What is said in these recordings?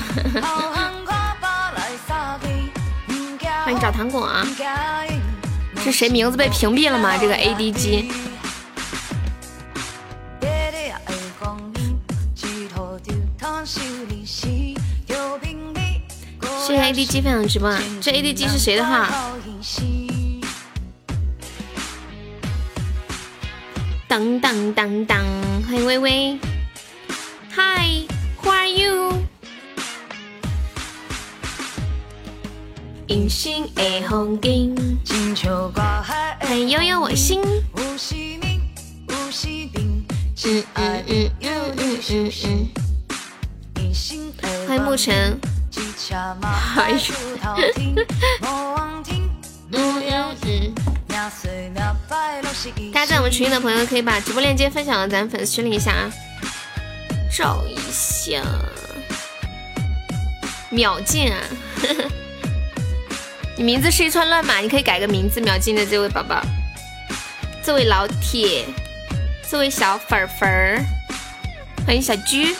欢迎找糖果啊！是谁名字被屏蔽了吗？这个 ADG。谢谢 ADG 分享直播啊！这 ADG 是谁的号？以把直播链接分享到咱粉丝群里一下啊！照一下，秒进啊！你名字是一串乱码，你可以改个名字。秒进的这位宝宝，这位老铁，这位小粉粉儿，欢迎小居。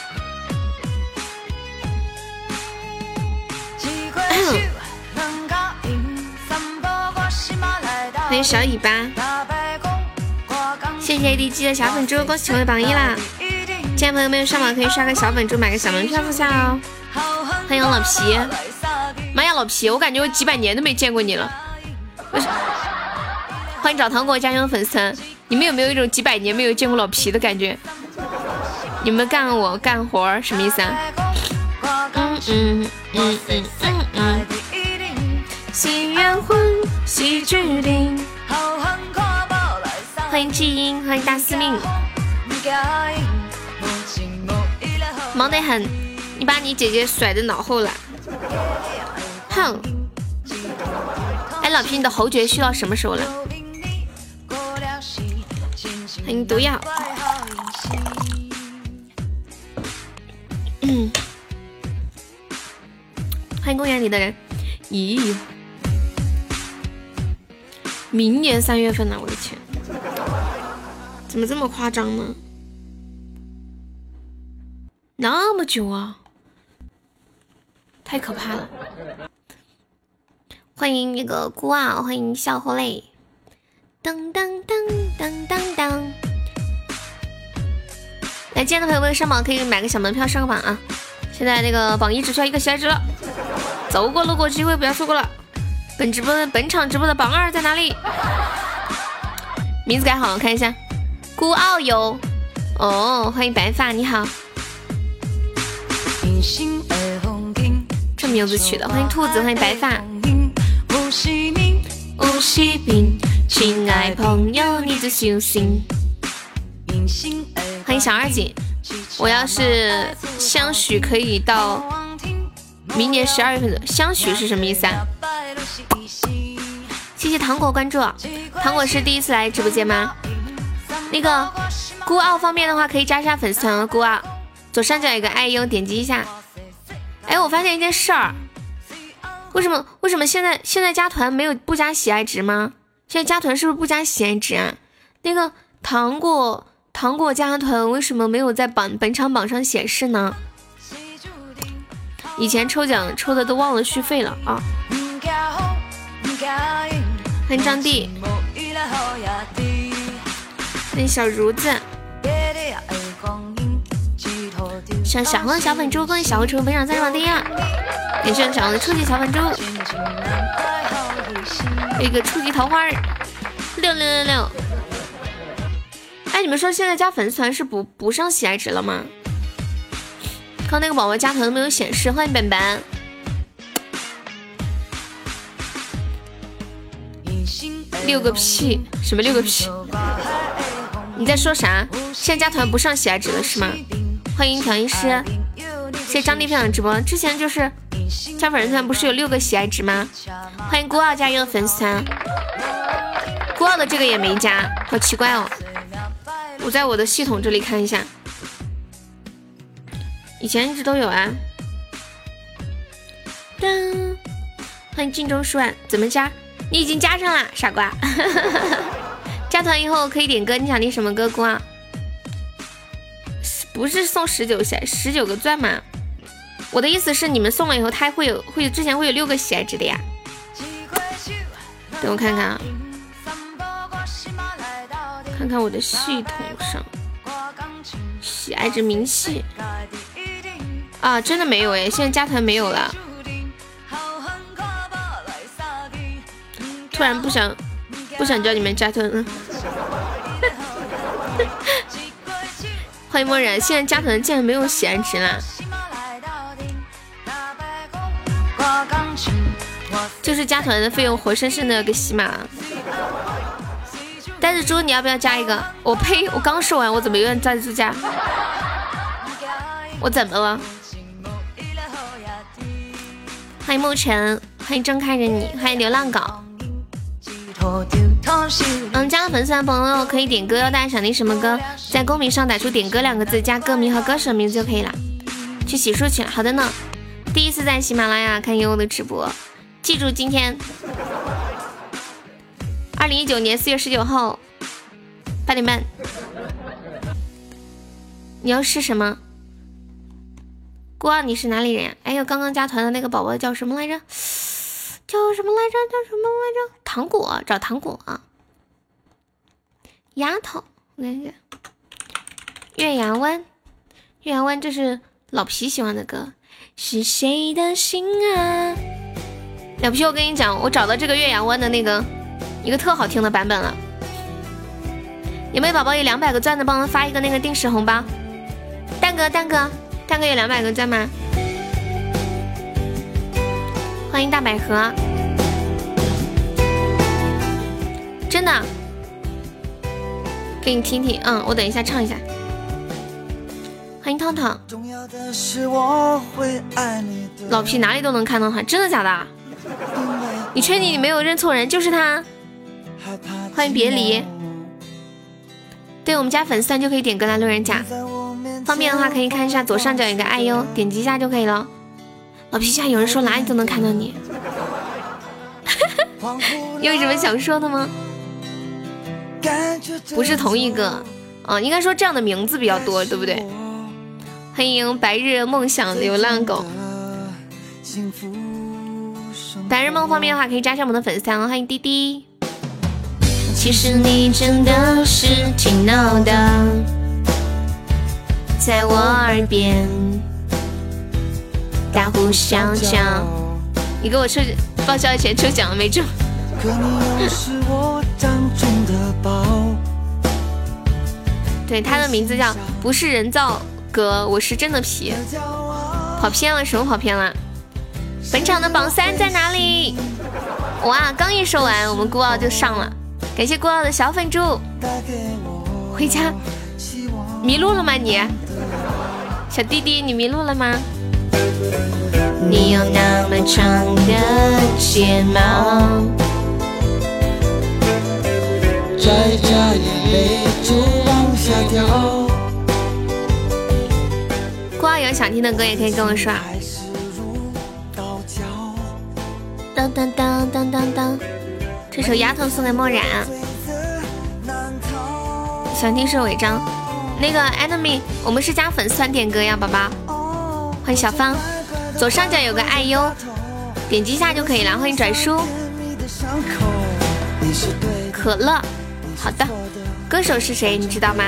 欢迎小尾巴，谢谢 ADG 的小粉猪，恭喜成为榜一啦！进来朋友没有上榜可以刷个小粉猪，买个小门票付下哦。欢迎老皮，妈呀老皮，我感觉我几百年都没见过你了。欢迎找糖果家乡粉丝，你们有没有一种几百年没有见过老皮的感觉？你们干我干活什么意思啊？嗯嗯嗯嗯嗯嗯。喜缘婚，喜注定。欢迎季英，欢迎大司命。忙得很，你把你姐姐甩在脑后了。哼。哎，老皮，你的侯爵续到什么时候了？欢迎毒药。嗯。欢迎公园里的人。咦？明年三月份呢？我的天，怎么这么夸张呢？那么久啊，太可怕了！欢迎那个孤傲，欢迎笑活泪，噔噔噔噔噔噔。来，进来的朋友们上榜可以买个小门票上个榜啊！现在那个榜一只需要一个喜爱值了，走过路过机会不要错过了。本直播本场直播的榜二在哪里？名字改好了，看一下，孤傲游哦，欢迎白发，你好。这名字取的，欢迎兔子，欢迎白发。亲爱朋友，你最小心。欢迎小二姐，我要是相许可以到明年十二月份的，相许是什么意思啊？谢谢糖果关注，糖果是第一次来直播间吗？那个孤傲方面的话，可以加一下粉丝团哦。孤傲，左上角有个爱优，点击一下。哎，我发现一件事儿，为什么为什么现在现在加团没有不加喜爱值吗？现在加团是不是不加喜爱值啊？那个糖果糖果加团为什么没有在榜本场榜上显示呢？以前抽奖抽的都忘了续费了啊。欢迎张帝，欢迎小如子，像小红的小粉猪，恭喜小红成为本场赞助榜第一，感谢小红的初级小粉猪，一个初级桃花，六六六六。哎，你们说现在加粉丝团是不不上喜爱值了吗？刚那个宝宝加团都没有显示，欢迎本本。六个屁！什么六个屁？你在说啥？现在加团不上喜爱值了是吗？欢迎调音师，谢谢张丽分享直播。之前就是加粉丝团不是有六个喜爱值吗？欢迎孤傲加入粉丝团，孤傲的这个也没加，好奇怪哦。我在我的系统这里看一下，以前一直都有啊。噔，欢迎镜中书啊，怎么加？你已经加上了，傻瓜。加团以后可以点歌，你想听什么歌？孤傲，不是送十九喜十九个钻吗？我的意思是，你们送了以后，它会有会之前会有六个喜爱值的呀。等我看看啊，看看我的系统上喜爱值明细啊，真的没有哎，现在加团没有了。突然不想不想叫你们加团了。欢迎默然，现在加团竟然没有喜爱值啦。就是加团的费用活生生的给洗码。呆子猪，你要不要加一个？我呸！我刚说完，我怎么有点呆子猪加？我怎么了？欢迎沐晨，欢迎睁开着你，欢迎流浪狗。嗯，加了粉丝的朋友可以点歌哟，大家想听什么歌，在公屏上打出“点歌”两个字，加歌名和歌手名字就可以了。去洗漱去了。好的呢。第一次在喜马拉雅看悠悠的直播，记住今天，二零一九年四月十九号八点半。你要试什么？郭，你是哪里人呀？哎呦，刚刚加团的那个宝宝叫什么来着？叫什么来着？叫什么来着？糖果，找糖果。丫头，我看一下。月牙湾，月牙湾，这是老皮喜欢的歌。是谁的心啊？老皮，我跟你讲，我找到这个月牙湾的那个一个特好听的版本了。有没有宝宝有两百个钻的，帮我发一个那个定时红包？蛋哥，蛋哥，蛋哥有两百个钻吗？欢迎大百合，真的，给你听听，嗯，我等一下唱一下。欢迎汤汤，老皮哪里都能看到他，真的假的？你确定你没有认错人？就是他。欢迎别离，对我们家粉丝团就可以点歌啦，路人甲。方便的话可以看一下左上角有个爱哟，点击一下就可以了。老皮下有人说哪里都能看到你，有什么想说的吗？不是同一个，嗯，应该说这样的名字比较多，对不对？欢迎白日梦想流浪狗。白日梦方面的话，可以加上我们的粉丝团。欢迎滴滴。其实你真的是挺闹的，在我耳边大呼小叫。你给我抽报销钱抽奖了没中？对，他的名字叫不是人造。哥，我是真的皮，跑偏了，什么跑偏了？本场的榜三在哪里？哇，刚一说完，我们孤傲就上了，感谢孤傲的小粉猪。回家迷路了吗你？小弟弟，你迷路了吗？你有那么长的睫毛，摘下眼泪就往下掉。孤傲有想听的歌也可以跟我说。当当当当当当，这首丫头送给墨染。想听是违章。那个 enemy，我们是加粉丝团点歌呀，宝宝。欢迎小芳，左上角有个爱优，点击一下就可以了。欢迎拽叔。可乐，好的。歌手是谁？你知道吗？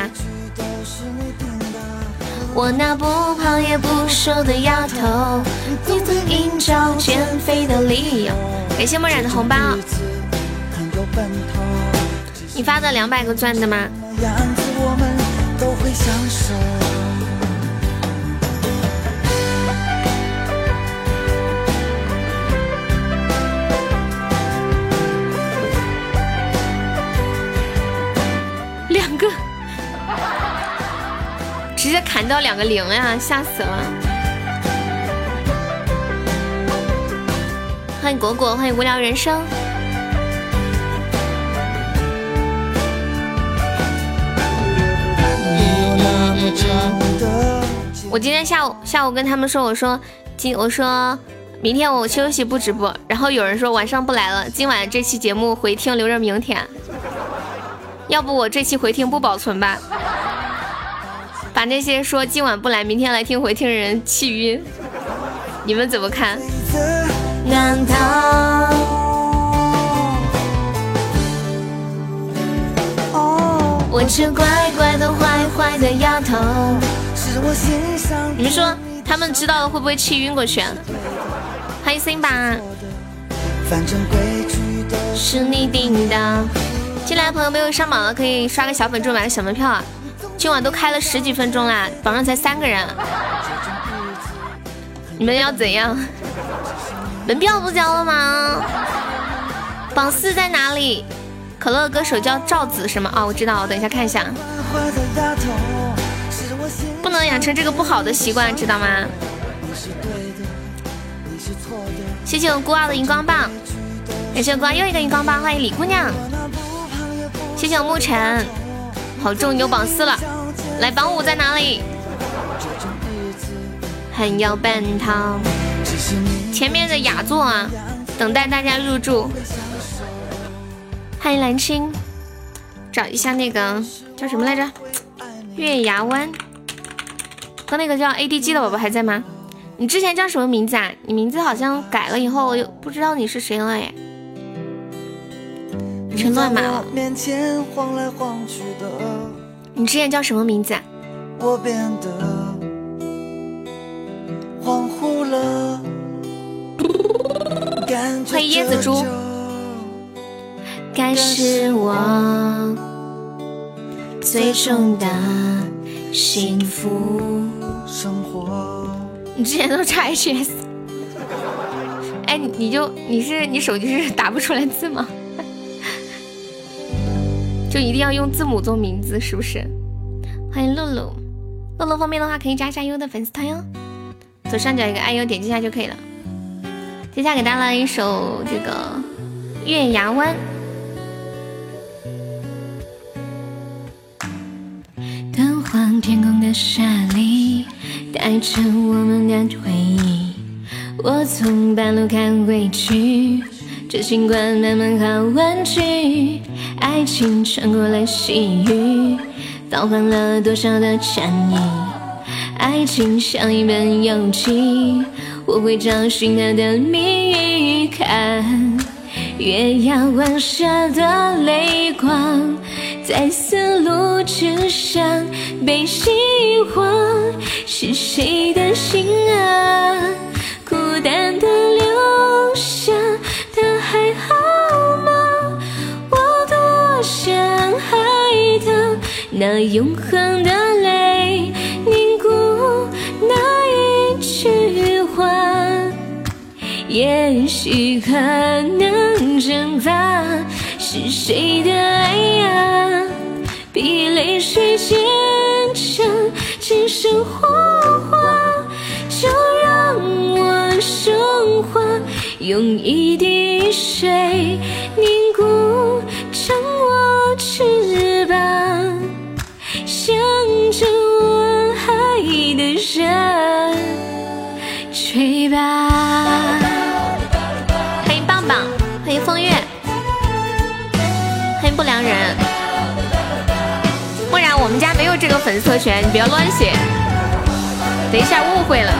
我那不胖也不瘦的丫头，你曾硬找减肥的理由。感谢墨染的红包，你发的两百个钻的吗？直接砍掉两个零呀，吓死了！欢迎果果，欢迎无聊人生。我今天下午下午跟他们说，我说今我说明天我休息不直播，然后有人说晚上不来了，今晚这期节目回听留着明天。要不我这期回听不保存吧，把那些说今晚不来明天来听回听的人气晕，你们怎么看？我这乖乖的坏坏的丫头。你们说他们知道了会不会气晕过去？欢迎辛巴。是你定的。进来的朋友没有上榜的可以刷个小粉猪买个小门票啊！今晚都开了十几分钟啦，榜上才三个人。你们要怎样？门票不交了吗？榜四在哪里？可乐歌手叫赵子是吗？哦，我知道，我等一下看一下。不能养成这个不好的习惯，知道吗？谢谢我孤傲的荧光棒，感谢我孤傲又一个荧光棒，欢迎李姑娘。谢谢我沐尘，好，终于有榜四了，来榜五在哪里？很要奔头，前面的雅座啊，等待大家入住。欢迎蓝青，找一下那个叫什么来着？月牙湾。和那个叫 ADG 的宝宝还在吗？你之前叫什么名字啊？你名字好像改了以后，我又不知道你是谁了耶。成乱码了。你之前叫什么名字啊？欢迎椰子猪。该是我最终的幸福生活。你之前都差 HS。哎，你就你是你手机是打不出来字吗？就一定要用字母做名字，是不是？欢迎露露，露露方便的话可以加一下优的粉丝团哟。左上角一个爱优，点击一下就可以了。接下来给大家来一首这个《月牙湾》。灯黄天空的沙粒，带着我们的回忆。我从半路看回去。这星光慢慢好玩具，爱情穿过了细雨，放缓了多少的禅意。爱情像一本游记，我会找寻它的谜语。看月牙湾下的泪光，在丝路之上被遗忘，是谁的心啊？孤单的那永恒的泪凝固那一句话，也许可能蒸发，是谁的爱呀？比泪水坚强，今生火花，就让我升华。用一滴水凝固特权，你不要乱写，等一下误会了。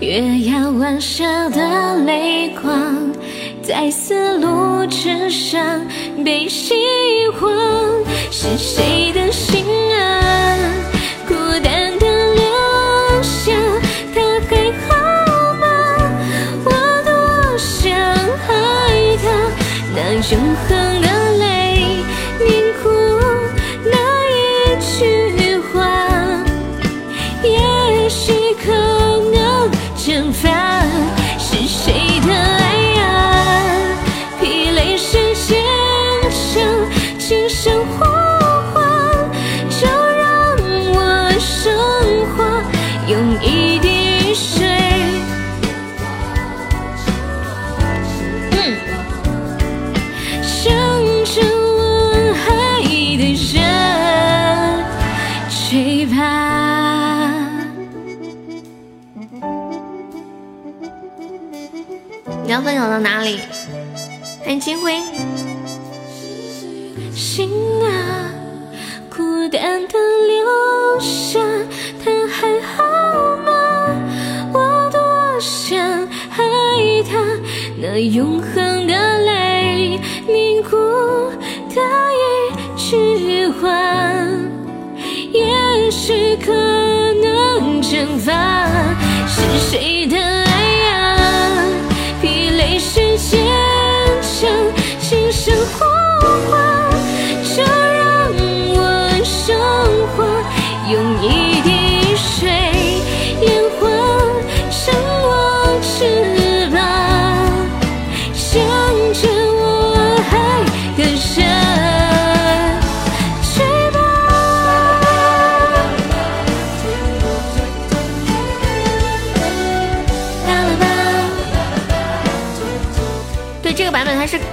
月牙弯下的泪光，在丝路之上被希望。是谁的心分享到哪里？欢迎金辉。心啊，孤单的留下，他还好吗？我多想爱他，那永恒的泪凝固的一句话，也许可能蒸发。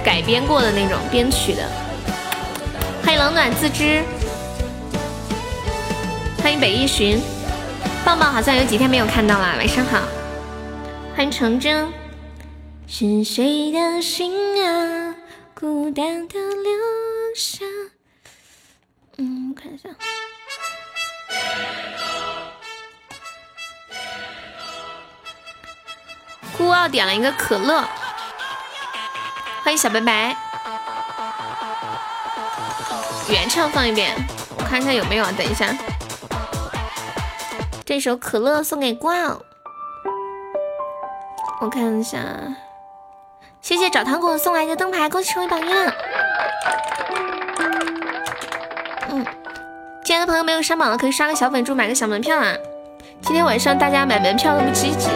改编过的那种编曲的。欢迎冷暖自知，欢迎北一寻，棒棒好像有几天没有看到了，晚上好。欢迎成真，是谁的心啊，孤单的留下。嗯，我看一下，孤傲点了一个可乐，欢迎小白白。原唱放一遍，我看一下有没有啊。等一下，这首《可乐》送给光。我看一下，谢谢找糖果送来的灯牌，恭喜成为榜一了。嗯，进来的朋友没有上榜的，可以刷个小粉猪，买个小门票啊。今天晚上大家买门票都不积极。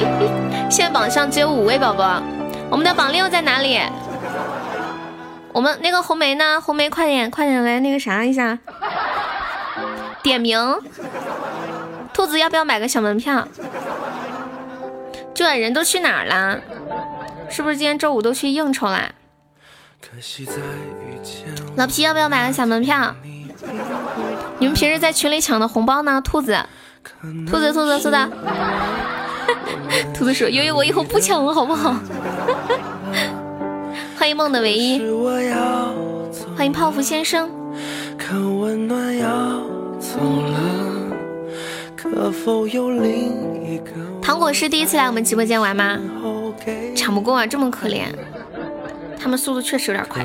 现在榜上只有五位宝宝，我们的榜六在哪里？我们那个红梅呢？红梅，快点，快点来那个啥一下，点名。兔子要不要买个小门票？这人都去哪儿了？是不是今天周五都去应酬啦？老皮要不要买个小门票？你们平时在群里抢的红包呢？兔子，兔子，兔子，兔子，兔子说：悠悠，我以后不抢了，好不好？欢迎梦的唯一，欢迎泡芙先生。糖果是第一次来我们直播间玩吗？抢不过啊，这么可怜。他们速度确实有点快。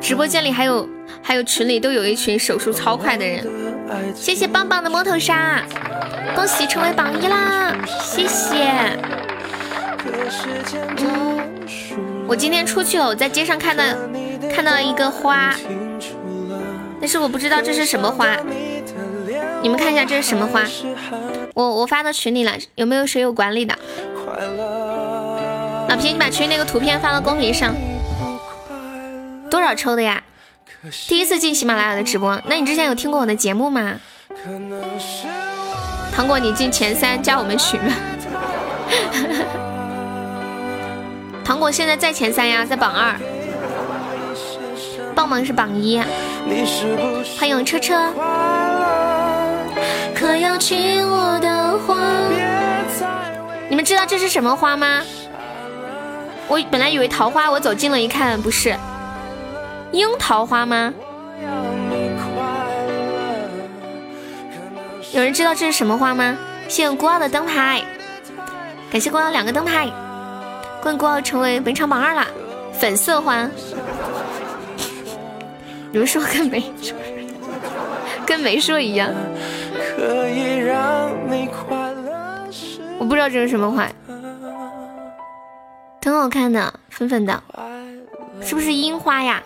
直播间里还有还有群里都有一群手速超快的人。谢谢棒棒的摸头杀，恭喜成为榜一啦！谢谢。我今天出去了，我在街上看到看到了一个花，但是我不知道这是什么花。你们看一下这是什么花？我我发到群里了，有没有谁有管理的？老皮，你把群那个图片发到公屏上。多少抽的呀？第一次进喜马拉雅的直播，那你之前有听过我的节目吗？糖果，你进前三，加我们群吧。糖果现在在前三呀，在榜二，棒棒是榜一。欢迎车车。你们知道这是什么花吗？我本来以为桃花，我走近了一看，不是樱桃花吗？有人知道这是什么花吗？谢谢孤傲的灯牌，感谢孤傲两个灯牌。关孤傲成为本场榜二啦！粉色花，你们说跟没说，跟没说一样。我不知道这是什么花，挺好看的，粉粉的，是不是樱花呀？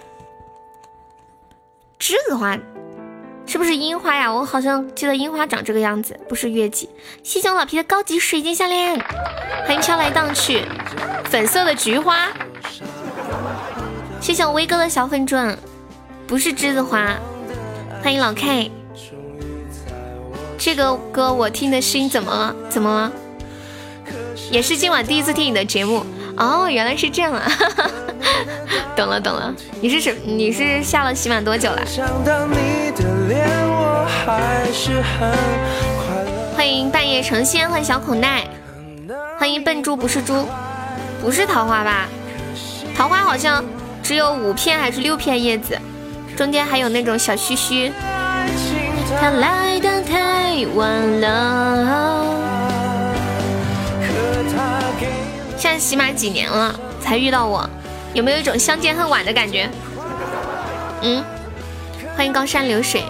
栀子花是不是樱花呀？我好像记得樱花长这个样子，不是月季。谢谢我老皮的高级水晶项链，欢迎飘来荡去。粉色的菊花，谢谢我威哥的小粉钻，不是栀子花。欢迎老 K，这个歌我听的声音怎么了？怎么了？也是今晚第一次听你的节目哦，原来是这样啊！懂了懂了，你是什？你是下了洗碗多久了？欢迎半夜成仙，欢迎小口袋，欢迎笨猪不是猪，不是桃花吧？桃花好像。只有五片还是六片叶子，中间还有那种小须须。他来的太晚了。现在起码几年了才遇到我，有没有一种相见恨晚的感觉？嗯，欢迎高山流水。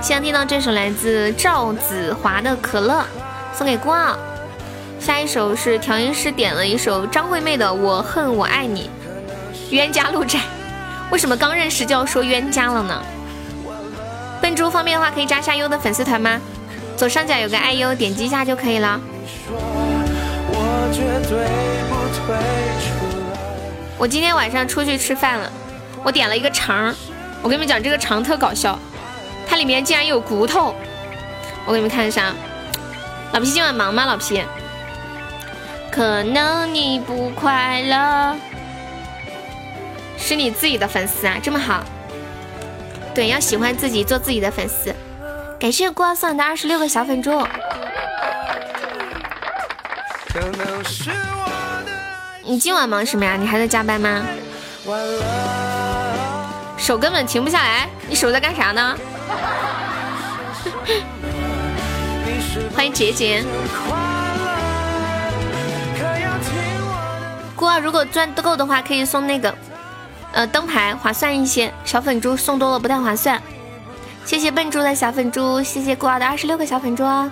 现在听到这首来自赵子华的《可乐》，送给孤傲。下一首是调音师点了一首张惠妹的《我恨我爱你》，冤家路窄，为什么刚认识就要说冤家了呢？笨猪方便的话可以加下优的粉丝团吗？左上角有个爱优，点击一下就可以了。我我今天晚上出去吃饭了，我点了一个肠，我跟你们讲这个肠特搞笑，它里面竟然有骨头，我给你们看一下。老皮今晚忙吗？老皮？可能你不快乐，是你自己的粉丝啊，这么好。对，要喜欢自己，做自己的粉丝。感谢孤傲送的二十六个小粉猪。你今晚忙什么呀？你还在加班吗？手根本停不下来，你手在干啥呢？欢迎杰杰。孤儿如果赚够的话，可以送那个，呃，灯牌划算一些。小粉猪送多了不太划算。谢谢笨猪的小粉猪，谢谢孤儿的二十六个小粉猪啊。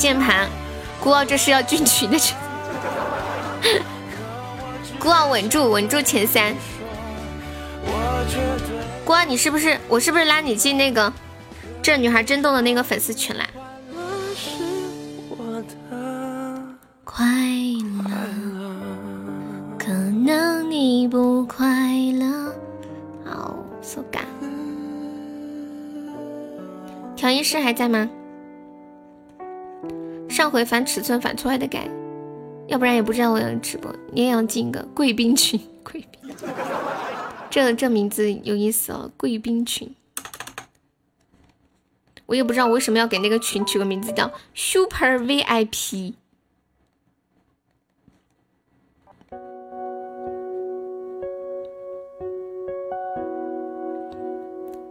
键盘，孤傲这是要进群的群。孤傲稳住，稳住前三。孤傲，你是不是我是不是拉你进那个这女孩真动的那个粉丝群来？快乐，可能你不快乐。好，so 感。调音师还在吗？上回反尺寸反错还得改，要不然也不知道我要直播。你也要进个贵宾群，贵宾。这这名字有意思哦，贵宾群。我也不知道为什么要给那个群取个名字叫 Super VIP。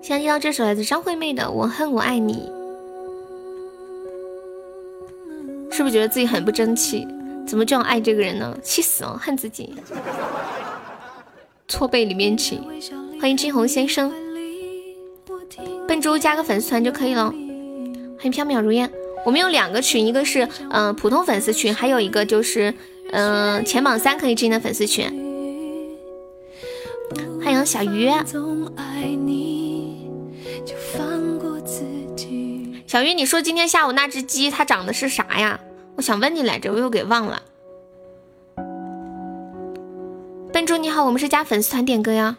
现在听到这首来自张惠妹的《我恨我爱你》，是不是觉得自己很不争气？怎么这样爱这个人呢？气死了，恨自己。错背里面请，欢迎金红先生，笨猪加个粉丝团就可以了。欢迎缥缈如烟，我们有两个群，一个是嗯普通粉丝群，还有一个就是嗯前榜三可以进的粉丝群。欢迎小鱼。小鱼，你说今天下午那只鸡它长的是啥呀？我想问你来着，我又给忘了。笨猪你好，我们是加粉丝团点歌呀，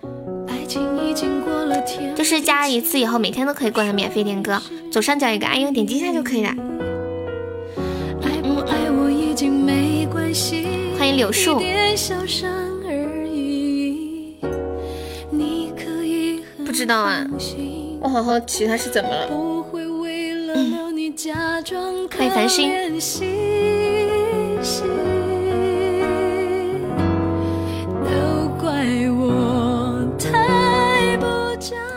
就是加一次以后每天都可以过来免费点歌，左上角有个爱用，点击一下就可以了。欢迎柳树。不知道啊，我好好奇他是怎么了。欢迎繁星，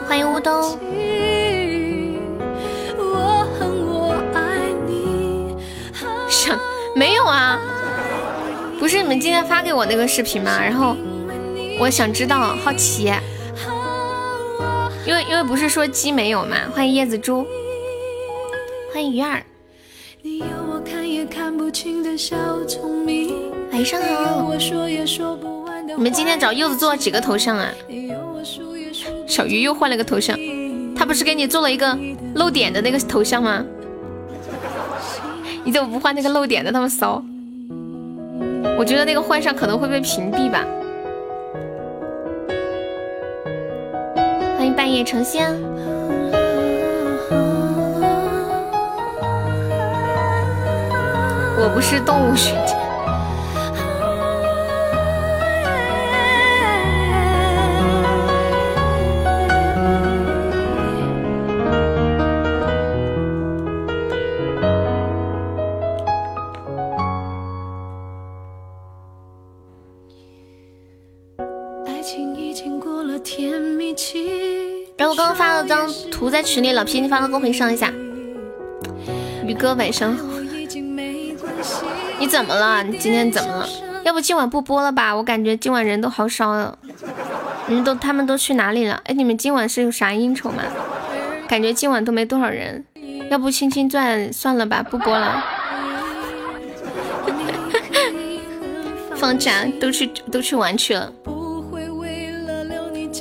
欢迎乌冬。想 没有啊？不是你们今天发给我那个视频吗？然后我想知道，好奇，因为因为不是说鸡没有嘛？欢迎叶子猪。欢迎鱼儿，晚上好。你们今天找柚子做了几个头像啊？小鱼又换了个头像，他他不是给你做了一个露点的那个头像吗？你怎么不换那个露点的那么骚？我觉得那个换上可能会被屏蔽吧。欢迎半夜成仙。我不是动物学家。然后我刚刚发了张图在群里，老皮你发到公屏上一下。宇哥晚上好。你怎么了？你今天怎么了？要不今晚不播了吧？我感觉今晚人都好少了。你们都他们都去哪里了？哎，你们今晚是有啥应酬吗？感觉今晚都没多少人。要不青青钻算了吧，不播了。放假都去都去玩去了。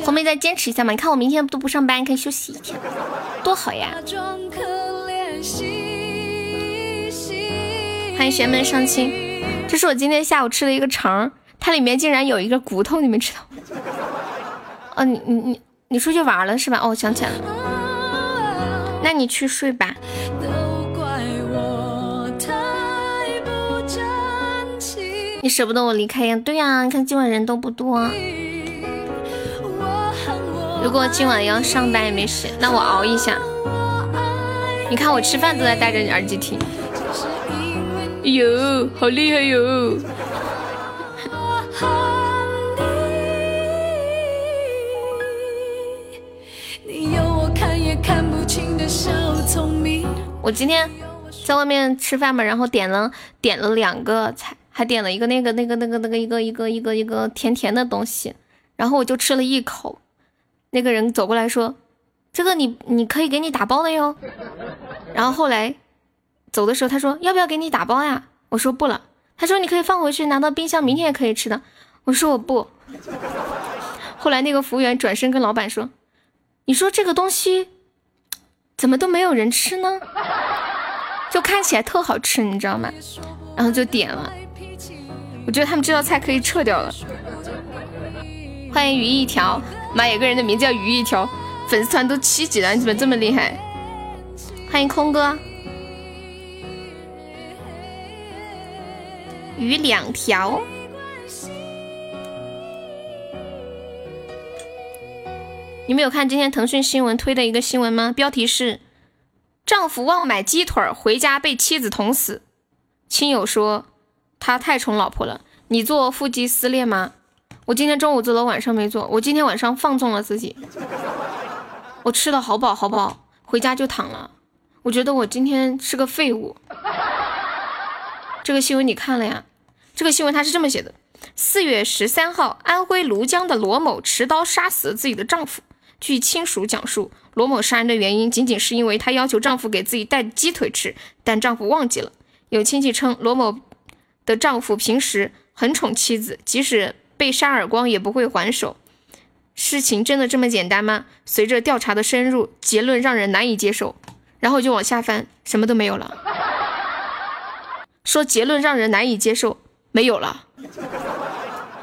后面再坚持一下嘛？你看我明天都不上班，可以休息一天，多好呀！欢迎玄门上清，这是我今天下午吃的一个肠，它里面竟然有一个骨头，你们知道吗？哦，你你你你出去玩了是吧？哦，想起来了，那你去睡吧。你舍不得我离开呀？对呀，你看今晚人都不多。如果今晚要上班也没事，那我熬一下。你看我吃饭都在戴着耳机听。哟，好厉害哟！我今天在外面吃饭嘛，然后点了点了两个菜，还点了一个那个那个那个那个一个一个一个一个甜甜的东西，然后我就吃了一口。那个人走过来说：“这个你你可以给你打包的哟。”然后后来。走的时候，他说要不要给你打包呀？我说不了。他说你可以放回去，拿到冰箱，明天也可以吃的。我说我不。后来那个服务员转身跟老板说：“你说这个东西怎么都没有人吃呢？就看起来特好吃，你知道吗？”然后就点了。我觉得他们这道菜可以撤掉了。欢迎鱼一条，妈，有个人的名字叫鱼一条，粉丝团都七级了，你怎么这么厉害？欢迎空哥。鱼两条，你们有看今天腾讯新闻推的一个新闻吗？标题是：丈夫忘买鸡腿回家被妻子捅死，亲友说他太宠老婆了。你做腹肌撕裂吗？我今天中午做了，晚上没做。我今天晚上放纵了自己，我吃的好饱好饱，回家就躺了。我觉得我今天是个废物。这个新闻你看了呀？这个新闻它是这么写的：四月十三号，安徽庐江的罗某持刀杀死了自己的丈夫。据亲属讲述，罗某杀人的原因仅仅是因为她要求丈夫给自己带鸡腿吃，但丈夫忘记了。有亲戚称，罗某的丈夫平时很宠妻子，即使被扇耳光也不会还手。事情真的这么简单吗？随着调查的深入，结论让人难以接受。然后就往下翻，什么都没有了。说结论让人难以接受。没有了，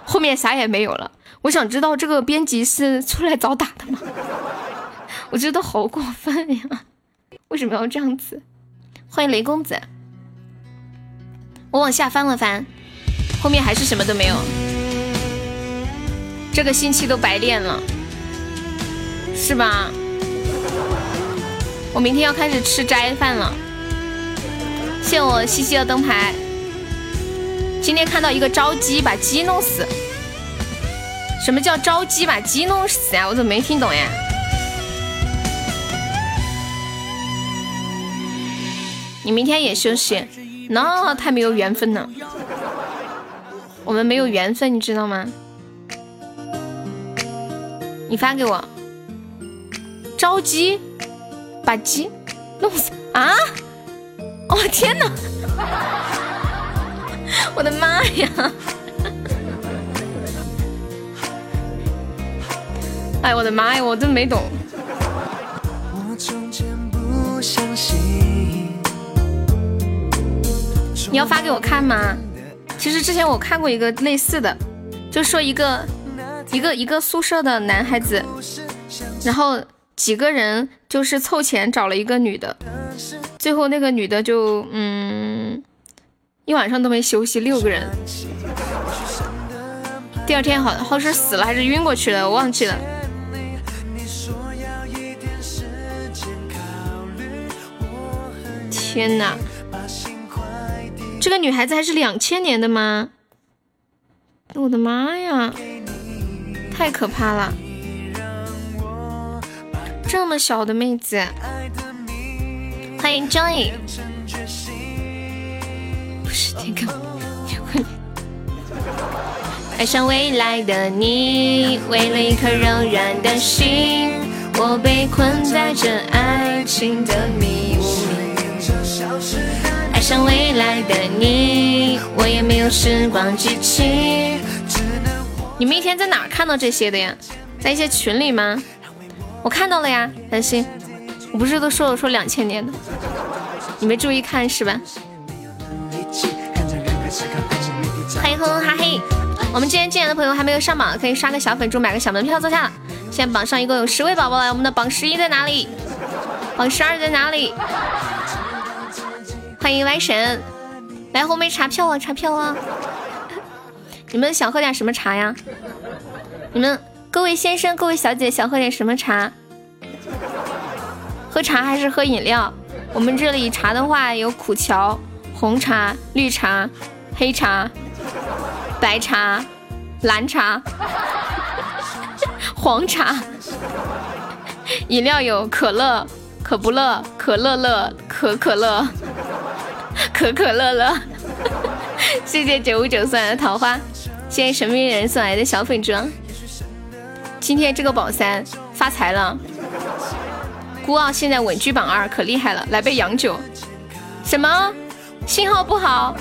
后面啥也没有了。我想知道这个编辑是出来找打的吗？我觉得好过分呀！为什么要这样子？欢迎雷公子。我往下翻了翻，后面还是什么都没有。这个星期都白练了，是吧？我明天要开始吃斋饭了。谢我西西的灯牌。今天看到一个招鸡把鸡弄死，什么叫招鸡把鸡弄死呀？我怎么没听懂呀？你明天也休息，那太没有缘分了。我们没有缘分，你知道吗？你发给我，招鸡把鸡弄死啊！哦天哪！我的妈呀！哎，我的妈呀，我真没懂。你要发给我看吗？其实之前我看过一个类似的，就说一个一个一个宿舍的男孩子，然后几个人就是凑钱找了一个女的，最后那个女的就嗯一晚上都没休息，六个人，第二天好好是死了还是晕过去了，我忘记了。天哪！这个女孩子还是两千年的吗？我的妈呀，太可怕了！这么小的妹子，欢迎 Joy。爱上未来的你，为了一颗柔软的心，我被困在这爱情的迷雾里。爱上未来的你，我也没有时光机器。你们一天在哪看到这些的呀？在一些群里吗？我看到了呀，担心。我不是都说了说两千年的，你没注意看是吧？欢迎哼哼哈嘿！我们今天进来的朋友还没有上榜，可以刷个小粉猪，买个小门票坐下了。现在榜上一共有十位宝宝了，我们的榜十一在哪里？榜十二在哪里？欢迎歪神，来红梅查票啊，查票啊！你们想喝点什么茶呀？你们各位先生、各位小姐想喝点什么茶？喝茶还是喝饮料？我们这里茶的话有苦荞、红茶、绿茶、黑茶、白茶、蓝茶、黄茶。饮料有可乐、可不乐、可乐乐、可可乐。可可乐乐，谢谢九五九送来的桃花，谢谢神秘人送来的小粉装。今天这个榜三发财了，孤傲现在稳居榜二，可厉害了！来杯洋酒。什么？信号不好？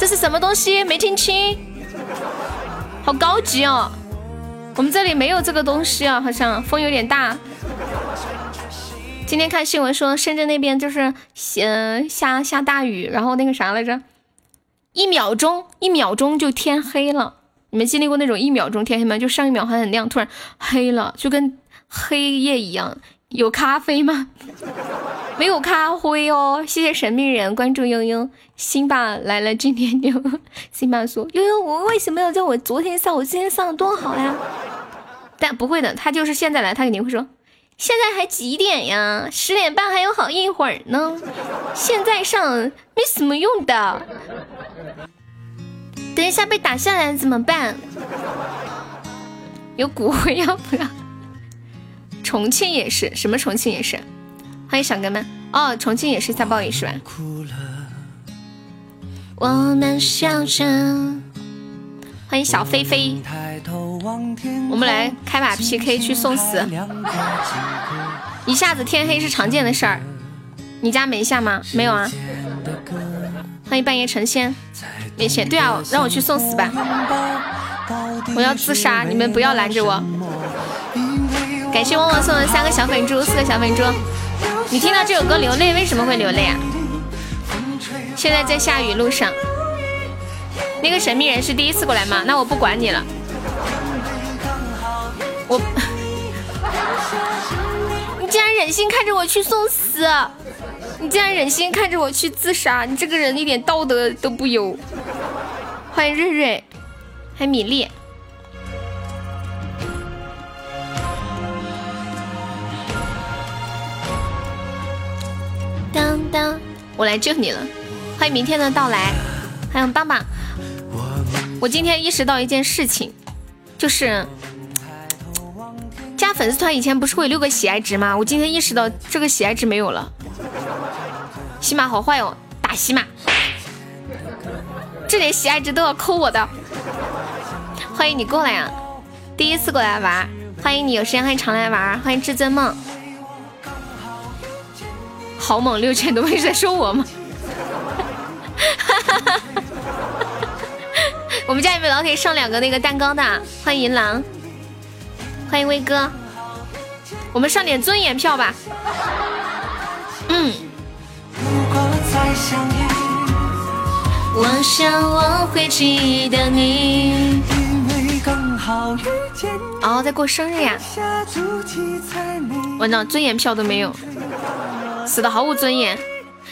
这是什么东西？没听清。好高级哦！我们这里没有这个东西啊，好像风有点大。今天看新闻说，深圳那边就是下下下大雨，然后那个啥来着，一秒钟一秒钟就天黑了。你们经历过那种一秒钟天黑吗？就上一秒还很亮，突然黑了，就跟黑夜一样。有咖啡吗？没有咖啡哦。谢谢神秘人关注悠悠，辛巴来了，今天就辛巴说悠悠，我为什么要叫我昨天上？我今天上的多好呀。但不会的，他就是现在来，他肯定会说。现在还几点呀？十点半还有好一会儿呢。现在上没什么用的，等一下被打下来怎么办？有骨灰要不要？重庆也是，什么重庆也是？欢迎小哥们。哦，重庆也是下暴雨是吧？我们笑着。欢迎小飞飞。我们来开把 PK 去送死，一下子天黑是常见的事儿。你家没下吗？没有啊。欢迎半夜成仙，没钱。对啊，让我去送死吧。我要自杀，你们不要拦着我。感谢旺旺送的三个小粉猪，四个小粉猪。你听到这首歌流泪，为什么会流泪啊？现在在下雨路上。那个神秘人是第一次过来吗？那我不管你了。我，你竟然忍心看着我去送死，你竟然忍心看着我去自杀，你这个人一点道德都不有。欢迎瑞瑞，还米粒。当当，我来救你了。欢迎明天的到来，欢迎棒棒。我今天意识到一件事情，就是。加粉丝团以前不是会有六个喜爱值吗？我今天意识到这个喜爱值没有了。喜马好坏哦，打喜马，这点喜爱值都要扣我的。欢迎你过来呀，第一次过来玩，欢迎你有时间可以常来玩。欢迎至尊梦，好猛六千多，是在说我吗？我们家有没有老铁上两个那个蛋糕的？欢迎银狼。欢迎威哥，我们上点尊严票吧。嗯。我想我会记得你。哦，在过生日呀！完了，尊严票都没有，死的毫无尊严。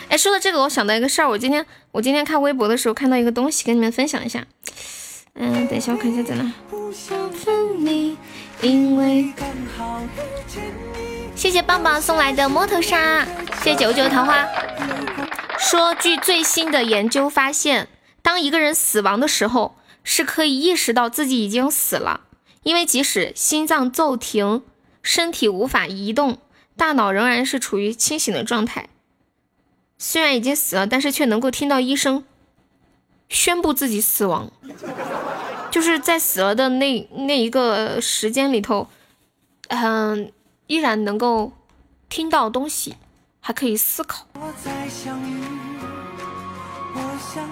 哎，说到这个，我想到一个事儿，我今天我今天看微博的时候看到一个东西，跟你们分享一下。嗯，等一下我看一下在哪。谢谢棒棒送来的摸头杀，谢谢九九桃花。说据最新的研究发现，当一个人死亡的时候，是可以意识到自己已经死了，因为即使心脏骤停，身体无法移动，大脑仍然是处于清醒的状态。虽然已经死了，但是却能够听到医生宣布自己死亡，就是在死了的那那一个时间里头，嗯，依然能够听到东西，还可以思考。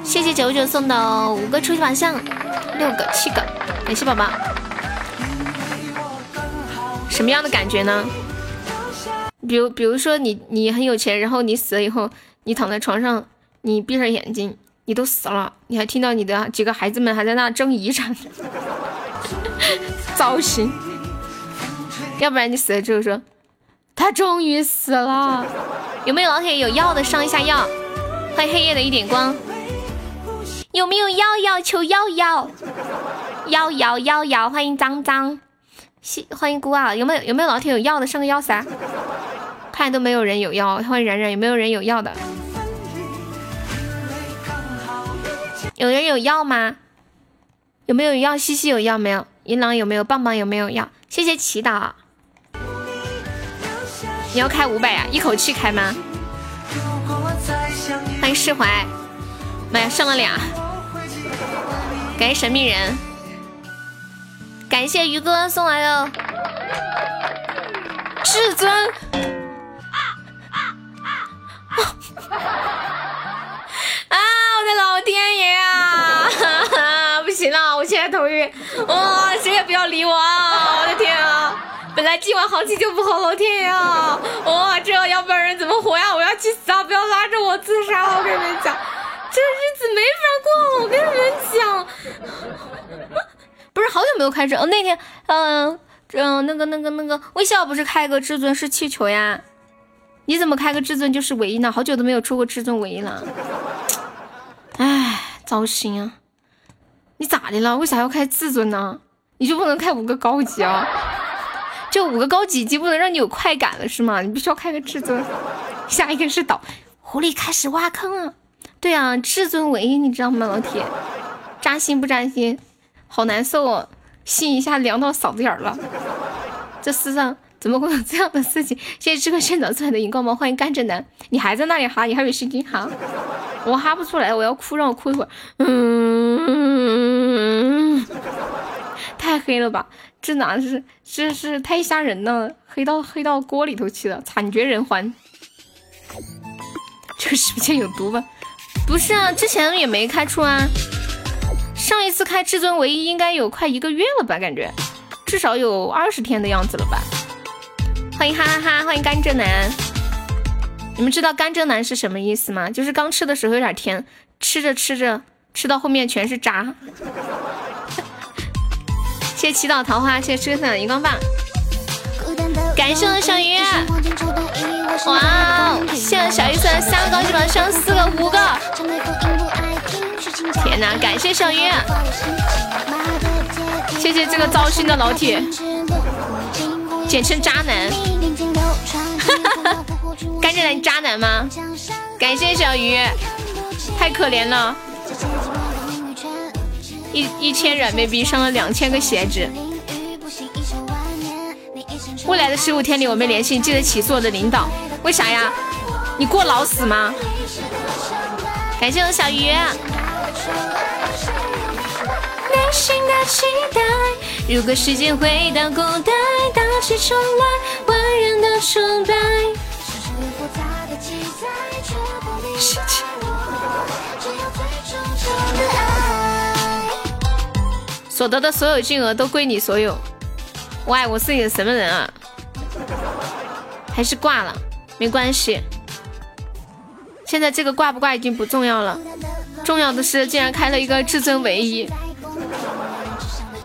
谢谢九九送的五个初级宝箱，六个七个，感谢宝宝。什么样的感觉呢？比如，比如说你你很有钱，然后你死了以后。你躺在床上，你闭上眼睛，你都死了，你还听到你的几个孩子们还在那争遗产，糟心。要不然你死了之后说，他终于死了。有没有老铁有药的上一下药？欢迎黑夜的一点光。有没有药药求药药？药药药药，欢迎脏脏。欢迎孤傲，有没有有没有老铁有药的上个药噻？看都没有人有药，欢迎冉冉，有没有人有药的？有人有药吗？有没有药？西西有药没有？银狼有没有？棒棒有没有药？谢谢祈祷。你要开五百呀？一口气开吗？欢迎释怀。妈呀，剩了俩！感谢神秘人，感谢鱼哥送来的至尊。啊！我的老天爷啊！不行了，我现在头晕。哇！谁也不要理我啊！我的天啊！本来今晚行情就不好，老天爷啊！哇！这要不然人怎么活呀？我要去死啊！不要拉着我自杀！我跟你们讲，这日子没法过了。我跟你们讲，不是好久没有开车。哦，那天，嗯嗯，那个那个那个微笑不是开个至尊是气球呀？你怎么开个至尊就是唯一呢？好久都没有出过至尊唯一了，唉，糟心啊！你咋的了？为啥要开至尊呢？你就不能开五个高级啊？就五个高级级不能让你有快感了是吗？你必须要开个至尊。下一个是岛狐狸开始挖坑了。对啊，至尊唯一你知道吗，老铁？扎心不扎心？好难受哦，心一下凉到嗓子眼了。这世上。怎么会有这样的事情？谢谢这个炫早出来的荧光棒，欢迎甘蔗男，你还在那里哈？你还有心情哈？我哈不出来，我要哭，让我哭一会儿。嗯，太黑了吧？这哪是？这是太吓人了，黑到黑到锅里头去了，惨绝人寰。这个是不是有毒吧？不是啊，之前也没开出啊。上一次开至尊唯一应该有快一个月了吧？感觉至少有二十天的样子了吧？欢迎哈哈哈！欢迎甘蔗男，你们知道甘蔗男是什么意思吗？就是刚吃的时候有点甜，吃着吃着吃到后面全是渣。谢谢祈祷桃花，谢谢吃个伞荧光棒，感谢我小鱼。哇哦！谢谢小鱼送的三个高级宝箱，四个五个。天哪！感谢小鱼，谢谢这个糟心的老铁。简称渣男，甘蔗男渣男吗？感谢小鱼，太可怜了，一一千软妹币上了两千个鞋子。未来的十五天里我没联系，记得起诉我的领导。为啥呀？你过劳死吗？感谢我小鱼。内心的期待。如果时间回到古代，打起重来，万人的崇拜。所得的所有金额都归你所有。喂，我是你的什么人啊？还是挂了，没关系。现在这个挂不挂已经不重要了，重要的是竟然开了一个至尊唯一，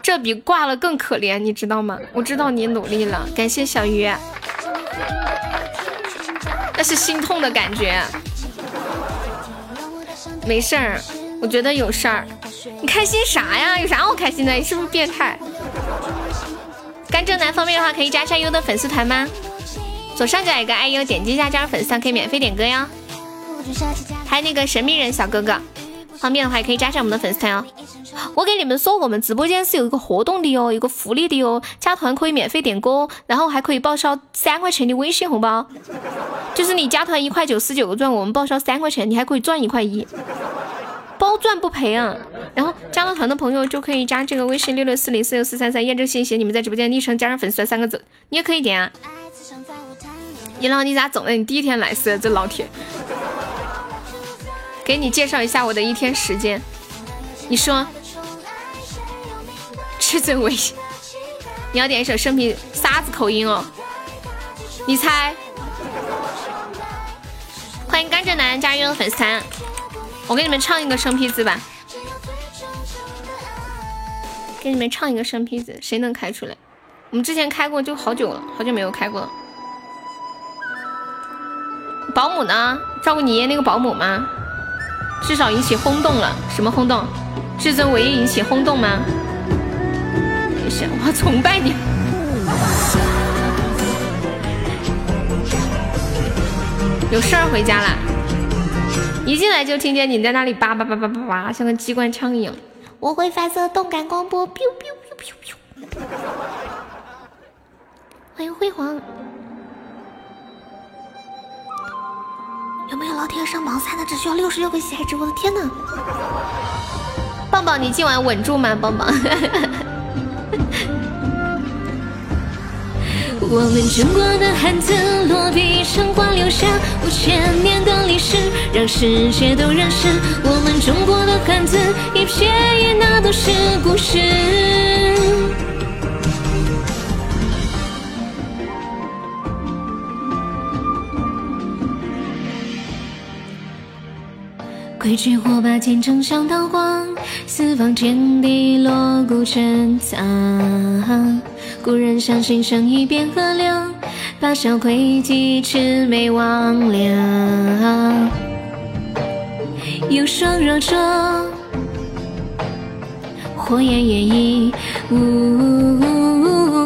这比挂了更可怜，你知道吗？我知道你努力了，感谢小鱼。那是心痛的感觉。没事儿，我觉得有事儿。你开心啥呀？有啥好开心的？你是不是变态？甘蔗男方便的话，可以加下优的粉丝团吗？左上角有个 IU，点击一下加入粉丝团可以免费点歌哟。还有那个神秘人小哥哥，方便的话也可以加上我们的粉丝团哦。我给你们说，我们直播间是有一个活动的哟，有个福利的哟，加团可以免费点歌，然后还可以报销三块钱的微信红包。就是你加团一块九十九个钻，我们报销三块钱，你还可以赚一块一，包赚不赔啊。然后加了团的朋友就可以加这个微信六六四零四六四三三，验证信息，你们在直播间昵称加上粉丝团三个字，你也可以点啊。一浪，你咋整的？你第一天来是这老铁，给你介绍一下我的一天时间。你说，至尊微信，你要点一首生僻沙子口音哦？你猜？欢迎甘蔗男加入粉丝团，我给你们唱一个生僻字吧，给你们唱一个生僻字，谁能开出来？我们之前开过，就好久了，好久没有开过了。保姆呢？照顾你爷那个保姆吗？至少引起轰动了。什么轰动？至尊唯一引起轰动吗？我崇拜你。有事儿回家啦？一进来就听见你在那里叭叭叭叭叭叭，像个机关枪一样。我会发射动感光波。欢迎辉煌。有没有老铁上榜三的？只需要六十六个喜爱值，我的天呐！棒棒，你今晚稳住吗？棒棒。我们中国的汉字，落笔成画，留下五千年的历史，让世界都认识我们中国的汉字，一撇一捺都是故事。挥炬火把前程像刀光，四方天地锣鼓震苍。古人相信生意变河流，八小魁鸡魑魅魍魉。有双若浊，火焰炎异，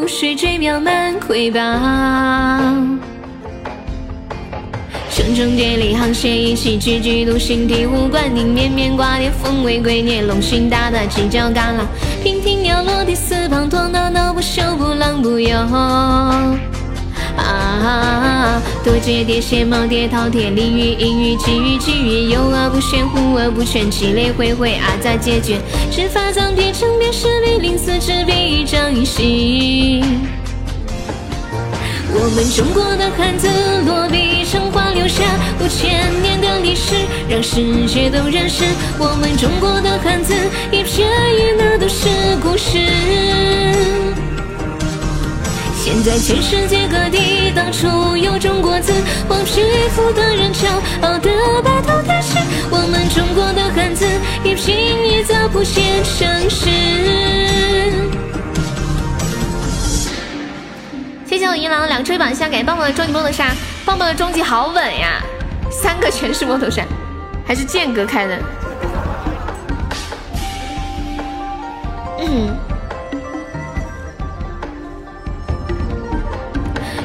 水坠渺满瑰宝。城城叠里沆瀣一气，句句都心醍醐灌顶，绵绵挂叠，凤尾龟年，龙心大大，犄角旮旯，娉婷鸟落地，四方陀，闹闹不休，不浪不游。啊！多结蝶写耄耋饕餮，鲤鱼隐喻，鲫鱼鲫鱼，游而不旋，呼而不全，气雷恢恢，阿杂结绝，执法藏笔，成别势笔，临死执笔，一张一息。我们中国的汉字，落笔成画，留下五千年的历史，让世界都认识我们中国的汉字，一撇一捺都是故事。现在全世界各地到处有中国字，黄皮肤的人骄傲的白头天使，我们中国的汉字，一拼一凿谱写成诗。谢我银狼两追榜下，感谢棒棒的终极摩托杀，棒棒的终极好稳呀，三个全是摩托山，还是剑哥开的。嗯。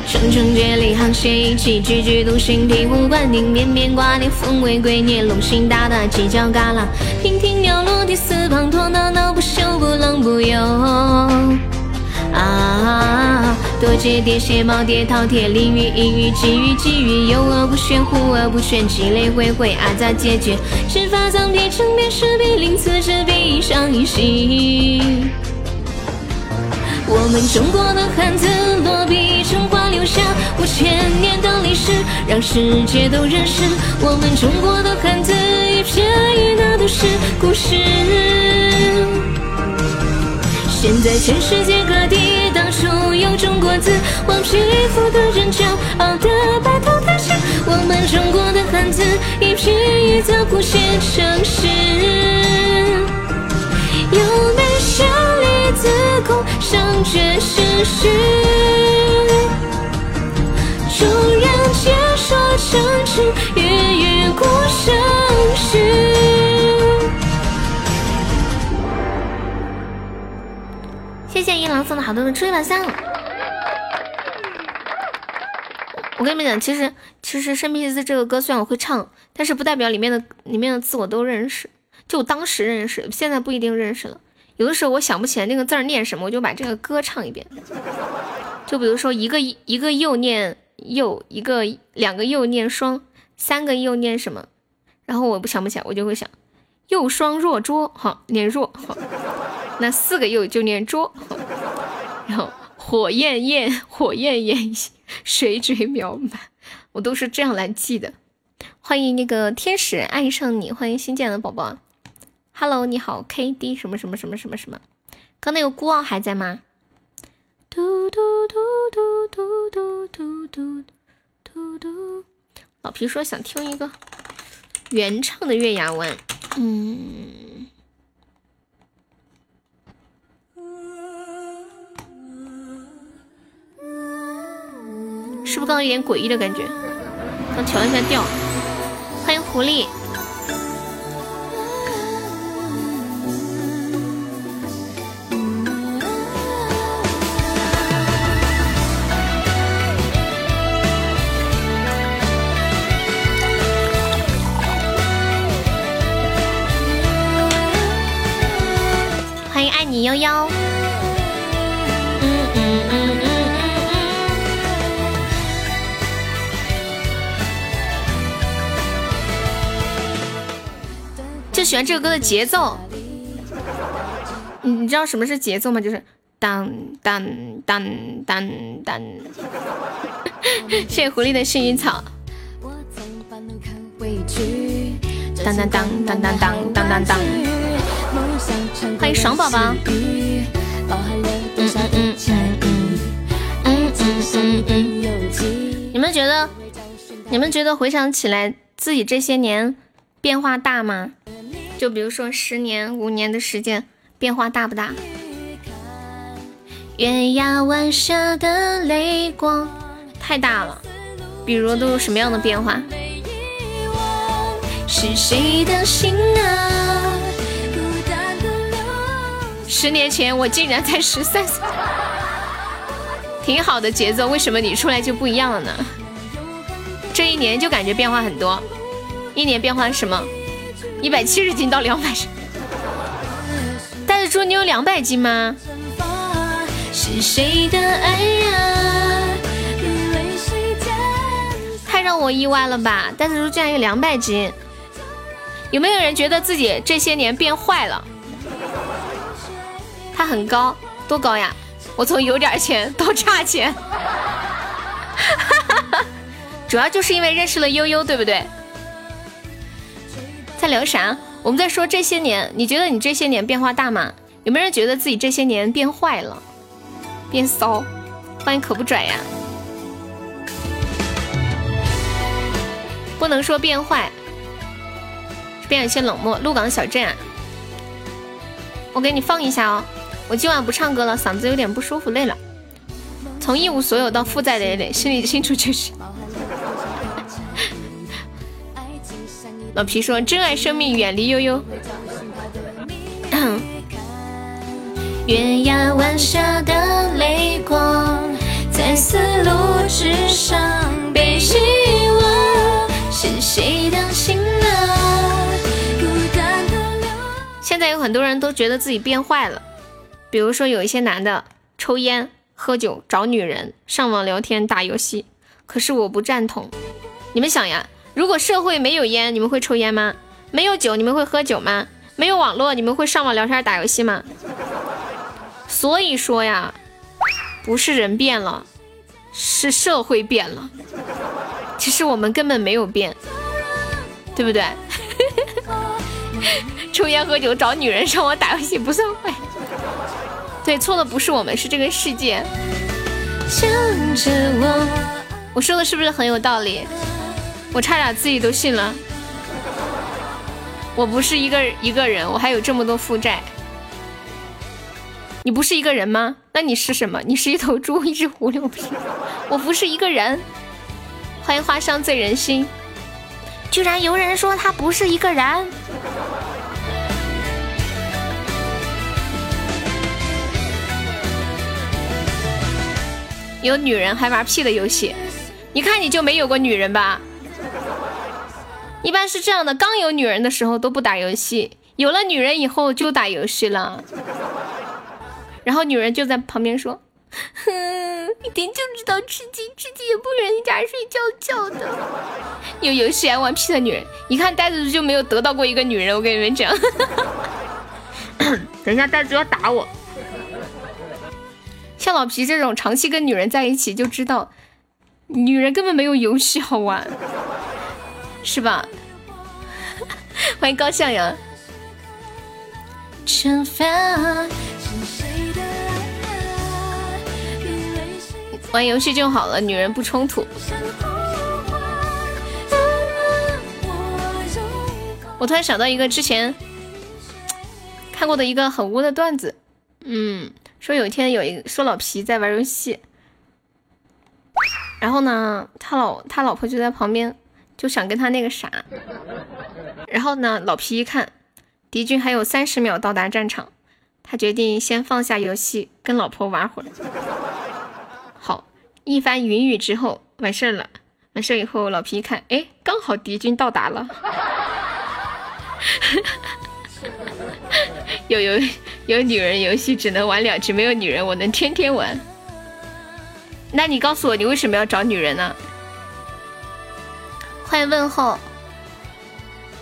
城城叠里沆瀣一气，句句都心醍醐灌顶，绵绵挂念，凤尾龟年，龙心大大，犄角旮旯，娉婷鸟落地，四方陀，闹闹不休，不冷不游。啊！多阶叠写耄耋饕餮，鲤鱼隐喻，鲫鱼鲫鱼，有而不旋，呼而不全，气雷恢恢，阿杂结绝，执法藏笔，成别势笔，临死执笔，一上一息。我们中国的汉字，落笔成画，留下五千年的历史，让世界都认识我们中国的汉字，一撇一捺都是故事。现在全世界各地到处有中国字，黄皮肤的人骄傲的白头大侠，我们中国的汉字一批一字谱写成诗。有美小李子宫上绝世诗，众人皆说成句月月古生谢谢一郎送的好多的初一宝箱。我跟你们讲，其实其实《生僻字》这个歌虽然我会唱，但是不代表里面的里面的字我都认识。就我当时认识，现在不一定认识了。有的时候我想不起来那个字儿念什么，我就把这个歌唱一遍。就比如说一个一个又念又，一个两个又念双，三个又念什么，然后我不想不起来，我就会想又双若桌，好念若好。那四个又就念捉，然后火焰焰，火焰焰，水嘴秒满，我都是这样来记的。欢迎那个天使爱上你，欢迎新建的宝宝。Hello，你好，K D 什么什么什么什么什么？刚那个孤傲还在吗？嘟嘟嘟嘟嘟嘟嘟嘟嘟嘟。老皮说想听一个原唱的月牙湾，嗯。是不是刚刚有点诡异的感觉？刚调一下调。欢迎狐狸。欢迎爱你悠悠。就喜欢这个歌的节奏，你你知道什么是节奏吗？就是当当当当当。谢谢狐狸的幸运草。当当当当当当当当当。欢迎爽宝宝。嗯嗯嗯嗯嗯嗯嗯。你们觉得？你们觉得回想起来自己这些年变化大吗？就比如说十年、五年的时间，变化大不大？月牙湾下的泪光太大了。比如都有什么样的变化？十年前我竟然才十三岁，挺好的节奏。为什么你出来就不一样了呢？这一年就感觉变化很多，一年变化什么？一百七十斤到两百斤，袋子猪，你有两百斤吗？太让我意外了吧！袋子猪竟然有两百斤，有没有人觉得自己这些年变坏了？他很高，多高呀？我从有点钱到差钱，主要就是因为认识了悠悠，对不对？在聊啥？我们在说这些年，你觉得你这些年变化大吗？有没有人觉得自己这些年变坏了，变骚？欢迎可不拽呀！不能说变坏，变有些冷漠。鹿港小镇，我给你放一下哦。我今晚不唱歌了，嗓子有点不舒服，累了。从一无所有到负债累累，心里清楚就是。老皮说：“珍爱生命，远离悠悠。”月牙湾下的泪光，在丝路之上被遗忘，是谁的心啊？现在有很多人都觉得自己变坏了，比如说有一些男的抽烟、喝酒、找女人、上网聊天、打游戏，可是我不赞同。你们想呀？如果社会没有烟，你们会抽烟吗？没有酒，你们会喝酒吗？没有网络，你们会上网聊天打游戏吗？所以说呀，不是人变了，是社会变了。其实我们根本没有变，对不对？抽烟喝酒找女人上网打游戏不算坏，对对，错的不是我们，是这个世界。想着我我说的是不是很有道理？我差点自己都信了。我不是一个一个人，我还有这么多负债。你不是一个人吗？那你是什么？你是一头猪，一只狐狸。我不是一个人。欢迎花香醉人心。居然有人说他不是一个人。有女人还玩屁的游戏？一看你就没有过女人吧？一般是这样的，刚有女人的时候都不打游戏，有了女人以后就打游戏了。然后女人就在旁边说：“哼，一天就知道吃鸡，吃鸡也不人家睡觉觉的。”有游戏爱玩屁的女人，一看呆子就没有得到过一个女人。我跟你们讲，等一下呆子要打我。像老皮这种长期跟女人在一起，就知道女人根本没有游戏好玩，是吧？欢迎高向阳。玩游戏就好了，女人不冲突。我突然想到一个之前 看过的一个很污的段子，嗯，说有一天有一说老皮在玩游戏，然后呢，他老他老婆就在旁边，就想跟他那个啥，然后呢，老皮一看敌军还有三十秒到达战场，他决定先放下游戏，跟老婆玩会儿。好一番云雨之后，完事儿了。完事儿以后，老皮一看，哎，刚好敌军到达了。有有有女人游戏只能玩两局，没有女人我能天天玩。那你告诉我，你为什么要找女人呢？欢迎问候。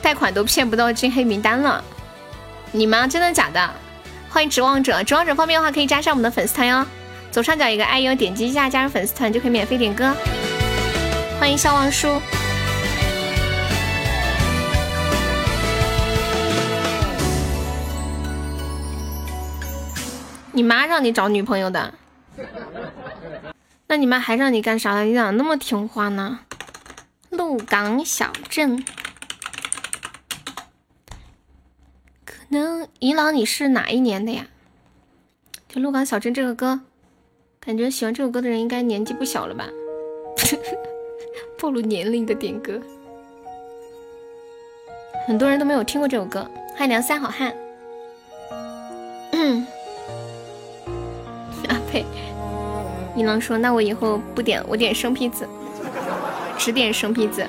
贷款都骗不到进黑名单了，你吗？真的假的？欢迎指望者，指望者方便的话可以加上我们的粉丝团哟。左上角一个爱优，点击一下加入粉丝团就可以免费点歌。欢迎笑忘书。你妈让你找女朋友的？那你妈还让你干啥？你咋那么听话呢？鹿港小镇。可能伊朗你是哪一年的呀？就鹿港小镇这个歌。感觉喜欢这首歌的人应该年纪不小了吧？暴露年龄的点歌，很多人都没有听过这首歌。欢迎梁三好汉。嗯啊呸！一郎说：“那我以后不点，我点生僻字，只点生坯子。”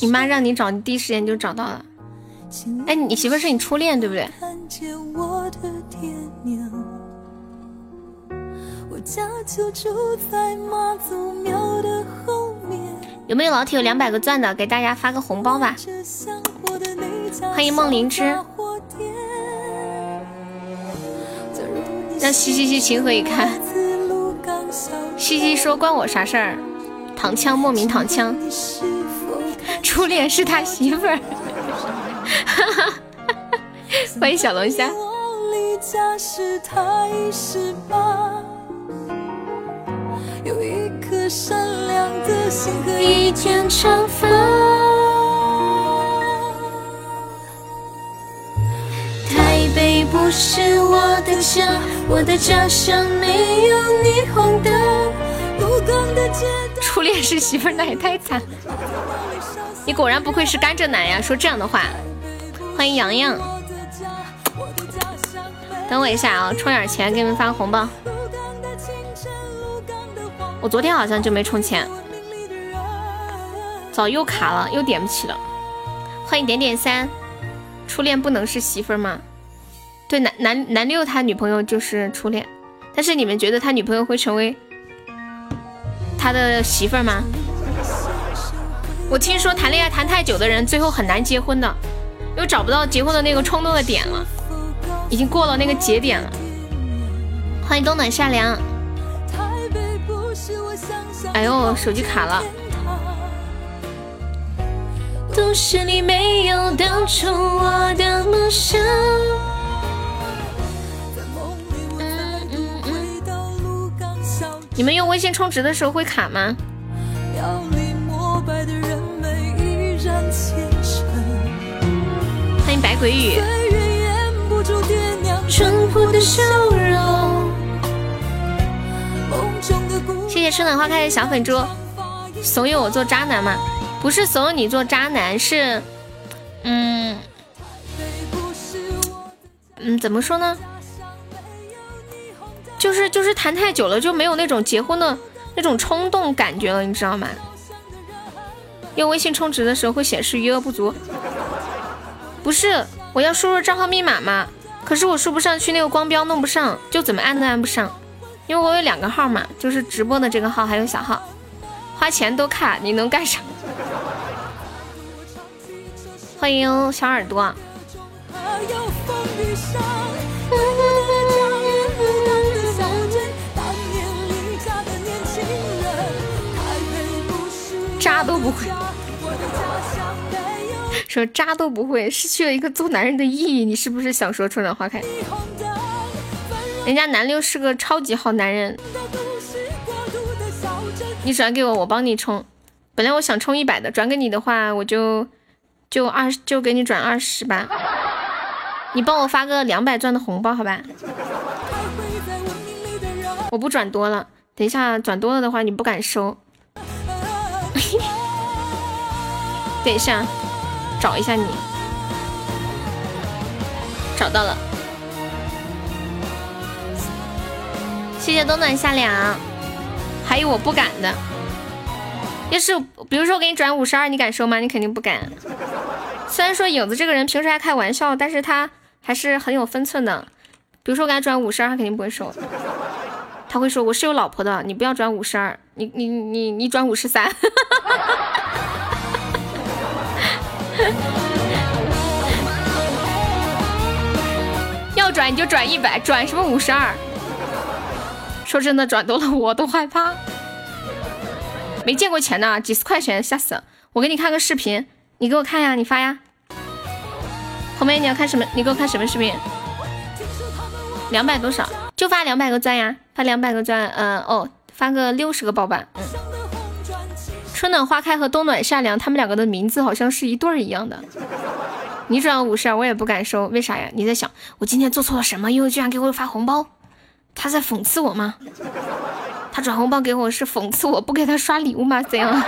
你妈让你找，你第一时间就找到了。哎，你媳妇是你初恋对不对？有没有老铁有两百个钻的，给大家发个红包吧？欢迎梦灵芝，让西西西情何以堪？西西说关我啥事儿？躺枪莫名躺枪，初恋是他媳妇儿。欢迎小龙虾。一剪长发。台北不是我的家，我的家乡没有霓虹灯。初恋是媳妇儿，那也太惨。你果然不愧是甘蔗男呀，说这样的话。欢迎洋洋，等我一下啊，充点钱给你们发个红包。我昨天好像就没充钱，早又卡了，又点不起了。欢迎点点三，初恋不能是媳妇儿吗？对，男男男六他女朋友就是初恋，但是你们觉得他女朋友会成为？他的媳妇儿吗？我听说谈恋爱谈太久的人，最后很难结婚的，又找不到结婚的那个冲动的点了，已经过了那个节点了。欢迎冬暖夏凉，哎呦，手机卡了。都是你没有当初我的梦想。你们用微信充值的时候会卡吗？欢迎白鬼雨。谢春暖花开的小粉猪，怂恿我做渣男吗？不是怂恿你做渣男，是，嗯，嗯，怎么说呢？就是就是谈太久了，就没有那种结婚的那种冲动感觉了，你知道吗？用微信充值的时候会显示余额不足，不是我要输入账号密码吗？可是我输不上去，那个光标弄不上，就怎么按都按不上，因为我有两个号嘛，就是直播的这个号还有小号，花钱都看，你能干啥？欢迎小耳朵。渣都不会，说渣都不会，失去了一个做男人的意义。你是不是想说春暖花开？人家南六是个超级好男人。你转给我，我帮你充。本来我想充一百的，转给你的话，我就就二十就给你转二十吧。你帮我发个两百钻的红包，好吧？我不转多了，等一下转多了的话，你不敢收。等一下，找一下你，找到了。谢谢冬暖夏凉，还有我不敢的。要是比如说我给你转五十二，你敢收吗？你肯定不敢。虽然说影子这个人平时爱开玩笑，但是他还是很有分寸的。比如说我给他转五十二，他肯定不会收。他会说我是有老婆的，你不要转五十二，你你你你转五十三。要转你就转一百，转什么五十二？说真的，转多了我都害怕。没见过钱的，几十块钱吓死了。我给你看个视频，你给我看呀，你发呀。红梅你要看什么？你给我看什么视频？两百多少？就发两百个钻呀，发两百个钻。嗯哦，发个六十个包吧。嗯。春暖花开和冬暖夏凉，他们两个的名字好像是一对儿一样的。你转五十二，我也不敢收，为啥呀？你在想我今天做错了什么？悠悠居然给我发红包，他在讽刺我吗？他转红包给我是讽刺我不给他刷礼物吗？怎样？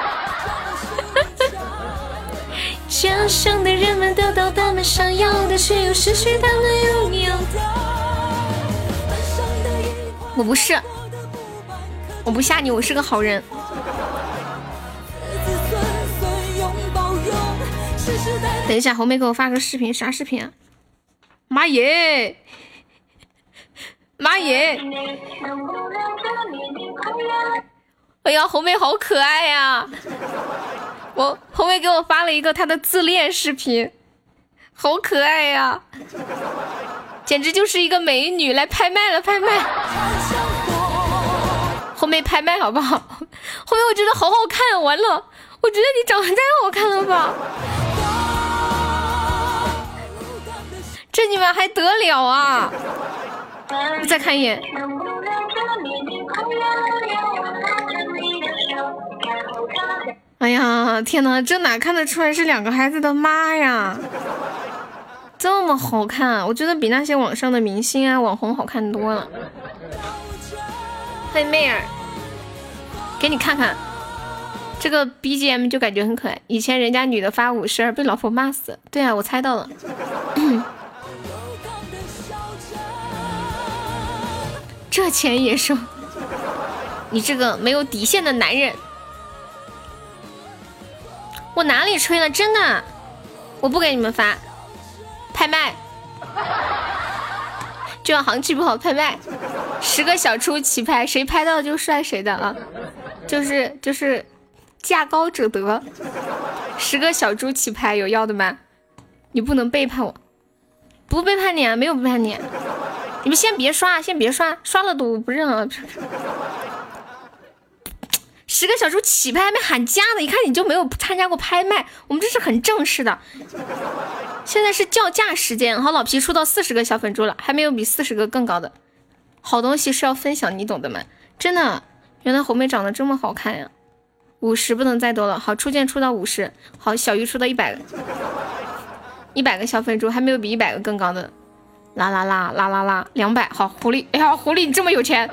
家乡的人们得到他们想要的，却又失去他们拥有的。我不是，我不吓你，我是个好人。等一下，红梅给我发个视频，啥视频啊？妈耶！妈耶！哎呀，红梅好可爱呀！我红梅给我发了一个她的自恋视频，好可爱呀！简直就是一个美女来拍卖了，拍卖！红梅拍卖好不好？红梅我觉得好好看，完了，我觉得你长得太好看了吧！这你们还得了啊！再看一眼。哎呀，天哪，这哪看得出来是两个孩子的妈呀？这么好看，我觉得比那些网上的明星啊、网红好看多了。欢迎妹儿，给你看看这个 BGM 就感觉很可爱。以前人家女的发五十二被老婆骂死，对啊，我猜到了。这钱也收，你这个没有底线的男人！我哪里吹了？真的，我不给你们发，拍卖，就要行情不好拍卖，十个小猪起拍，谁拍到就帅谁的啊！就是就是价高者得，十个小猪起拍，有要的吗？你不能背叛我，不背叛你啊，没有背叛你。你们先别刷，先别刷，刷了都不认了。十个小猪起拍还没喊价的，一看你就没有参加过拍卖，我们这是很正式的。现在是叫价时间，好，老皮出到四十个小粉猪了，还没有比四十个更高的。好东西是要分享，你懂的吗？真的，原来红梅长得这么好看呀！五十不能再多了，好，初见出到五十，好，小鱼出到一百个，一百个小粉猪还没有比一百个更高的。啦啦啦啦啦啦，两百，好，狐狸，哎呀，狐狸你这么有钱，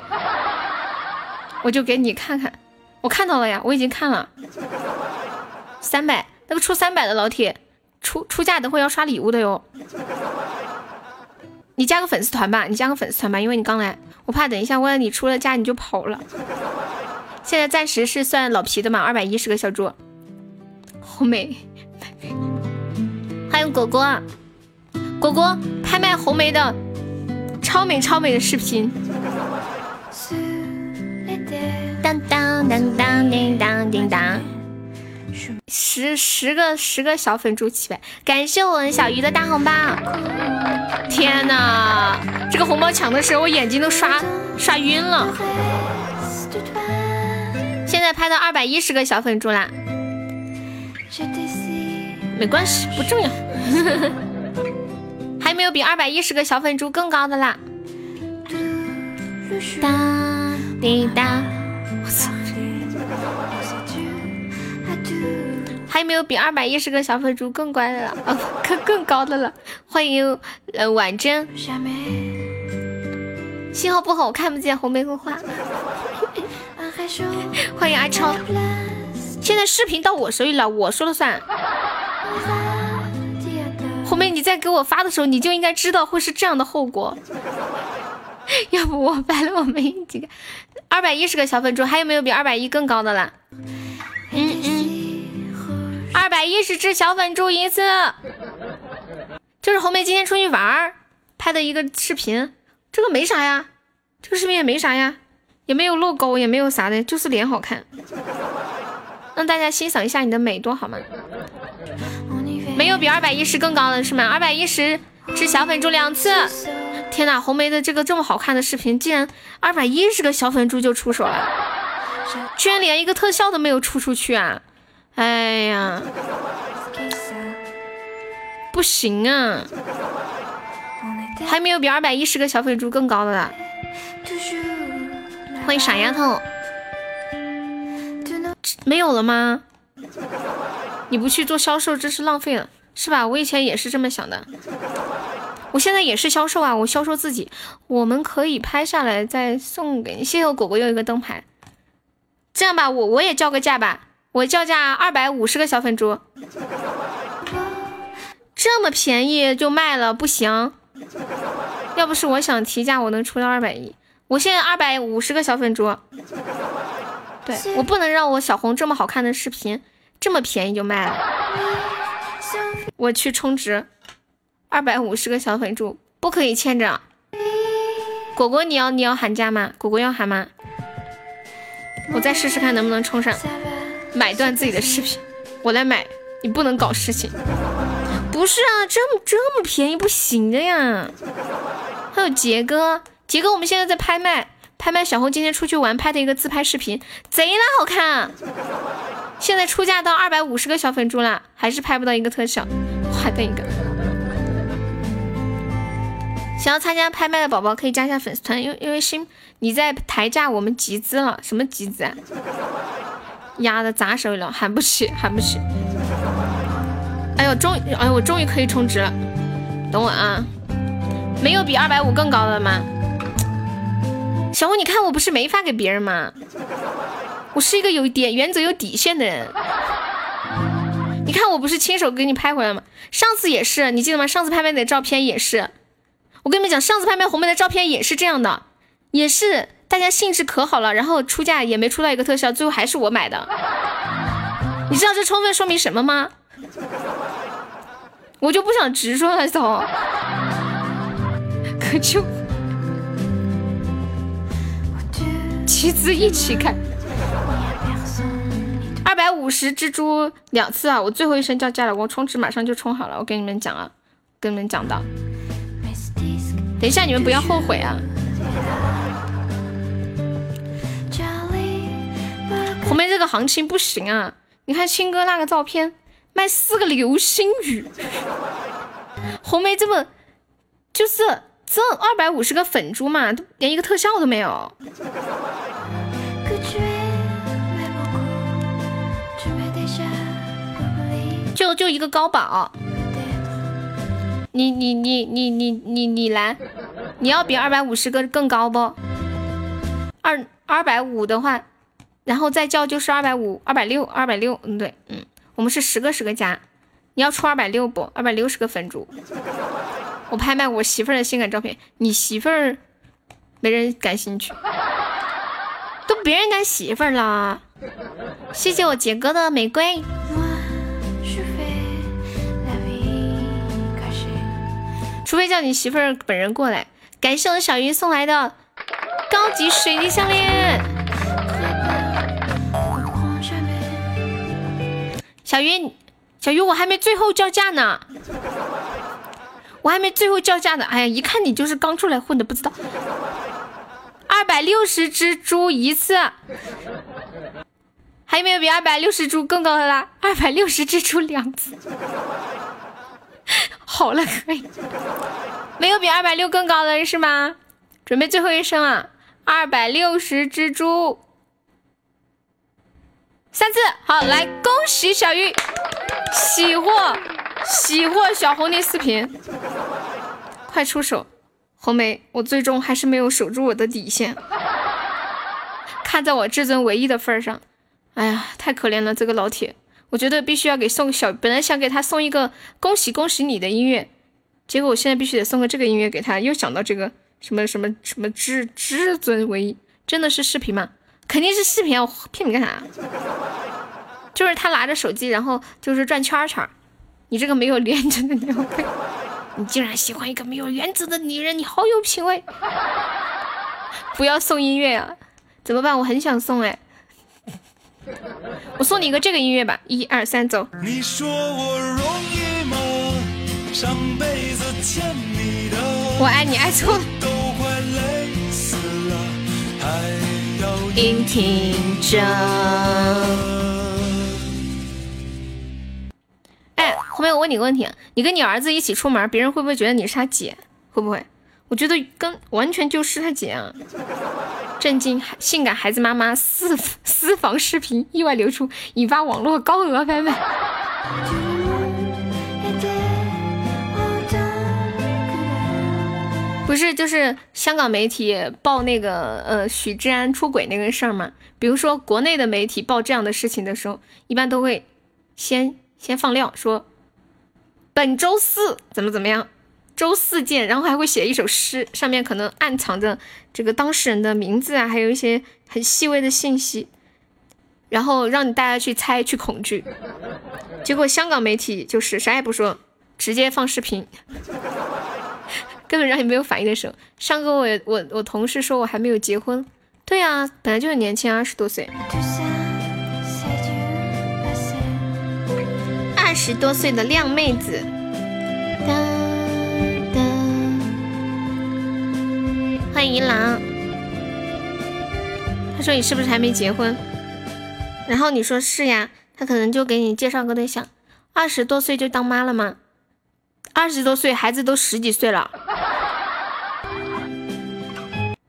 我就给你看看，我看到了呀，我已经看了，三百，那个出三百的老铁。出出价等会要刷礼物的哟，你加个粉丝团吧，你加个粉丝团吧，因为你刚来，我怕等一下，万一你出了价你就跑了。现在暂时是算老皮的嘛，二百一十个小猪，红梅，欢迎果果，果果拍卖红梅的超美超美的视频。当当当当叮当叮当。十十个十个小粉猪起呗，感谢我们小鱼的大红包。天哪，这个红包抢的时候我眼睛都刷刷晕了。现在拍到二百一十个小粉猪啦，没关系，不重要。呵呵没有比二百一十个小粉猪更高的啦。哒滴答，还有没有比二百一十个小粉猪更乖的了？更更高的了。欢迎呃婉珍，信号不好，我看不见红玫瑰花。欢迎阿超，现在视频到我手里了，我说了算。红梅，你在给我发的时候，你就应该知道会是这样的后果。要不我摆了我们几个二百一十个小粉猪，还有没有比二百一更高的了？嗯嗯。二百一十只小粉猪一次，就是红梅今天出去玩拍的一个视频，这个没啥呀，这个视频也没啥呀，也没有露沟，也没有啥的，就是脸好看，让大家欣赏一下你的美多好吗？没有比二百一十更高的是吗？二百一十只小粉猪两次，天哪，红梅的这个这么好看的视频，竟然二百一十个小粉猪就出手了，居然连一个特效都没有出出去啊！哎呀，不行啊！还没有比二百一十个小粉猪更高的了！欢迎傻丫头，没有了吗？你不去做销售，这是浪费了，是吧？我以前也是这么想的，我现在也是销售啊，我销售自己。我们可以拍下来再送给你。谢谢我果果又一个灯牌，这样吧，我我也叫个价吧。我叫价二百五十个小粉猪，这么便宜就卖了不行？要不是我想提价，我能出到二百一。我现在二百五十个小粉猪，对我不能让我小红这么好看的视频这么便宜就卖了。我去充值，二百五十个小粉猪不可以欠着。果果你要你要喊价吗？果果要喊吗？我再试试看能不能充上。买断自己的视频，我来买，你不能搞事情。不是啊，这么这么便宜不行的呀。还有杰哥，杰哥，我们现在在拍卖，拍卖小红今天出去玩拍的一个自拍视频，贼拉好看。现在出价到二百五十个小粉猪了，还是拍不到一个特效，还等一个。想要参加拍卖的宝宝可以加一下粉丝团，因为因为新你在抬价，我们集资了，什么集资啊？压的砸手里了，喊不起，喊不起。哎呦，终，哎呦，我终于可以充值了。等我啊，没有比二百五更高的吗？小红，你看我不是没发给别人吗？我是一个有点原则、有底线的人。你看我不是亲手给你拍回来吗？上次也是，你记得吗？上次拍卖的照片也是。我跟你们讲，上次拍卖红梅的照片也是这样的，也是。大家兴致可好了，然后出价也没出到一个特效，最后还是我买的。你知道这充分说明什么吗？我就不想直说了，走。可就集资一起看，二百五十蜘蛛两次啊！我最后一声叫价了，我充值马上就充好了。我跟你们讲啊，跟你们讲到，等一下你们不要后悔啊。红梅这个行情不行啊！你看青哥那个照片，卖四个流星雨，红梅这么就是这二百五十个粉珠嘛，都连一个特效都没有。就就一个高保，你你你你你你你来，你要比二百五十个更高不？二二百五的话，然后再叫就是二百五，二百六，二百六，嗯对，嗯，我们是十个十个加，你要出二百六不？二百六十个粉珠，我拍卖我媳妇儿的性感照片，你媳妇儿没人感兴趣，都别人家媳妇儿了，谢谢我杰哥的玫瑰。除非叫你媳妇儿本人过来，感谢我小鱼送来的高级水晶项链。小鱼，小鱼，我还没最后叫价呢，我还没最后叫价呢。哎呀，一看你就是刚出来混的，不知道。二百六十只猪一次，还有没有比二百六十猪更高的啦？二百六十只猪两次。好了，可以。没有比二百六更高的是吗？准备最后一声啊！二百六十只猪，三次。好，来恭喜小玉，喜获喜获小红的视频，快出手！红梅，我最终还是没有守住我的底线。看在我至尊唯一的份上，哎呀，太可怜了这个老铁。我觉得必须要给送小，本来想给他送一个恭喜恭喜你的音乐，结果我现在必须得送个这个音乐给他。又想到这个什么什么什么至至尊唯一，真的是视频吗？肯定是视频，我骗你干啥？就是他拿着手机，然后就是转圈圈。你这个没有原则 的鸟，你竟然喜欢一个没有原则的女人，你好有品味。不要送音乐啊！怎么办？我很想送哎。我送你一个这个音乐吧，一二三，走。我爱你爱错了。聆听着。哎，后面我问你个问题，你跟你儿子一起出门，别人会不会觉得你是他姐？会不会？我觉得跟完全就是他姐啊。震惊！性感孩子妈妈私私房视频意外流出，引发网络高额拍卖。不是，就是香港媒体报那个呃许志安出轨那个事儿嘛？比如说国内的媒体报这样的事情的时候，一般都会先先放料说本周四怎么怎么样。周四见，然后还会写一首诗，上面可能暗藏着这个当事人的名字啊，还有一些很细微的信息，然后让你大家去猜去恐惧。结果香港媒体就是啥也不说，直接放视频，根本让你没有反应的时候。上个我我我同事说我还没有结婚，对啊，本来就很年轻，二十多岁，十多岁的靓妹子。欢迎一郎，他说你是不是还没结婚？然后你说是呀，他可能就给你介绍个对象。二十多岁就当妈了吗？二十多岁孩子都十几岁了，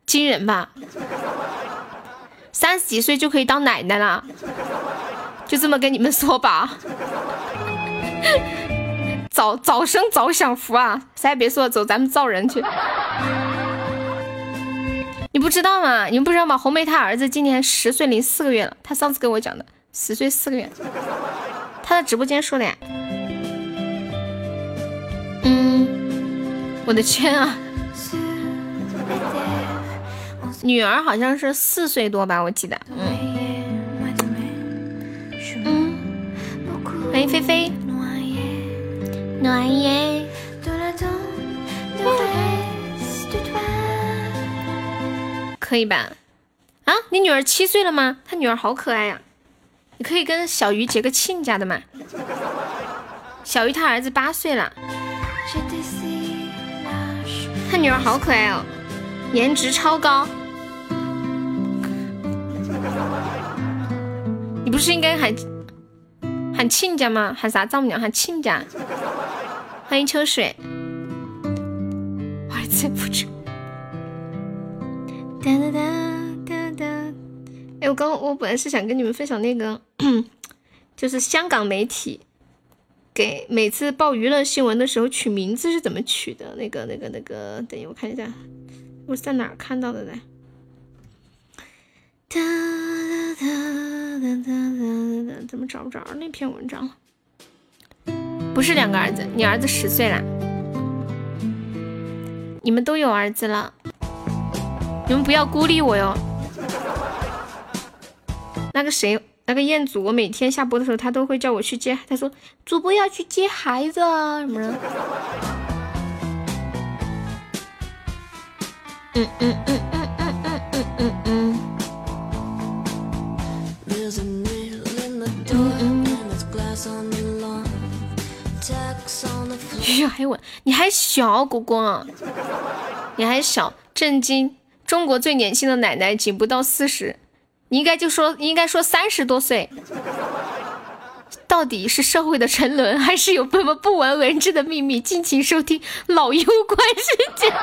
惊人吧？三十几岁就可以当奶奶了，就这么跟你们说吧。早早生早享福啊！啥也别说，走，咱们造人去。你不知道吗？你们不知道吗？红梅她儿子今年十岁零四个月了。他上次跟我讲的，十岁四个月。他在直播间说的呀。嗯，我的天啊！女儿好像是四岁多吧，我记得。嗯。嗯。欢迎菲菲。暖耶。可以吧？啊，你女儿七岁了吗？她女儿好可爱呀，你可以跟小鱼结个亲家的嘛。小鱼他儿子八岁了，他女儿好可爱哦，颜值超高。你不是应该喊喊亲家吗？喊啥丈母娘？喊亲家。欢迎秋水。儿子不住。哒哒哒哒哒。哎，我刚我本来是想跟你们分享那个，就是香港媒体给每次报娱乐新闻的时候取名字是怎么取的？那个那个那个，等一下我看一下，我是在哪看到的呢？哒哒哒哒哒哒，怎么找不着那篇文章了？不是两个儿子，你儿子十岁啦，你们都有儿子了，你们不要孤立我哟。那个谁，那个彦祖，我每天下播的时候，他都会叫我去接，他说主播要去接孩子啊什么的。嗯嗯嗯嗯嗯嗯嗯嗯嗯。嘘，还问你还小，果果，你还小，震惊！中国最年轻的奶奶仅不到四十，你应该就说应该说三十多岁。到底是社会的沉沦，还是有什么不闻人知的秘密？敬请收听老幽观世界。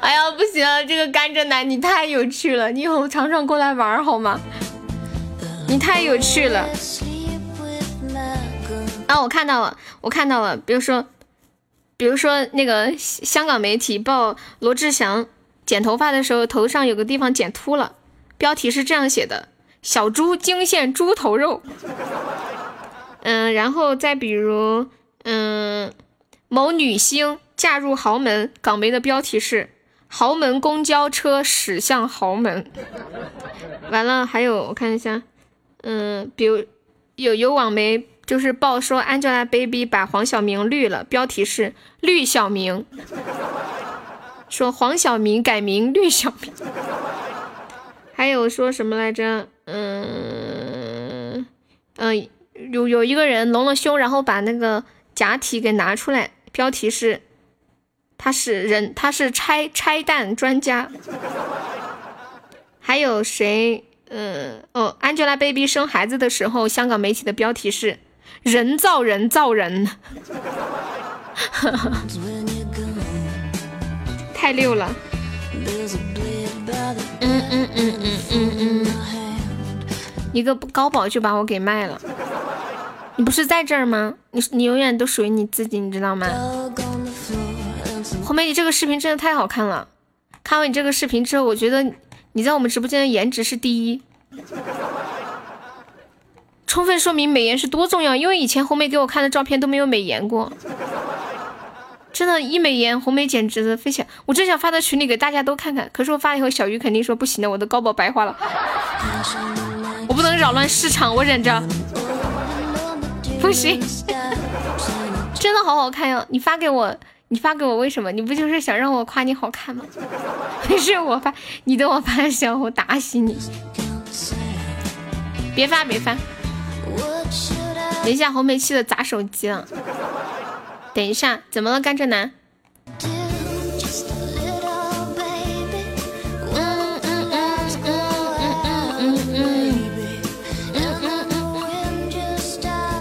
哎呀，不行，这个甘蔗男你太有趣了，你以后常常过来玩好吗？你太有趣了。啊，我看到了，我看到了。比如说，比如说那个香港媒体报罗志祥剪头发的时候，头上有个地方剪秃了，标题是这样写的：小猪惊现猪头肉。嗯，然后再比如，嗯，某女星嫁入豪门，港媒的标题是豪门公交车驶向豪门。完了，还有我看一下，嗯，比如有有网媒。就是报说 Angelababy 把黄晓明绿了，标题是绿小明，说黄晓明改名绿小明，还有说什么来着？嗯嗯，有有一个人隆了胸，然后把那个假体给拿出来，标题是他是人，他是拆拆弹专家。还有谁？嗯哦，Angelababy 生孩子的时候，香港媒体的标题是。人造人造人，太溜了。嗯嗯嗯嗯嗯嗯，一个高保就把我给卖了。你不是在这儿吗？你你永远都属于你自己，你知道吗？红梅，你这个视频真的太好看了。看完你这个视频之后，我觉得你在我们直播间的颜值是第一。充分说明美颜是多重要，因为以前红梅给我看的照片都没有美颜过，真的，一美颜红梅简直的飞起。我真想发到群里给大家都看看，可是我发以后小鱼肯定说不行的，我的高保白花了，我不能扰乱市场，我忍着，不行，真的好好看哟！你发给我，你发给我，为什么？你不就是想让我夸你好看吗？没事，我发，你等我发小，我打死你！别发，别发。等一下，红梅气的砸手机了。等一下，怎么了，甘蔗男？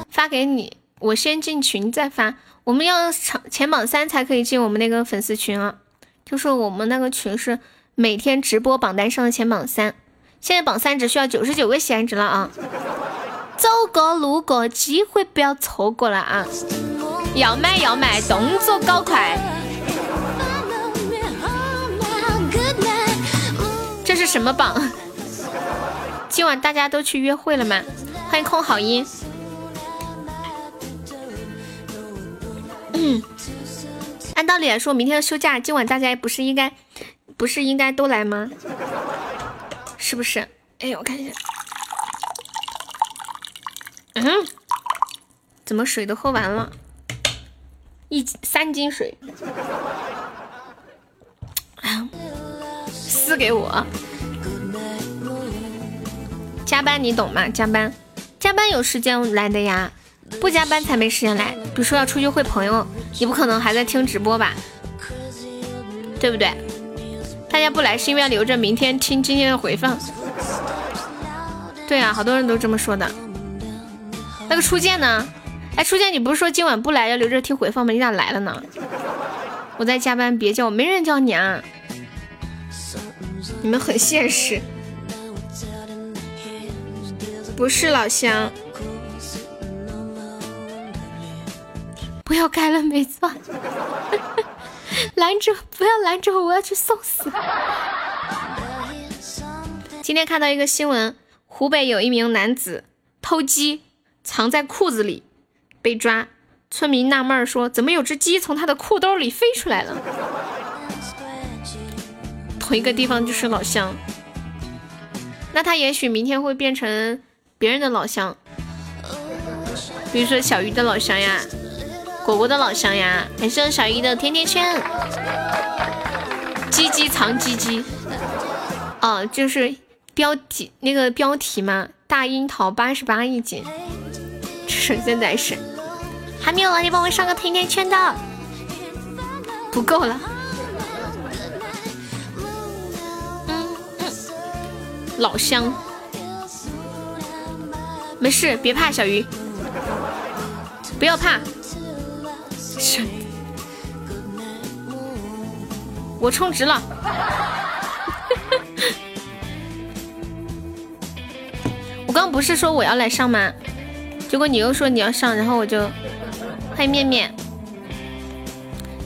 发给你，我先进群再发。我们要前前榜三才可以进我们那个粉丝群啊。就是我们那个群是每天直播榜单上的前榜三，现在榜三只需要九十九个喜爱值了啊。走过路过，机会不要错过了啊！要买要买，动作搞快。这是什么榜？今晚大家都去约会了吗？欢迎空好音。嗯，按道理来说，明天要休假，今晚大家不是应该，不是应该都来吗？是不是？哎，我看一下。嗯，怎么水都喝完了？一三斤水，撕给我。加班你懂吗？加班，加班有时间来的呀，不加班才没时间来。比如说要出去会朋友，你不可能还在听直播吧？对不对？大家不来是因为要留着明天听今天的回放。对啊，好多人都这么说的。那个初见呢？哎，初见，你不是说今晚不来要留着听回放吗？你咋来了呢？我在加班，别叫我，没人叫你啊。你们很现实。不是老乡。不要开了，没错。拦着，不要拦着我，我要去送死。今天看到一个新闻，湖北有一名男子偷鸡藏在裤子里被抓，村民纳闷说：“怎么有只鸡从他的裤兜里飞出来了？”同一个地方就是老乡，那他也许明天会变成别人的老乡，比如说小鱼的老乡呀。果果的老乡呀，感谢小鱼的甜甜圈。鸡鸡藏鸡鸡，哦，就是标题那个标题嘛。大樱桃八十八一斤，是现在是还没有了，你帮我上个甜甜圈的，不够了。嗯嗯，老乡，没事，别怕，小鱼，不要怕。我充值了，我刚不是说我要来上吗？结果你又说你要上，然后我就欢迎面面，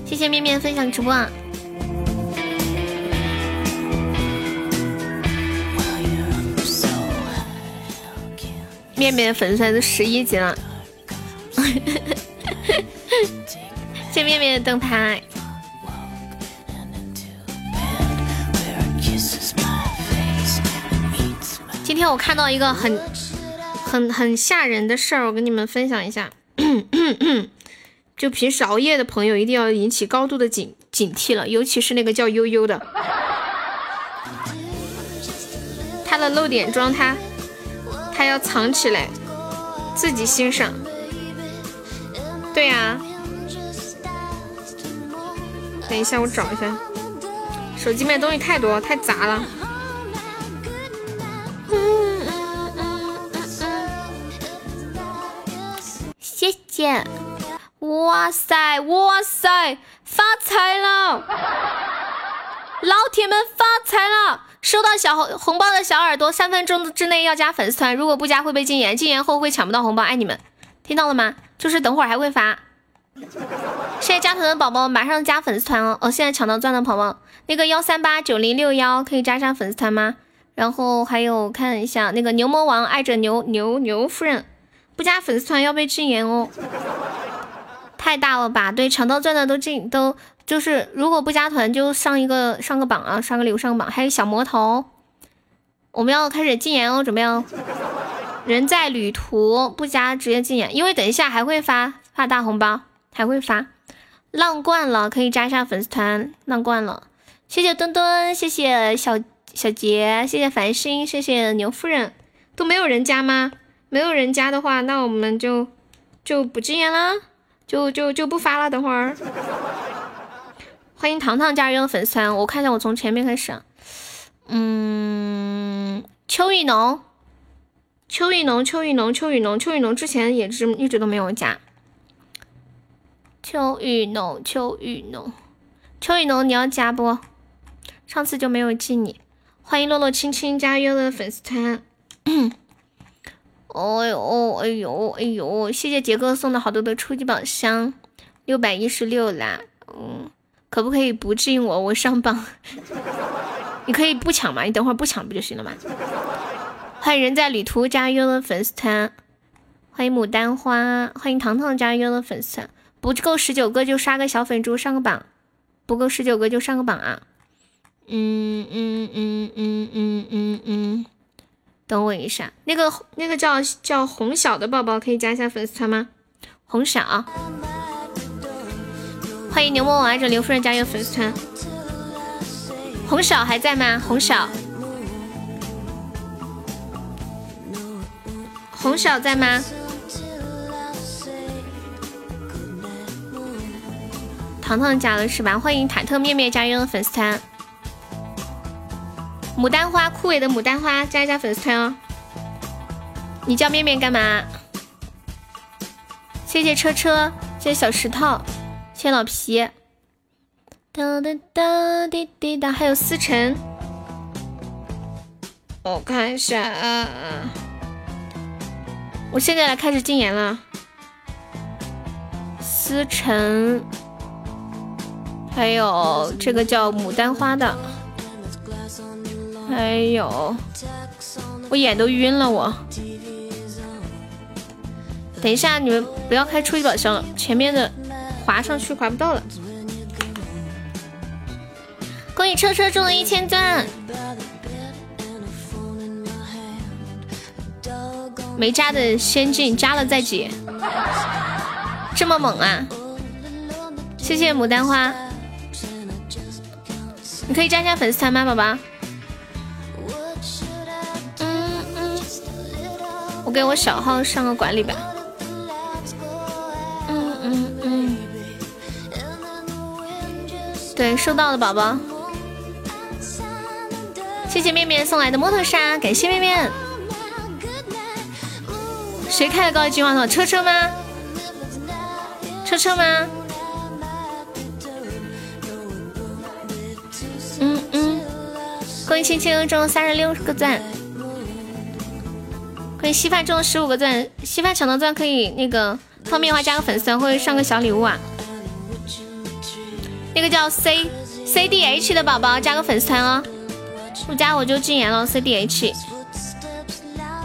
谢谢面面分享直播啊。面面粉丝都十一级了。谢 谢面面的灯牌。今天我看到一个很、很、很吓人的事儿，我跟你们分享一下。就平时熬夜的朋友一定要引起高度的警警惕了，尤其是那个叫悠悠的，他的漏点装他，他要藏起来，自己欣赏。对呀。等一下，我找一下。手机里面东西太多，太杂了。哇塞，哇塞，发财了！老铁们发财了！收到小红红包的小耳朵，三分钟之内要加粉丝团，如果不加会被禁言，禁言后会抢不到红包。爱你们，听到了吗？就是等会儿还会发。现在加团的宝宝马上加粉丝团哦！哦，现在抢到钻的宝宝，那个幺三八九零六幺可以加上粉丝团吗？然后还有看一下那个牛魔王爱着牛牛牛夫人，不加粉丝团要被禁言哦！太大了吧？对，抢到钻的都禁都就是如果不加团就上一个上个榜啊，上个礼物上个榜。还有小魔头，我们要开始禁言哦，准备哦！人在旅途不加直接禁言，因为等一下还会发发大红包。还会发浪惯了，可以加一下粉丝团。浪惯了，谢谢墩墩，谢谢小小杰，谢谢繁星，谢谢牛夫人，都没有人加吗？没有人加的话，那我们就就不禁言了，就就就不发了。等会儿，欢迎糖糖加入粉丝团。我看一下，我从前面开始。嗯，秋雨浓，秋雨浓，秋雨浓，秋雨浓，秋雨浓，之前也是一直都没有加。秋雨浓，秋雨浓，秋雨浓，你要加不？上次就没有记你。欢迎洛洛青青加入了粉丝团。哎呦，哎呦，哎呦！谢谢杰哥送的好多的初级宝箱，六百一十六啦。嗯，可不可以不进我？我上榜。你可以不抢嘛？你等会儿不抢不就行了吗？欢迎人在旅途加入了粉丝团。欢迎牡丹花，欢迎糖糖加入了粉丝团。不够十九个就刷个小粉猪上个榜，不够十九个就上个榜啊！嗯嗯嗯嗯嗯嗯嗯，等我一下，那个那个叫叫红小的宝宝可以加一下粉丝团吗？红小，欢迎牛魔王爱着刘夫人加入粉丝团。红小还在吗？红小，红小在吗？糖糖加了是吧？欢迎忐忑面面加入粉丝团。牡丹花枯萎的牡丹花加一下粉丝团哦。你叫面面干嘛？谢谢车车，谢谢小石头，谢谢老皮。哒哒哒滴滴答，还有思辰。我看一下啊，我现在来开始禁言了。思辰，还有这个叫牡丹花的，还有我眼都晕了，我。等一下，你们不要开初级宝箱了，前面的滑上去滑不到了。恭喜车车中了一千钻，没加的先进，加了再解，这么猛啊！谢谢牡丹花，你可以加一下粉丝团吗，宝宝？我给我小号上个管理吧。嗯嗯嗯，对，收到了，宝宝。谢谢面面送来的摩托沙，感谢面面。谁开的高级金话筒？车车吗？车车吗？嗯嗯，恭喜青青中三十六个钻，恭喜稀饭中了十五个钻。稀饭抢到钻可以那个方便的话加个粉丝团或者上个小礼物啊。那个叫 C C D H 的宝宝加个粉丝团哦。不加我就禁言了。C D H，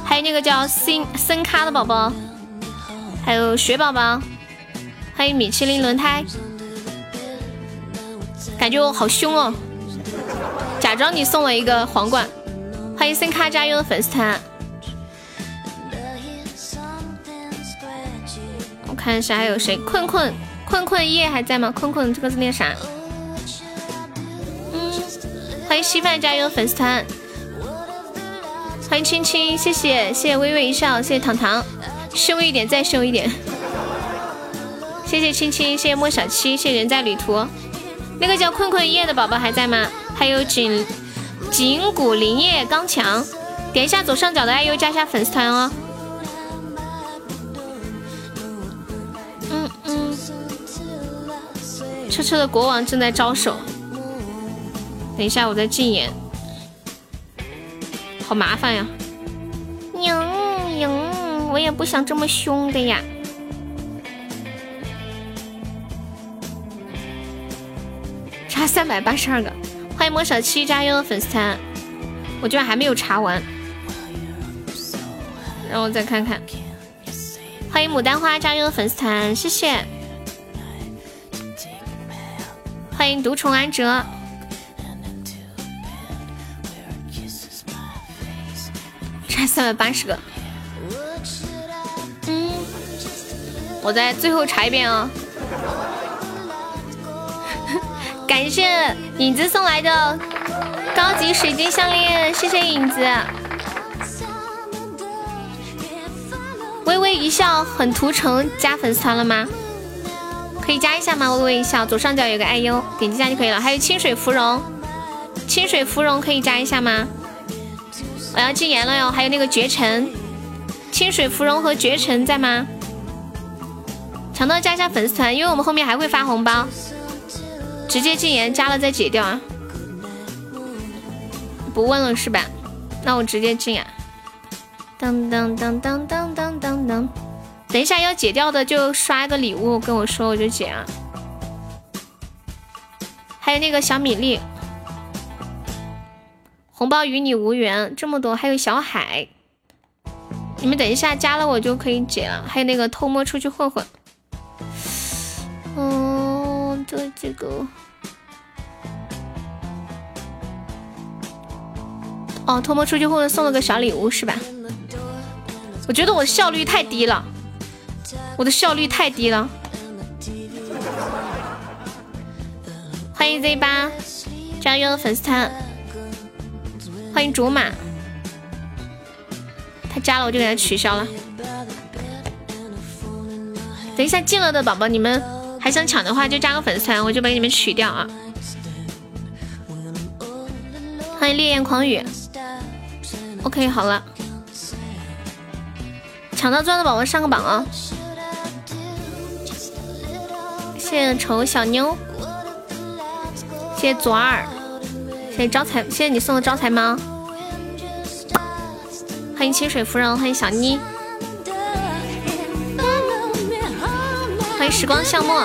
还有那个叫森森咖的宝宝，还有雪宝宝，欢迎米其林轮胎，感觉我好凶哦，假装你送了一个皇冠。欢迎森咖加入的粉丝团，看一下还有谁？困困困困夜还在吗？困困这个字念啥？嗯欢迎稀饭加油粉丝团，欢迎青青，谢谢谢谢微微一笑，谢谢糖糖，凶一点再凶一点，谢谢青青，谢谢莫小七，谢谢人在旅途，那个叫困困夜的宝宝还在吗？还有锦锦谷林业刚强，点一下左上角的爱优加一下粉丝团哦。车车的国王正在招手。等一下，我再禁言，好麻烦呀！赢赢，我也不想这么凶的呀。差三百八十二个，欢迎莫小七加油的粉丝团，我居然还没有查完，让我再看看。欢迎牡丹花加油的粉丝团，谢谢。欢迎独宠安哲。差三百八十个，嗯，我再最后查一遍哦。感谢影子送来的高级水晶项链，谢谢影子。微微一笑很图城加粉丝团了吗？可以加一下吗？微微一笑左上角有个爱优，点击一下就可以了。还有清水芙蓉，清水芙蓉可以加一下吗？我要禁言了哟！还有那个绝尘、清水芙蓉和绝尘在吗？抢到加一下粉丝团，因为我们后面还会发红包。直接禁言，加了再解掉啊！不问了是吧？那我直接禁啊！当当当当当当当当，等一下要解掉的就刷个礼物跟我说，我就解啊。还有那个小米粒。红包与你无缘，这么多，还有小海，你们等一下加了我就可以解了。还有那个偷摸出去混混，嗯，对这个，哦，偷摸出去混混送了个小礼物是吧？我觉得我效率太低了，我的效率太低了。欢迎 Z 八加油粉丝团。欢迎竹马，他加了我就给他取消了。等一下进了的宝宝，你们还想抢的话就加个粉丝团，我就把你们取掉啊。欢迎烈焰狂雨，OK 好了。抢到钻的宝宝上个榜啊！谢谢丑小妞，谢谢左耳，谢谢招财，谢谢你送的招财猫。欢迎清水芙蓉，欢迎小妮，欢迎时光笑墨。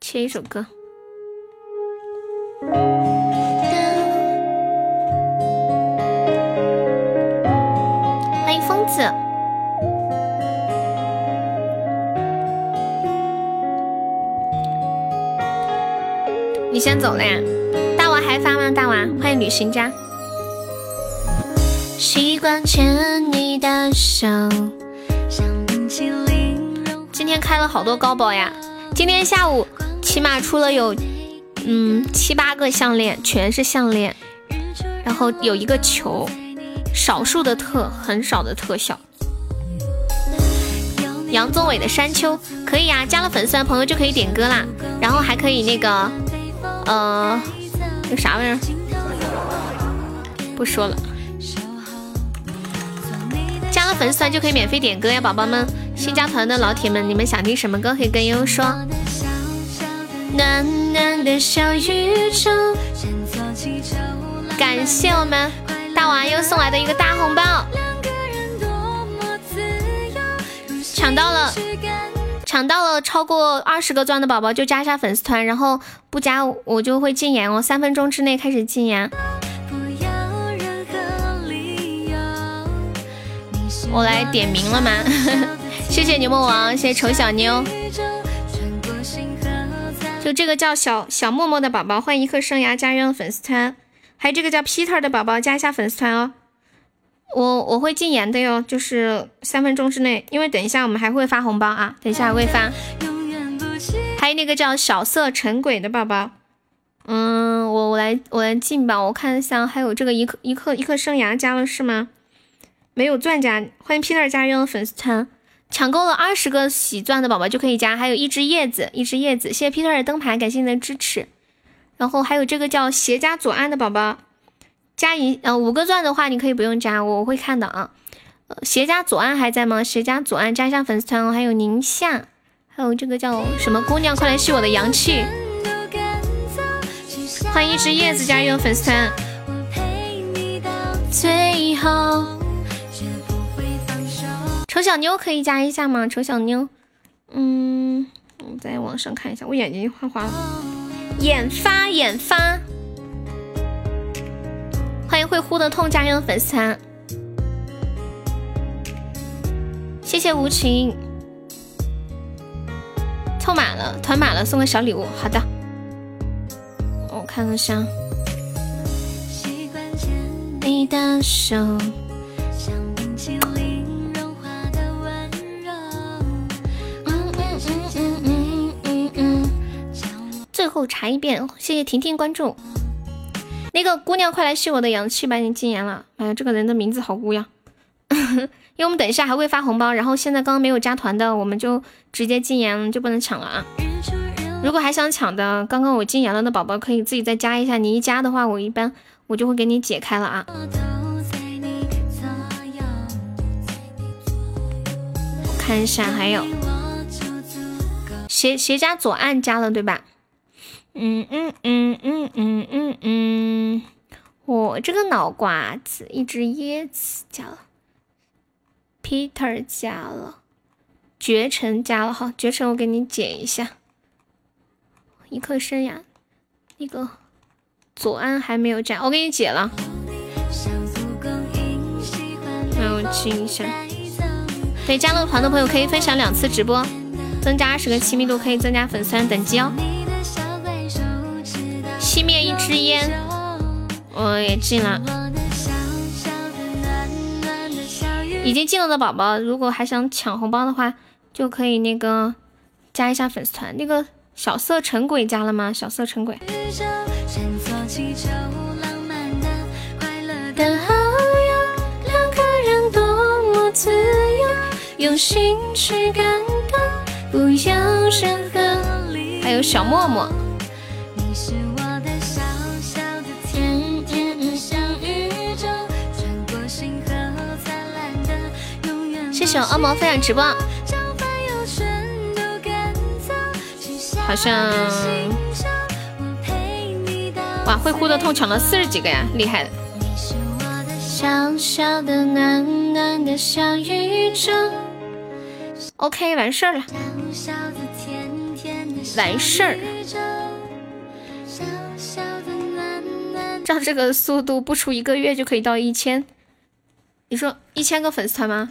切一首歌。你先走了呀？大娃还发吗？大娃，欢迎旅行家。习惯牵你的手，今天开了好多高保呀！今天下午起码出了有嗯七八个项链，全是项链，然后有一个球。少数的特，很少的特效。杨宗纬的山丘可以呀，加了粉丝团朋友就可以点歌啦，然后还可以那个，呃，那啥玩意儿，不说了。加了粉丝团就可以免费点歌呀，宝宝们，新加团的老铁们，你们想听什么歌可以跟悠悠说。暖暖的小宇宙，感谢我们。大娃又送来的一个大红包，抢到了，抢到了超过二十个钻的宝宝就加一下粉丝团，然后不加我就会禁言哦，三分钟之内开始禁言。我来点名了吗？谢谢牛魔王，谢谢丑小妞。就这个叫小小默默的宝宝，欢迎一颗生涯加入粉丝团。还有这个叫 Peter 的宝宝，加一下粉丝团哦。我我会禁言的哟，就是三分钟之内，因为等一下我们还会发红包啊，等一下还会发。还有那个叫小色尘鬼的宝宝，嗯，我我来我来进吧，我看一下，还有这个一颗一颗一颗生涯加了是吗？没有钻加，欢迎 Peter 加入粉丝团，抢够了二十个喜钻的宝宝就可以加，还有一只叶子，一只叶子，谢谢 Peter 的灯牌，感谢你的支持。然后还有这个叫斜加左岸的宝宝，加一呃五个钻的话，你可以不用加，我会看的啊。呃，斜加左岸还在吗？斜加左岸加一下粉丝团哦。还有宁夏，还有这个叫什么姑娘，快来吸我的阳气。欢迎一只叶子加入粉丝团。最后，丑小妞可以加一下吗？丑小妞，嗯，我在网上看一下，我眼睛花花了。眼发眼发，欢迎会呼的痛加入粉丝团，谢谢无情，凑满了，团满了，送个小礼物，好的，我看个下。你的手。最后查一遍，谢谢婷婷关注。那个姑娘，快来吸我的阳气，把你禁言了。哎呀，这个人的名字好污呀！因为我们等一下还会发红包，然后现在刚刚没有加团的，我们就直接禁言，就不能抢了啊。如果还想抢的，刚刚我禁言了的宝宝可以自己再加一下。你一加的话，我一般我就会给你解开了啊。我看一下，还有斜斜家左岸加了对吧？嗯嗯嗯嗯嗯嗯嗯，我这个脑瓜子一只椰子加了，Peter 加了，绝尘加了哈，绝尘我给你解一下，一颗生涯，那个左岸还没有加，我给你解了，让我清一下，对加入团的朋友可以分享两次直播，增加二十个亲密度可以增加粉丝团等级哦。熄灭一支烟，我也进了。已经进了的宝宝，如果还想抢红包的话，就可以那个加一下粉丝团。那个小色尘鬼加了吗？小色尘鬼。还有小默默。谢谢我恶魔分享直播。好像哇，会哭的痛抢了四十几个呀，厉害的。OK，完事儿了，完事儿。照这个速度，不出一个月就可以到一千。你说一千个粉丝团吗？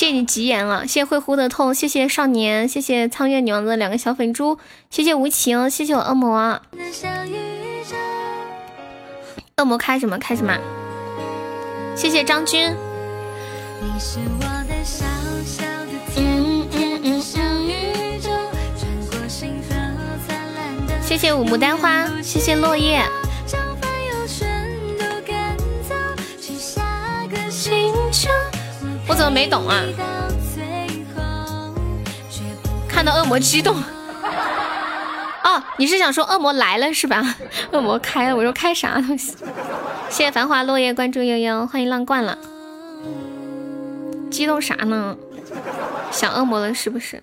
借你吉言了，谢谢会呼的痛，谢谢少年，谢谢苍月女王的两个小粉猪，谢谢无情，谢谢我恶魔。恶魔开什么开什么？谢谢张军。谢谢五牡丹花，谢谢落叶。我怎么没懂啊？看到恶魔激动。哦，你是想说恶魔来了是吧？恶魔开了，我说开啥东西？谢谢繁华落叶关注悠悠，欢迎浪惯了。激动啥呢？想恶魔了是不是？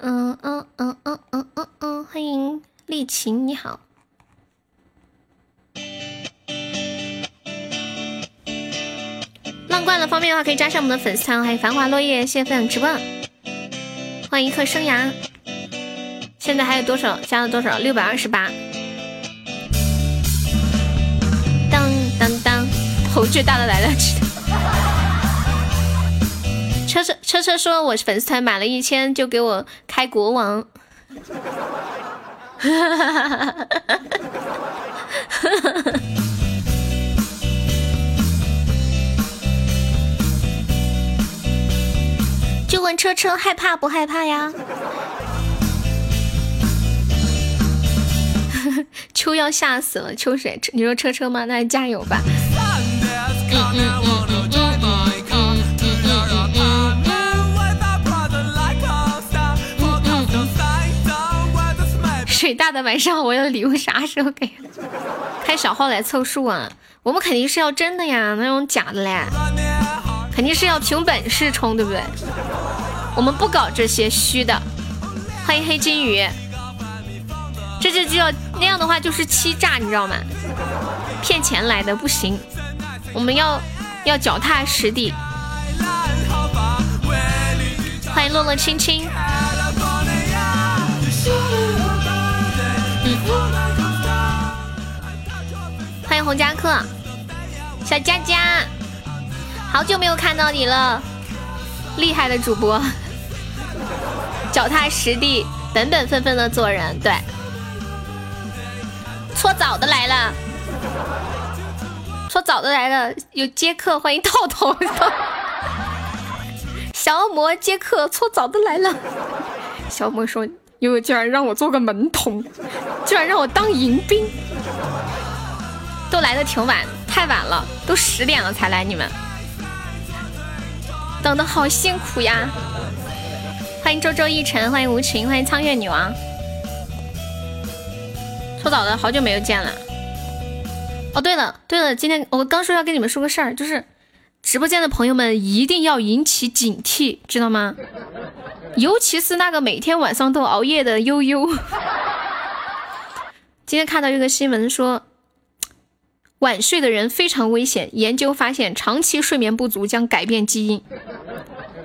嗯嗯嗯嗯嗯嗯嗯，欢迎丽琴，你好。浪惯了方便的话可以加上我们的粉丝团，还有繁华落叶，谢谢分享直播。欢迎一颗生涯，现在还有多少？加了多少？六百二十八。当当当，头巨大的来了！车车车车说，我粉丝团满了一千就给我开国王。哈哈哈哈哈哈！就问车车害怕不害怕呀？秋要吓死了，秋水，你说车车吗？那加油吧。水大的晚上，我的礼物啥时候给？开小号来凑数啊？我们肯定是要真的呀，那种假的嘞。肯定是要凭本事冲，对不对？我们不搞这些虚的。欢迎黑金鱼，这就就要那样的话就是欺诈，你知道吗？骗钱来的不行，我们要要脚踏实地。欢迎乐乐青青，欢迎洪家客，小佳佳。好久没有看到你了，厉害的主播，脚踏实地、本本分分的做人。对，搓澡的来了，搓澡的来了，有接客，欢迎套头。小恶魔接客，搓澡的来了。小魔说：“悠悠竟然让我做个门童，居然让我当迎宾，都来的挺晚，太晚了，都十点了才来，你们。”等的好辛苦呀！欢迎周周一晨，欢迎无情，欢迎苍月女王。搓澡的好久没有见了。哦，对了对了，今天我刚说要跟你们说个事儿，就是直播间的朋友们一定要引起警惕，知道吗？尤其是那个每天晚上都熬夜的悠悠。今天看到一个新闻说。晚睡的人非常危险。研究发现，长期睡眠不足将改变基因。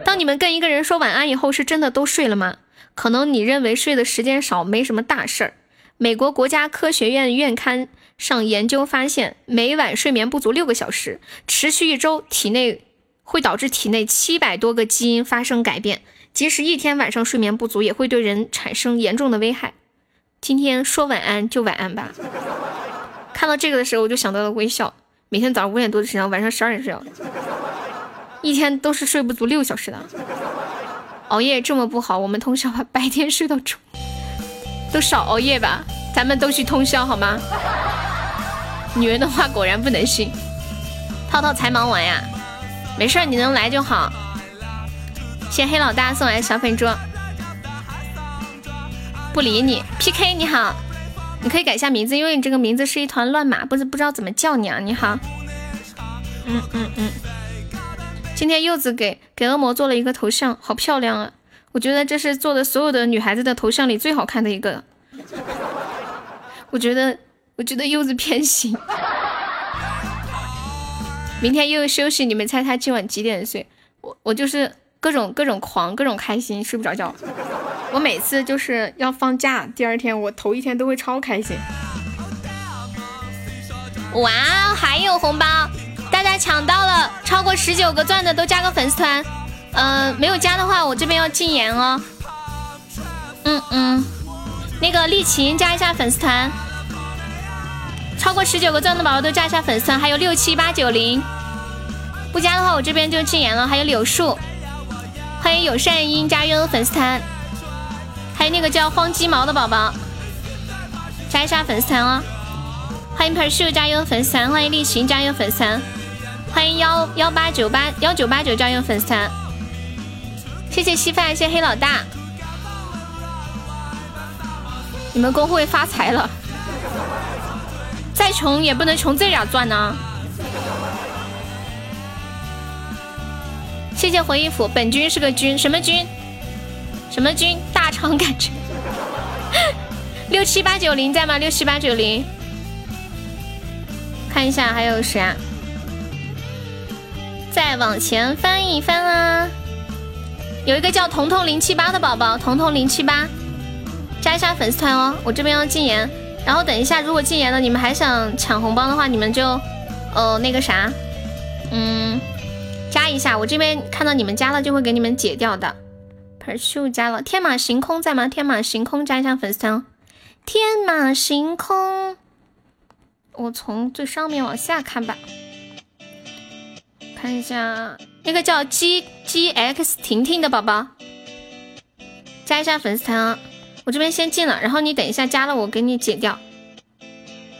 当你们跟一个人说晚安以后，是真的都睡了吗？可能你认为睡的时间少，没什么大事儿。美国国家科学院院刊上研究发现，每晚睡眠不足六个小时，持续一周，体内会导致体内七百多个基因发生改变。即使一天晚上睡眠不足，也会对人产生严重的危害。今天说晚安就晚安吧。看到这个的时候，我就想到了微笑。每天早上五点多睡觉，晚上十二点睡觉，一天都是睡不足六小时的。熬夜这么不好，我们通宵吧，白天睡到中，都少熬夜吧，咱们都去通宵好吗？女人的话果然不能信。涛涛才忙完呀，没事你能来就好。谢黑老大送来的小粉猪，不理你。PK 你好。你可以改一下名字，因为你这个名字是一团乱码，不是不知道怎么叫你啊。你好，嗯嗯嗯，今天柚子给给恶魔做了一个头像，好漂亮啊！我觉得这是做的所有的女孩子的头像里最好看的一个。我觉得，我觉得柚子偏心。明天又休息，你们猜他今晚几点睡？我我就是各种各种狂，各种开心，睡不着觉。我每次就是要放假，第二天我头一天都会超开心。哇，还有红包，大家抢到了，超过十九个钻的都加个粉丝团。嗯，没有加的话，我这边要禁言哦。嗯嗯，那个丽琴加一下粉丝团，超过十九个钻的宝宝都加一下粉丝团，还有六七八九零，不加的话我这边就禁言了。还有柳树，欢迎友善音加入粉丝团，还有那个叫荒鸡毛的宝宝，加一下粉丝团哦。欢迎 pursue 加入粉丝团，欢迎丽琴加入粉丝团，欢迎幺幺八九八幺九八九加入粉丝团。谢谢稀饭，谢谢黑老大，你们公会发财了，再穷也不能穷这点钻呢。谢谢回忆府，本君是个君，什么君？什么君？大肠感觉。六七八九零在吗？六七八九零，看一下还有谁啊？再往前翻一翻啊！有一个叫彤彤零七八的宝宝，彤彤零七八，加一下粉丝团哦。我这边要禁言，然后等一下，如果禁言了，你们还想抢红包的话，你们就，呃，那个啥，嗯，加一下。我这边看到你们加了，就会给你们解掉的。Pursue 加了，天马行空在吗？天马行空加一下粉丝团。天马行空，我从最上面往下看吧，看一下。那个叫 G G X 婷婷的宝宝，加一下粉丝团啊！我这边先进了，然后你等一下加了我给你解掉。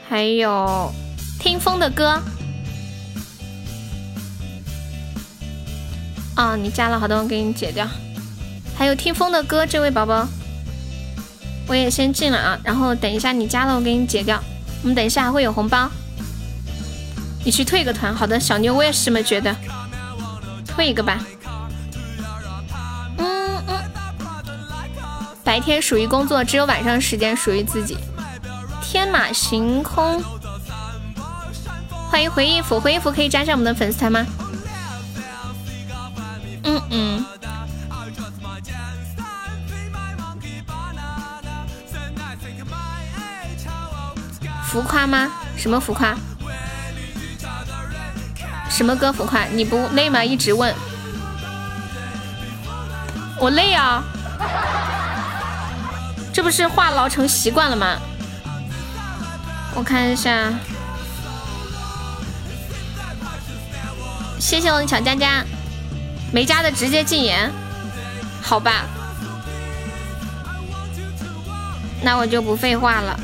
还有听风的歌，啊，你加了，好的，我给你解掉。还有听风的歌，这位宝宝，我也先进了啊，然后等一下你加了我给你解掉。我们等一下还会有红包，你去退个团。好的，小妞，我也是这么觉得。退一个吧。嗯嗯，白天属于工作，只有晚上时间属于自己。天马行空，欢迎回忆府，回忆府可以加上我们的粉丝团吗？嗯嗯。浮夸吗？什么浮夸？什么歌浮夸？你不累吗？一直问，我累啊，这不是话痨成习惯了吗？我看一下，谢谢我的小佳佳，没加的直接禁言，好吧，那我就不废话了。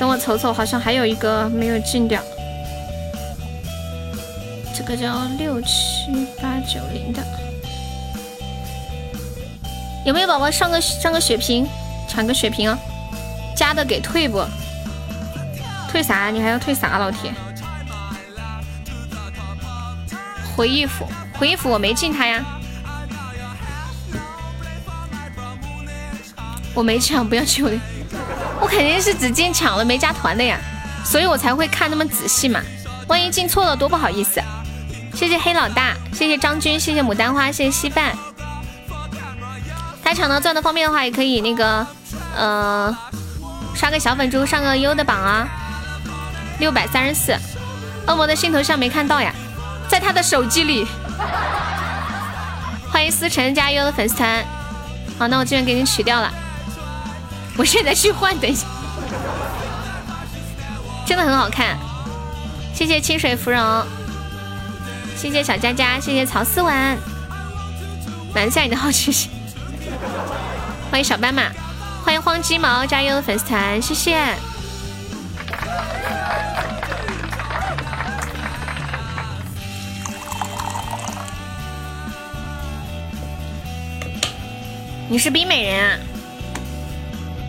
等我瞅瞅，好像还有一个没有禁掉，这个叫六七八九零的，有没有宝宝上个上个血瓶，抢个血瓶啊？加的给退不？退啥？你还要退啥？老铁，回忆府，回忆府我没进他呀，我没抢，不要去我。我肯定是只进抢了没加团的呀，所以我才会看那么仔细嘛。万一进错了多不好意思。谢谢黑老大，谢谢张军，谢谢牡丹花，谢谢稀饭。他抢到钻的方便的话，也可以那个呃刷个小粉猪上个优的榜啊。六百三十四，恶魔的心头像没看到呀，在他的手机里。欢迎思辰加优的粉丝团。好，那我这边给你取掉了。我现在去换，等一下，真的很好看。谢谢清水芙蓉，谢谢小佳佳，谢谢曹思婉，拦下你的好奇心。欢迎小斑马，欢迎荒鸡毛加油粉丝团，谢谢。你是冰美人啊？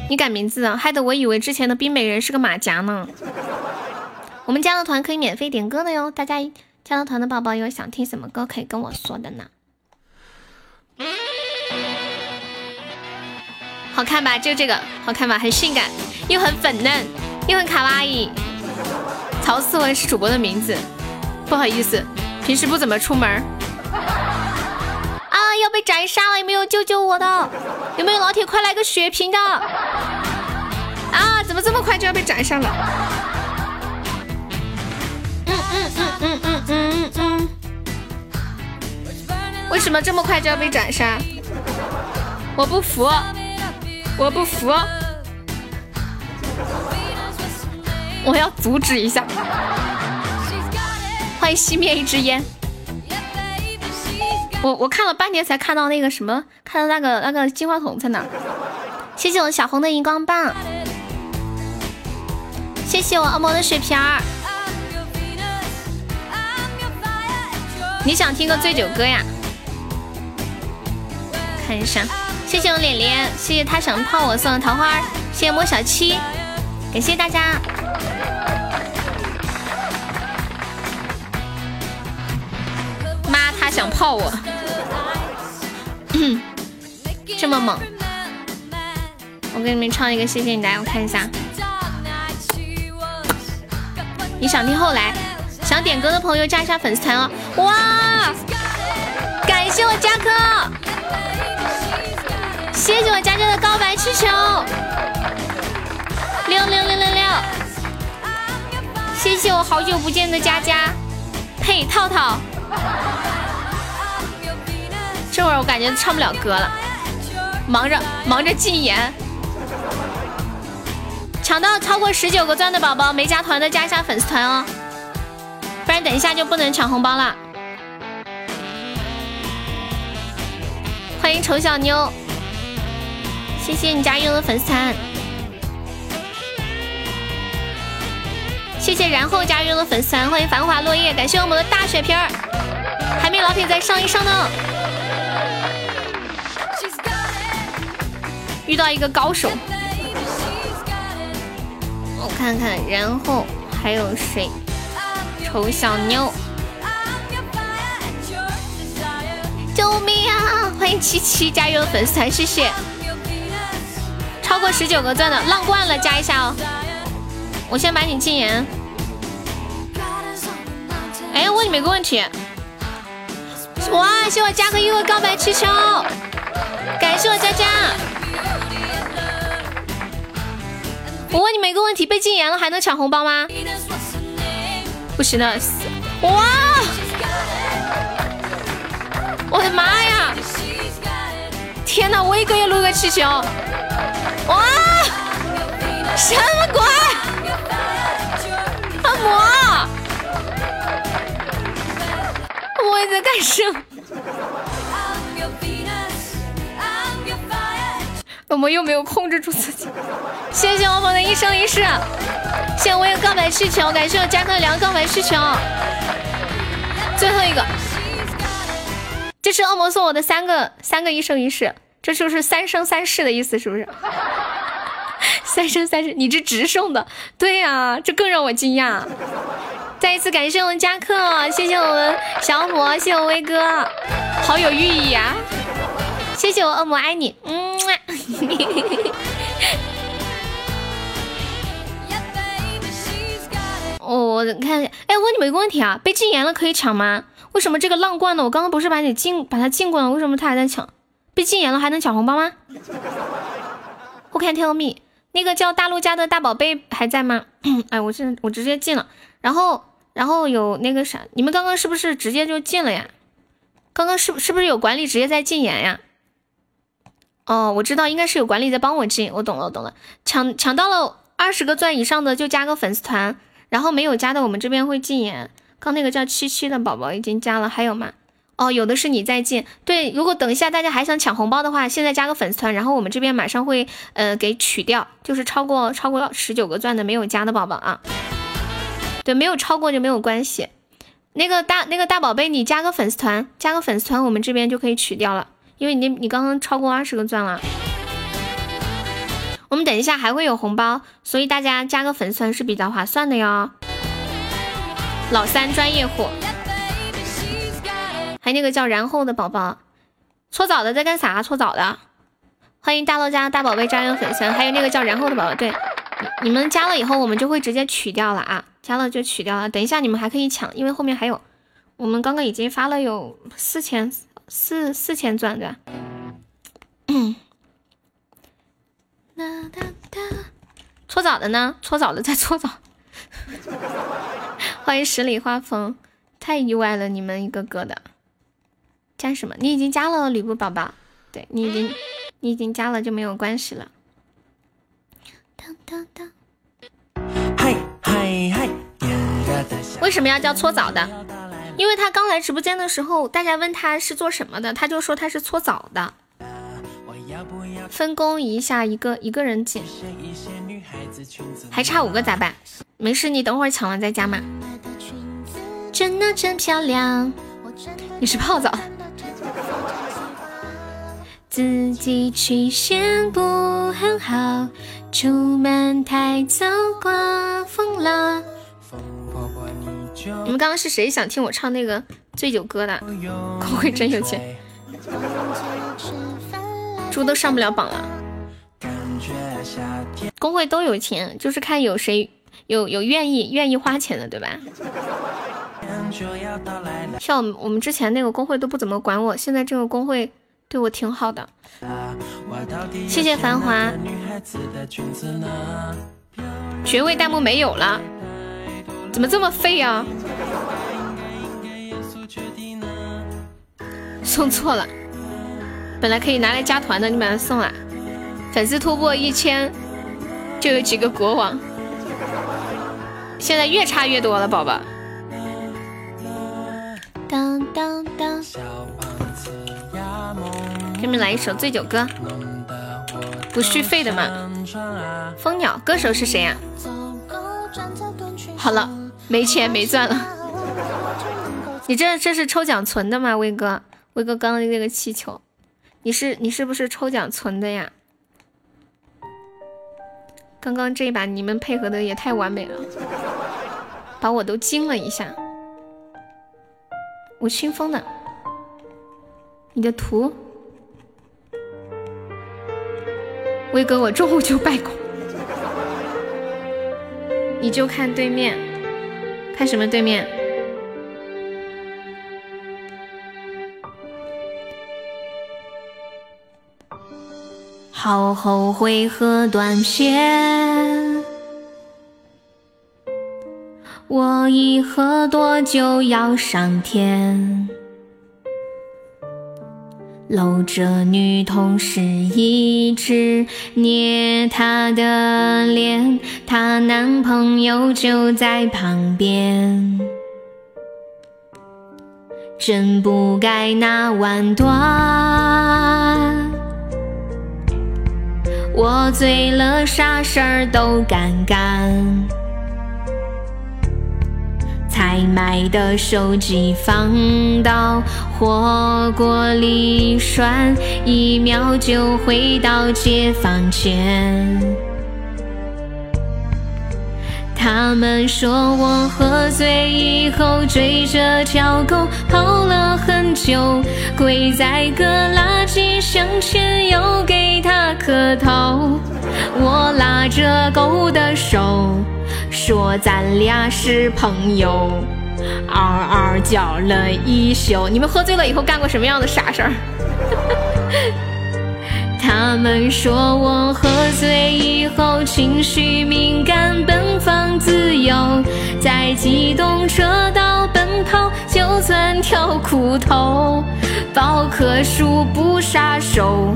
你改名字，害得我以为之前的冰美人是个马甲呢。我们加了团可以免费点歌的哟，大家加了团的宝宝有想听什么歌可以跟我说的呢？好看吧？就这个好看吧？很性感，又很粉嫩，又很卡哇伊。曹思文是主播的名字，不好意思，平时不怎么出门。啊，要被斩杀了！有没有救救我的？有没有老铁快来个血瓶的？啊，怎么这么快就要被斩杀了？嗯嗯嗯嗯嗯嗯嗯，为什么这么快就要被斩杀？我不服，我不服，我要阻止一下。欢迎熄灭一支烟。我我看了半天才看到那个什么，看到那个那个金话筒在哪？谢谢我小红的荧光棒，谢谢我恶魔的水瓶儿。你想听个醉酒歌呀？看一下，谢谢我脸脸，谢谢他想泡我送的桃花，谢谢莫小七，感谢大家。妈，他想泡我，这么猛！我给你们唱一个，谢谢你来，我看一下。你想听后来？想点歌的朋友加一下粉丝团哦！哇，感谢我佳哥，谢谢我佳佳的告白气球，六六六六六，谢谢我好久不见的佳佳，嘿套套，这会儿我感觉唱不了歌了，忙着忙着禁言，抢到超过十九个钻的宝宝没加团的加一下粉丝团哦。不然等一下就不能抢红包了。欢迎丑小妞，谢谢你加入的粉丝团。谢谢然后加入的粉丝团，欢迎繁华落叶，感谢我们的大血瓶儿，还没老铁再上一上呢。遇到一个高手，我看看，然后还有谁？丑小妞，救命啊！欢迎七七加入粉丝团，谢谢。超过十九个钻的浪惯了，加一下哦。我先把你禁言。哎，问你们个问题。哇，谢我加个一个告白气球，感谢我佳佳。我问你们一个问题，被禁言了还能抢红包吗？不行了，哇！我的妈呀！天哪，威哥也录个气球，哇！什么鬼？恶魔？我在干什么？恶魔又没有控制住自己。谢谢我们的一生一世。谢谢我有告白气球，感谢我加克良告白气球，最后一个，这是恶魔送我的三个三个一生一世，这就是三生三世的意思，是不是？三生三世，你这直送的，对呀，这更让我惊讶。再一次感谢我们加克，谢谢我们小伙，谢谢我威哥，好有寓意啊！谢谢我恶魔爱你，嗯。我我看，哎，问你们一个问题啊，被禁言了可以抢吗？为什么这个浪罐呢？我刚刚不是把你禁，把他禁过了，为什么他还在抢？被禁言了还能抢红包吗？我看天蜜，那个叫大陆家的大宝贝还在吗？哎，我现在我直接禁了。然后然后有那个啥，你们刚刚是不是直接就禁了呀？刚刚是是不是有管理直接在禁言呀？哦，我知道应该是有管理在帮我禁，我懂了，我懂了。抢抢到了二十个钻以上的就加个粉丝团。然后没有加的，我们这边会禁言。刚那个叫七七的宝宝已经加了，还有吗？哦，有的是你在进。对，如果等一下大家还想抢红包的话，现在加个粉丝团，然后我们这边马上会呃给取掉，就是超过超过十九个钻的没有加的宝宝啊。对，没有超过就没有关系。那个大那个大宝贝，你加个粉丝团，加个粉丝团，我们这边就可以取掉了，因为你你刚刚超过二十个钻了。我们等一下还会有红包，所以大家加个粉丝团是比较划算的哟。老三专业户，还有那个叫然后的宝宝，搓澡的在干啥？搓澡的，欢迎大乐家大宝贝加入粉丝，还有那个叫然后的宝宝，对，你们加了以后我们就会直接取掉了啊，加了就取掉了。等一下你们还可以抢，因为后面还有，我们刚刚已经发了有四千四四千钻对吧？嗯。哒哒哒，搓澡的呢？搓澡的在搓澡。欢迎十里花风，太意外了，你们一个个的。加什么？你已经加了吕布宝宝，对你已经你已经加了就没有关系了。当当当。嗨嗨嗨！为什么要叫搓澡的？因为他刚来直播间的时候，大家问他是做什么的，他就说他是搓澡的。分工一下，一个一个人进，还差五个咋办？没事，你等会儿抢完再加嘛。真的真漂亮，你是泡澡。自己曲线不很好，出门太早刮风了。你们刚刚是谁想听我唱那个醉酒歌的？工会真有钱。猪都上不了榜了，工会都有钱，就是看有谁有有愿意愿意花钱的，对吧？像我们我们之前那个工会都不怎么管我，现在这个工会对我挺好的。谢谢繁华，爵位弹幕没有了，怎么这么废啊？送错了。本来可以拿来加团的，你把它送了。粉丝突破一千，就有几个国王。现在越差越多了，宝宝。给你们来一首醉酒歌，不续费的吗？蜂鸟，歌手是谁呀？好了，没钱没钻了。你这这是抽奖存的吗，威哥？威哥刚刚那个气球。你是你是不是抽奖存的呀？刚刚这一把你们配合的也太完美了，把我都惊了一下。我清风的，你的图，威哥，我中午就拜过，你就看对面，看什么对面？好后悔喝断片，我一喝多就要上天。搂着女同事一直捏她的脸，她男朋友就在旁边，真不该那晚断。我醉了，啥事儿都敢干。才买的手机放到火锅里涮，一秒就回到解放前。他们说我喝醉以后追着条狗跑了很久，跪在个垃圾箱前又给他磕头。我拉着狗的手，说咱俩是朋友，嗷嗷叫了一宿。你们喝醉了以后干过什么样的傻事儿？他们说我喝醉以后情绪敏感，奔放自由，在机动车道奔跑就算跳裤头，抱棵树不撒手，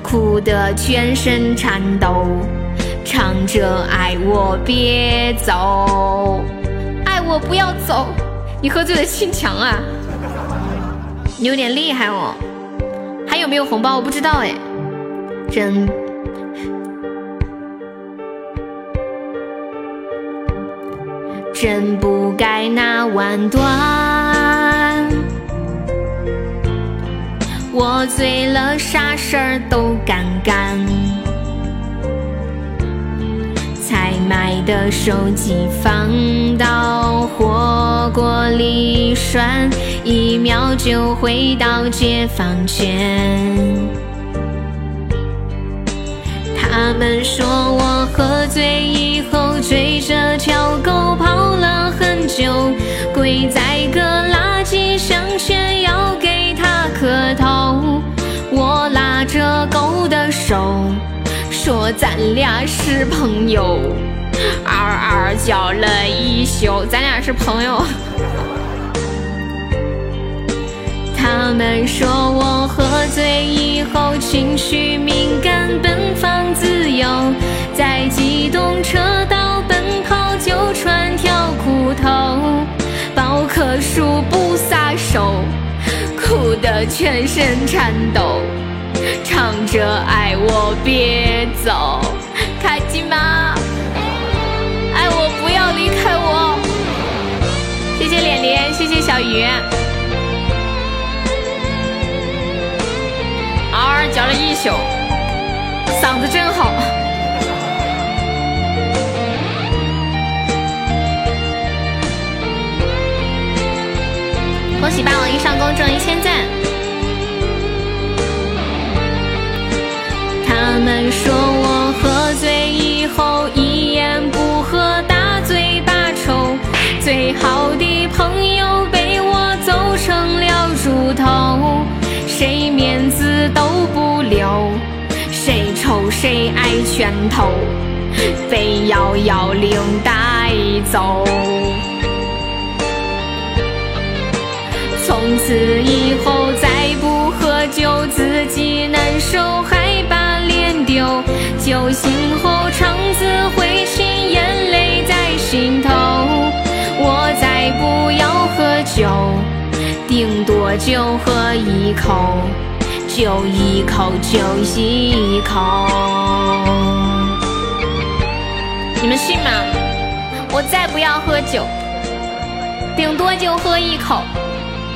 哭得全身颤抖，唱着爱我别走，爱我不要走。你喝醉了心强啊，你有点厉害哦。还有没有红包？我不知道哎。真真不该那晚断，我醉了，啥事儿都敢干。买的手机放到火锅里涮，一秒就回到解放前。他们说我喝醉以后追着条狗跑了很久，跪在个垃圾箱前要给它磕头。我拉着狗的手，说咱俩是朋友，嗷嗷叫了一宿，咱俩是朋友。他们说我喝醉以后情绪敏感，奔放自由，在机动车道奔跑就穿条裤头，抱棵树不撒手，哭得全身颤抖，唱着爱我别走，卡基玛，谢谢，小鱼。嗷嗷叫了一宿，嗓子真好。恭喜霸王硬上弓中一千赞。他们说我谁挨拳头，被幺幺零带走。从此以后再不喝酒，自己难受还把脸丢，酒醒后肠子会心，眼泪在心头。我再不要喝酒。顶多就喝一口，就一口，就一口。你们信吗？我再不要喝酒，顶多就喝一口。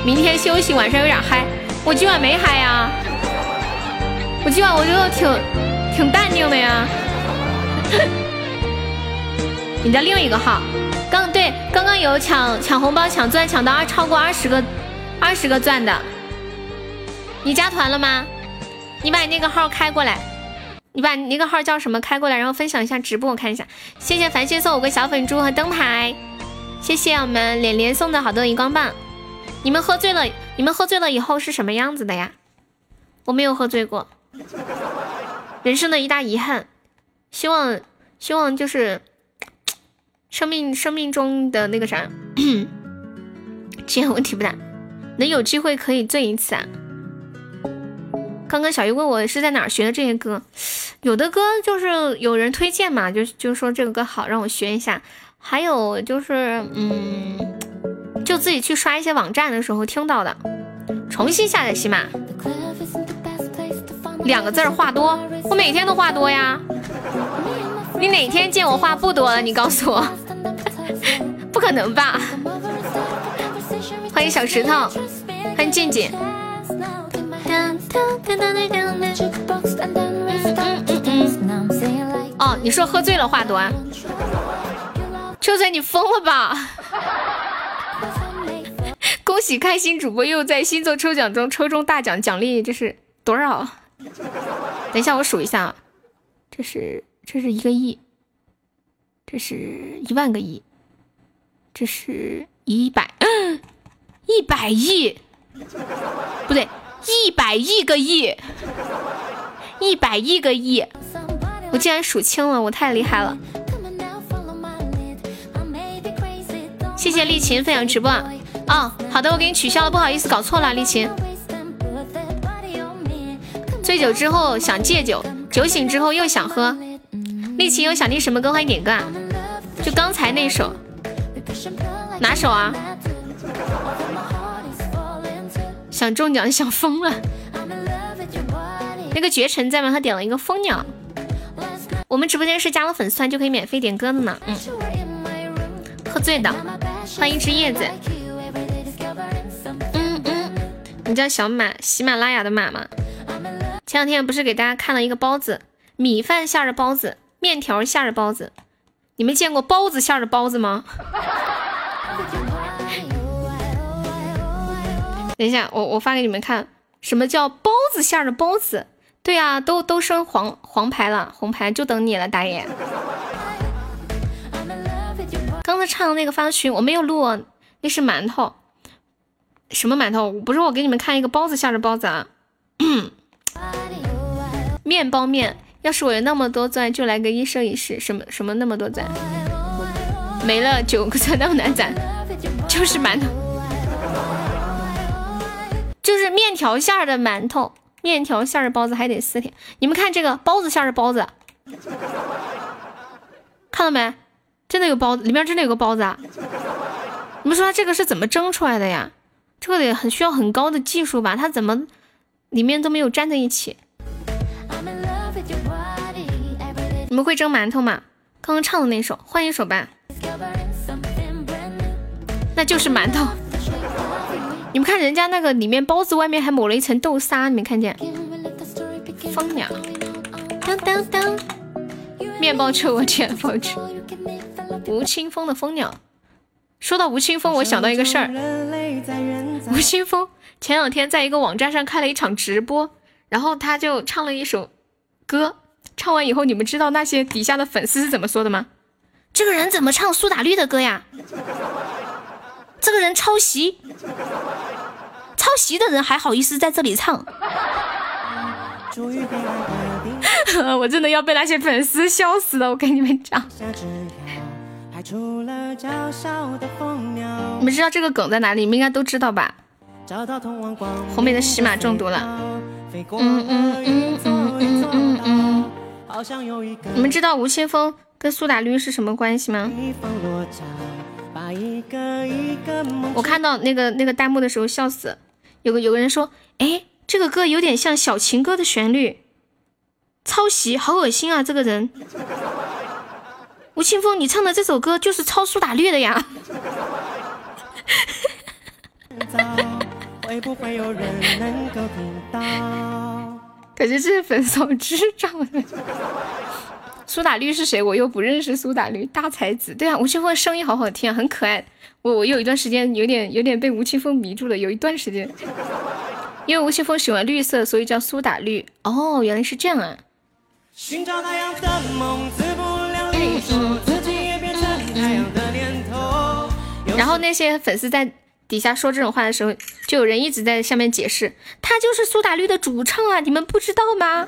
明天休息，晚上有点嗨。我今晚没嗨呀，我今晚我就挺挺淡定的呀。你的另一个号，刚对，刚刚有抢抢红包抢钻抢到二超过二十个。二十个钻的，你加团了吗？你把你那个号开过来，你把你那个号叫什么开过来，然后分享一下直播，我看一下。谢谢繁星送我个小粉猪和灯牌，谢谢我们连连送的好多荧光棒。你们喝醉了，你们喝醉了以后是什么样子的呀？我没有喝醉过，人生的一大遗憾。希望希望就是生命生命中的那个啥，这些问题不大。能有机会可以醉一次啊！刚刚小鱼问我是在哪儿学的这些歌，有的歌就是有人推荐嘛，就就说这个歌好，让我学一下。还有就是，嗯，就自己去刷一些网站的时候听到的。重新下载喜马，两个字儿话多，我每天都话多呀。你哪天见我话不多了？你告诉我，不可能吧？欢迎小石头，欢迎静静。哦，你说喝醉了话多？秋水，你疯了吧？恭喜开心主播又在星座抽奖中抽中大奖，奖励这是多少？等一下我数一下，这是这是一个亿，这是一万个亿，这是一百。一百亿，不对，一百亿个亿，一百亿个亿，我竟然数清了，我太厉害了！谢谢丽琴分享直播。哦，好的，我给你取消了，不好意思，搞错了，丽琴。醉酒之后想戒酒，酒醒之后又想喝。丽琴有想听什么歌，欢迎点歌啊！就刚才那首，哪首啊？想中奖想疯了，那个绝尘在吗？他点了一个蜂鸟。我们直播间是加了粉丝团就可以免费点歌的呢。嗯，喝醉的，欢迎一只叶子。嗯嗯，你叫小马，喜马拉雅的马吗？前两天不是给大家看了一个包子，米饭馅的包子，面条馅的包子，你们见过包子馅的包子吗？等一下，我我发给你们看，什么叫包子馅的包子？对呀，都都升黄黄牌了，红牌就等你了，大爷。刚才唱的那个发群我没有录，那是馒头，什么馒头？不是我给你们看一个包子馅的包子啊，面包面。要是我有那么多钻，就来个一生一世。什么什么那么多钻？没了九个钻那么难攒，就是馒头，就是面条馅的馒头，面条馅的包子还得四天。你们看这个包子馅的包子，看到没？真的有包子，里面真的有个包子啊！你们说它这个是怎么蒸出来的呀？这个得很需要很高的技术吧？它怎么里面都没有粘在一起？你们会蒸馒头吗？刚刚唱的那首，换一首吧。那就是馒头。你们看人家那个里面包子外面还抹了一层豆沙，你没看见？蜂鸟。当当当。面包车我前方去。吴青峰的蜂鸟。说到吴青峰，我想到一个事儿。吴青峰前两天在一个网站上开了一场直播，然后他就唱了一首歌。唱完以后，你们知道那些底下的粉丝是怎么说的吗？这个人怎么唱苏打绿的歌呀？这个人抄袭，抄袭的人还好意思在这里唱？我真的要被那些粉丝笑死了！我跟你们讲，你们知道这个梗在哪里？你们应该都知道吧？红梅的喜马中毒了。嗯嗯嗯嗯嗯嗯嗯。你们知道吴青峰跟苏打绿是什么关系吗？我看到那个那个弹幕的时候笑死，有个有个人说，哎，这个歌有点像小情歌的旋律，抄袭，好恶心啊！这个人，吴青峰，你唱的这首歌就是抄苏打绿的呀。感觉这是粉丝好智障。苏打绿是谁？我又不认识苏打绿。大才子，对啊，吴青峰声音好好听啊，很可爱。我我有一段时间有点有点被吴青峰迷住了，有一段时间，因为吴青峰喜欢绿色，所以叫苏打绿。哦，原来是这样啊。然后那些粉丝在。底下说这种话的时候，就有人一直在下面解释，他就是苏打绿的主唱啊，你们不知道吗？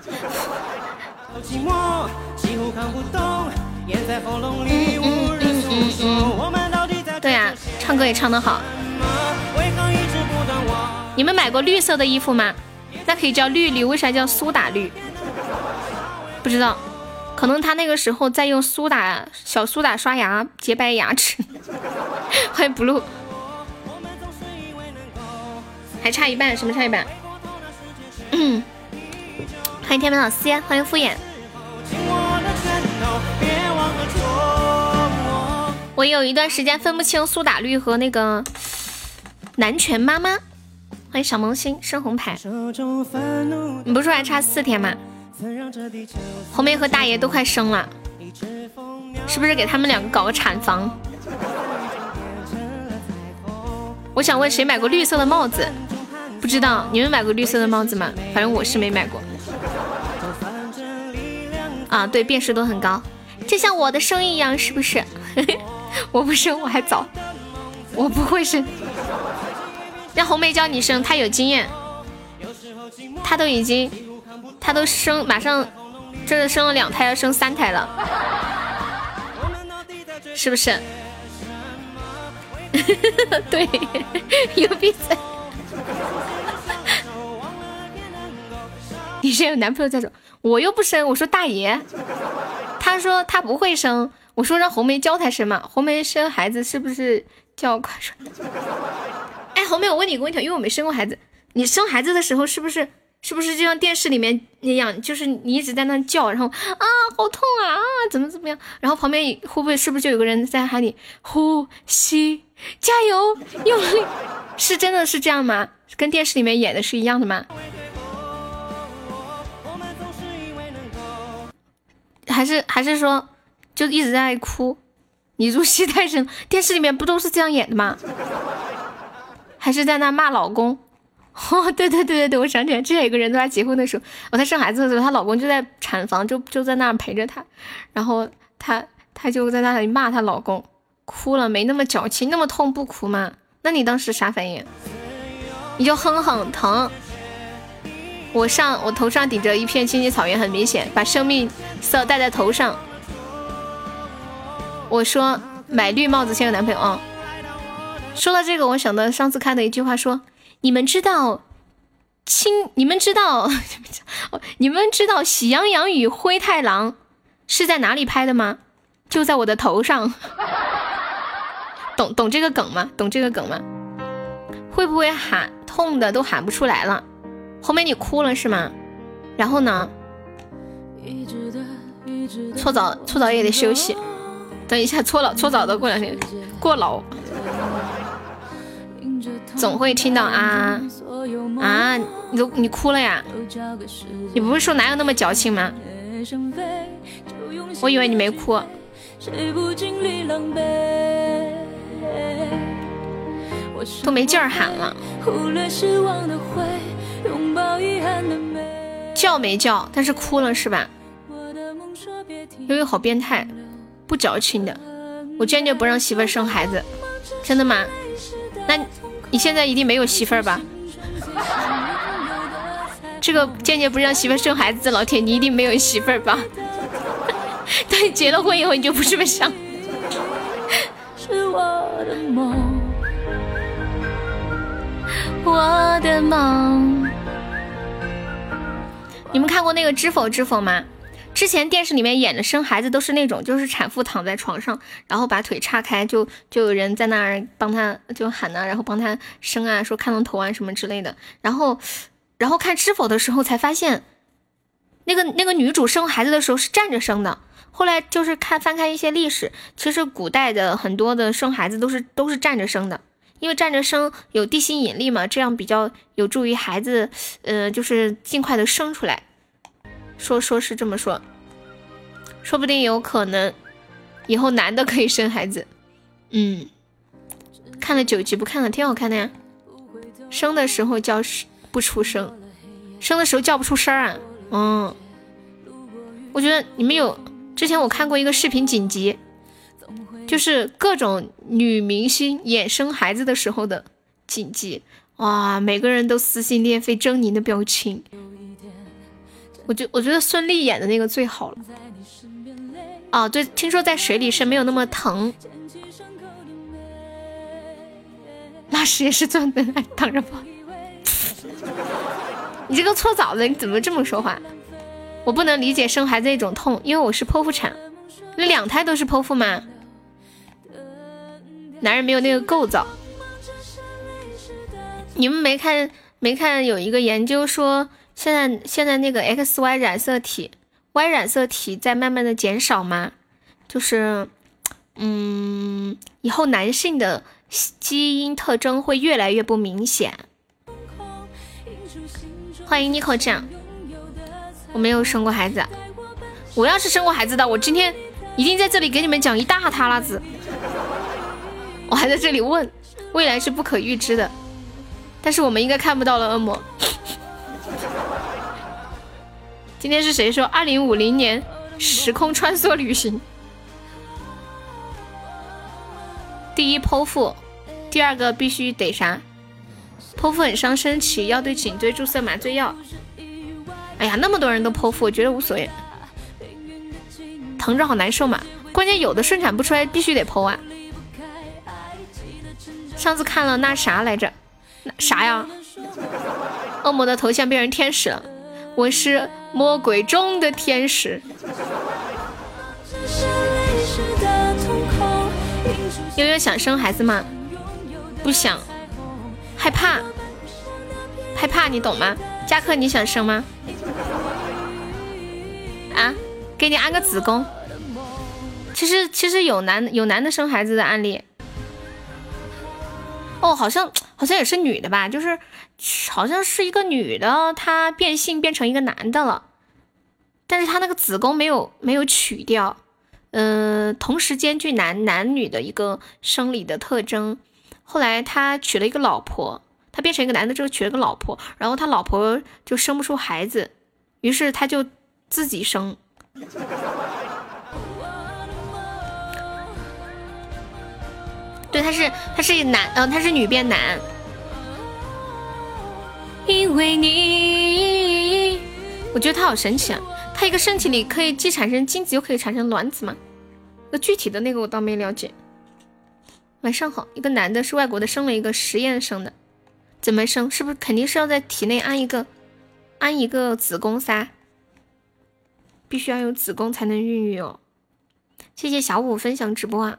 对呀，唱歌也唱得好。你们买过绿色的衣服吗？那可以叫绿绿，为啥叫苏打绿？不知道，可能他那个时候在用苏打小苏打刷牙洁白牙齿。欢迎 blue。还差一半，什么差一半？嗯，欢迎天门老师，欢迎敷衍。我有一段时间分不清苏打绿和那个南拳妈妈。欢迎小萌新升红牌。你不是说还差四天吗？红梅和大爷都快生了，是不是给他们两个搞个产房？我想问谁买过绿色的帽子？不知道你们买过绿色的帽子吗？反正我是没买过。啊，对，辨识度很高，就像我的声音一样，是不是？我不生，我还早，我不会生。让红梅教你生，她有经验，她都已经，她都生，马上真的生了两胎，要生三胎了，是不是？对，有闭嘴。你是有男朋友在走，我又不生。我说大爷，他说他不会生。我说让红梅教他生嘛。红梅生孩子是不是叫快说？哎，红梅，我问你一个问题，因为我没生过孩子，你生孩子的时候是不是是不是就像电视里面那样，就是你一直在那叫，然后啊好痛啊啊怎么怎么样，然后旁边会不会是不是就有个人在喊你呼吸加油用力？是真的是这样吗？跟电视里面演的是一样的吗？还是还是说就一直在哭。你入戏太深，电视里面不都是这样演的吗？还是在那骂老公？哦，对对对对对，我想起来，之前有个人在结婚的时候，我在生孩子的时候，她老公就在产房，就就在那儿陪着她，然后她她就在那里骂她老公，哭了，没那么矫情，那么痛不哭吗？那你当时啥反应？你就哼哼疼。我上我头上顶着一片青青草原，很明显，把生命色戴在头上。我说买绿帽子先有男朋友啊！说到这个，我想到上次看的一句话，说你们知道亲，你们知道，你们知道《喜羊羊与灰太狼》是在哪里拍的吗？就在我的头上。懂懂这个梗吗？懂这个梗吗？会不会喊痛的都喊不出来了？后面你哭了是吗？然后呢？搓澡搓澡也得休息。等一下，搓澡搓澡的过两天过劳，总会听到啊啊，你都你哭了呀？你不是说哪有那么矫情吗？我以为你没哭。都没劲儿喊了，叫没叫？但是哭了是吧？悠悠好变态。不矫情的，我坚决不让媳妇儿生孩子，真的吗？那你现在一定没有媳妇儿吧？这个坚决不让媳妇儿生孩子，老铁，你一定没有媳妇儿吧？等你结了婚以后，你就不这么想。我的梦，我的梦你们看过那个《知否知否》吗？之前电视里面演的生孩子都是那种，就是产妇躺在床上，然后把腿岔开，就就有人在那儿帮她就喊呢，然后帮她生啊，说看龙头啊什么之类的。然后，然后看知否的时候才发现，那个那个女主生孩子的时候是站着生的。后来就是看翻开一些历史，其实古代的很多的生孩子都是都是站着生的，因为站着生有地心引力嘛，这样比较有助于孩子，呃，就是尽快的生出来。说说是这么说，说不定有可能以后男的可以生孩子。嗯，看了九集不看了，挺好看的呀。生的时候叫不出声，生的时候叫不出声啊。嗯，我觉得你们有之前我看过一个视频剪辑，就是各种女明星演生孩子的时候的剪辑，哇，每个人都撕心裂肺狰狞的表情。我觉我觉得孙俪演的那个最好了。哦，对，听说在水里是没有那么疼。拉屎也是钻的，躺着吧。你这个搓澡的，你怎么这么说话？我不能理解生孩子那种痛，因为我是剖腹产。那两胎都是剖腹吗？男人没有那个构造。你们没看没看有一个研究说？现在现在那个 X Y 染色体，Y 染色体在慢慢的减少吗？就是，嗯，以后男性的基因特征会越来越不明显。欢迎 Nico 酱，我没有生过孩子，我要是生过孩子的，我今天一定在这里给你们讲一大塌拉子。我还在这里问，未来是不可预知的，但是我们应该看不到了，恶魔。今天是谁说二零五零年时空穿梭旅行？第一剖腹，第二个必须得啥？剖腹很伤身体，要对颈椎注射麻醉药。哎呀，那么多人都剖腹，我觉得无所谓。疼着好难受嘛，关键有的顺产不出来，必须得剖啊。上次看了那啥来着？那啥呀？恶魔的头像变成天使了，我是。魔鬼中的天使。悠悠想生孩子吗？不想，害怕，害怕，你懂吗？加克，你想生吗？啊，给你安个子宫。其实，其实有男有男的生孩子的案例。哦，好像 好像也是女的吧，就是。好像是一个女的，她变性变成一个男的了，但是她那个子宫没有没有取掉，嗯，同时兼具男男女的一个生理的特征。后来他娶了一个老婆，他变成一个男的之后娶了个老婆，然后他老婆就生不出孩子，于是他就自己生。对，他是他是男，嗯，他是女变男。因为你，我觉得他好神奇啊！他一个身体里可以既产生精子又可以产生卵子吗？那具体的那个我倒没了解。晚上好，一个男的是外国的，生了一个实验生的，怎么生？是不是肯定是要在体内安一个安一个子宫噻？必须要有子宫才能孕育哦。谢谢小五分享直播啊！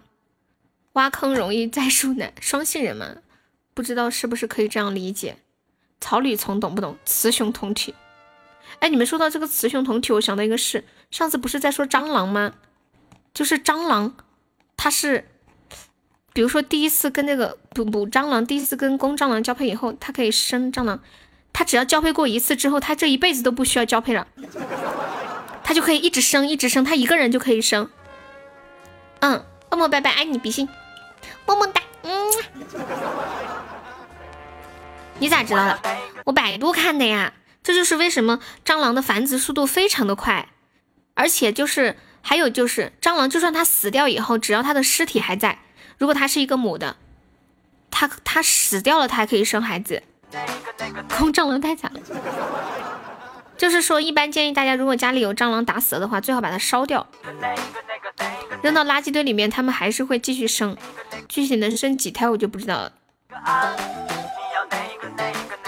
挖坑容易栽树难，双性人嘛，不知道是不是可以这样理解？草履虫懂不懂？雌雄同体。哎，你们说到这个雌雄同体，我想到一个事，上次不是在说蟑螂吗？就是蟑螂，它是，比如说第一次跟那个母母蟑螂第一次跟公蟑螂交配以后，它可以生蟑螂，它只要交配过一次之后，它这一辈子都不需要交配了，它就可以一直生一直生，它一个人就可以生。嗯，默默拜拜，爱你比心。么么哒，嗯，你咋知道的？我百度看的呀。这就是为什么蟑螂的繁殖速度非常的快，而且就是还有就是蟑螂，就算它死掉以后，只要它的尸体还在，如果它是一个母的，它它死掉了，它还可以生孩子。空蟑螂太惨了，就是说一般建议大家，如果家里有蟑螂打死了的话，最好把它烧掉。扔到垃圾堆里面，它们还是会继续生，具体能生几胎我就不知道了。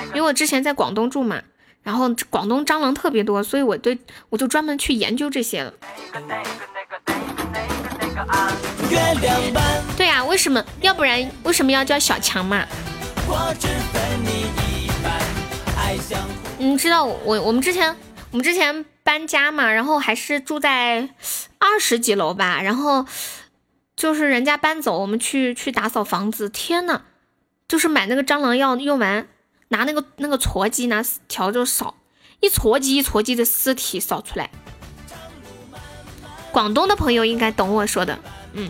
因为我之前在广东住嘛，然后广东蟑螂特别多，所以我对我就专门去研究这些了。对呀，为什么？要不然为什么要叫小强嘛？你你知道我我们之前我们之前搬家嘛，然后还是住在。二十几楼吧，然后就是人家搬走，我们去去打扫房子。天呐，就是买那个蟑螂药用完，拿那个那个撮箕拿笤帚扫，一撮箕一撮箕的尸体扫出来。广东的朋友应该懂我说的，嗯，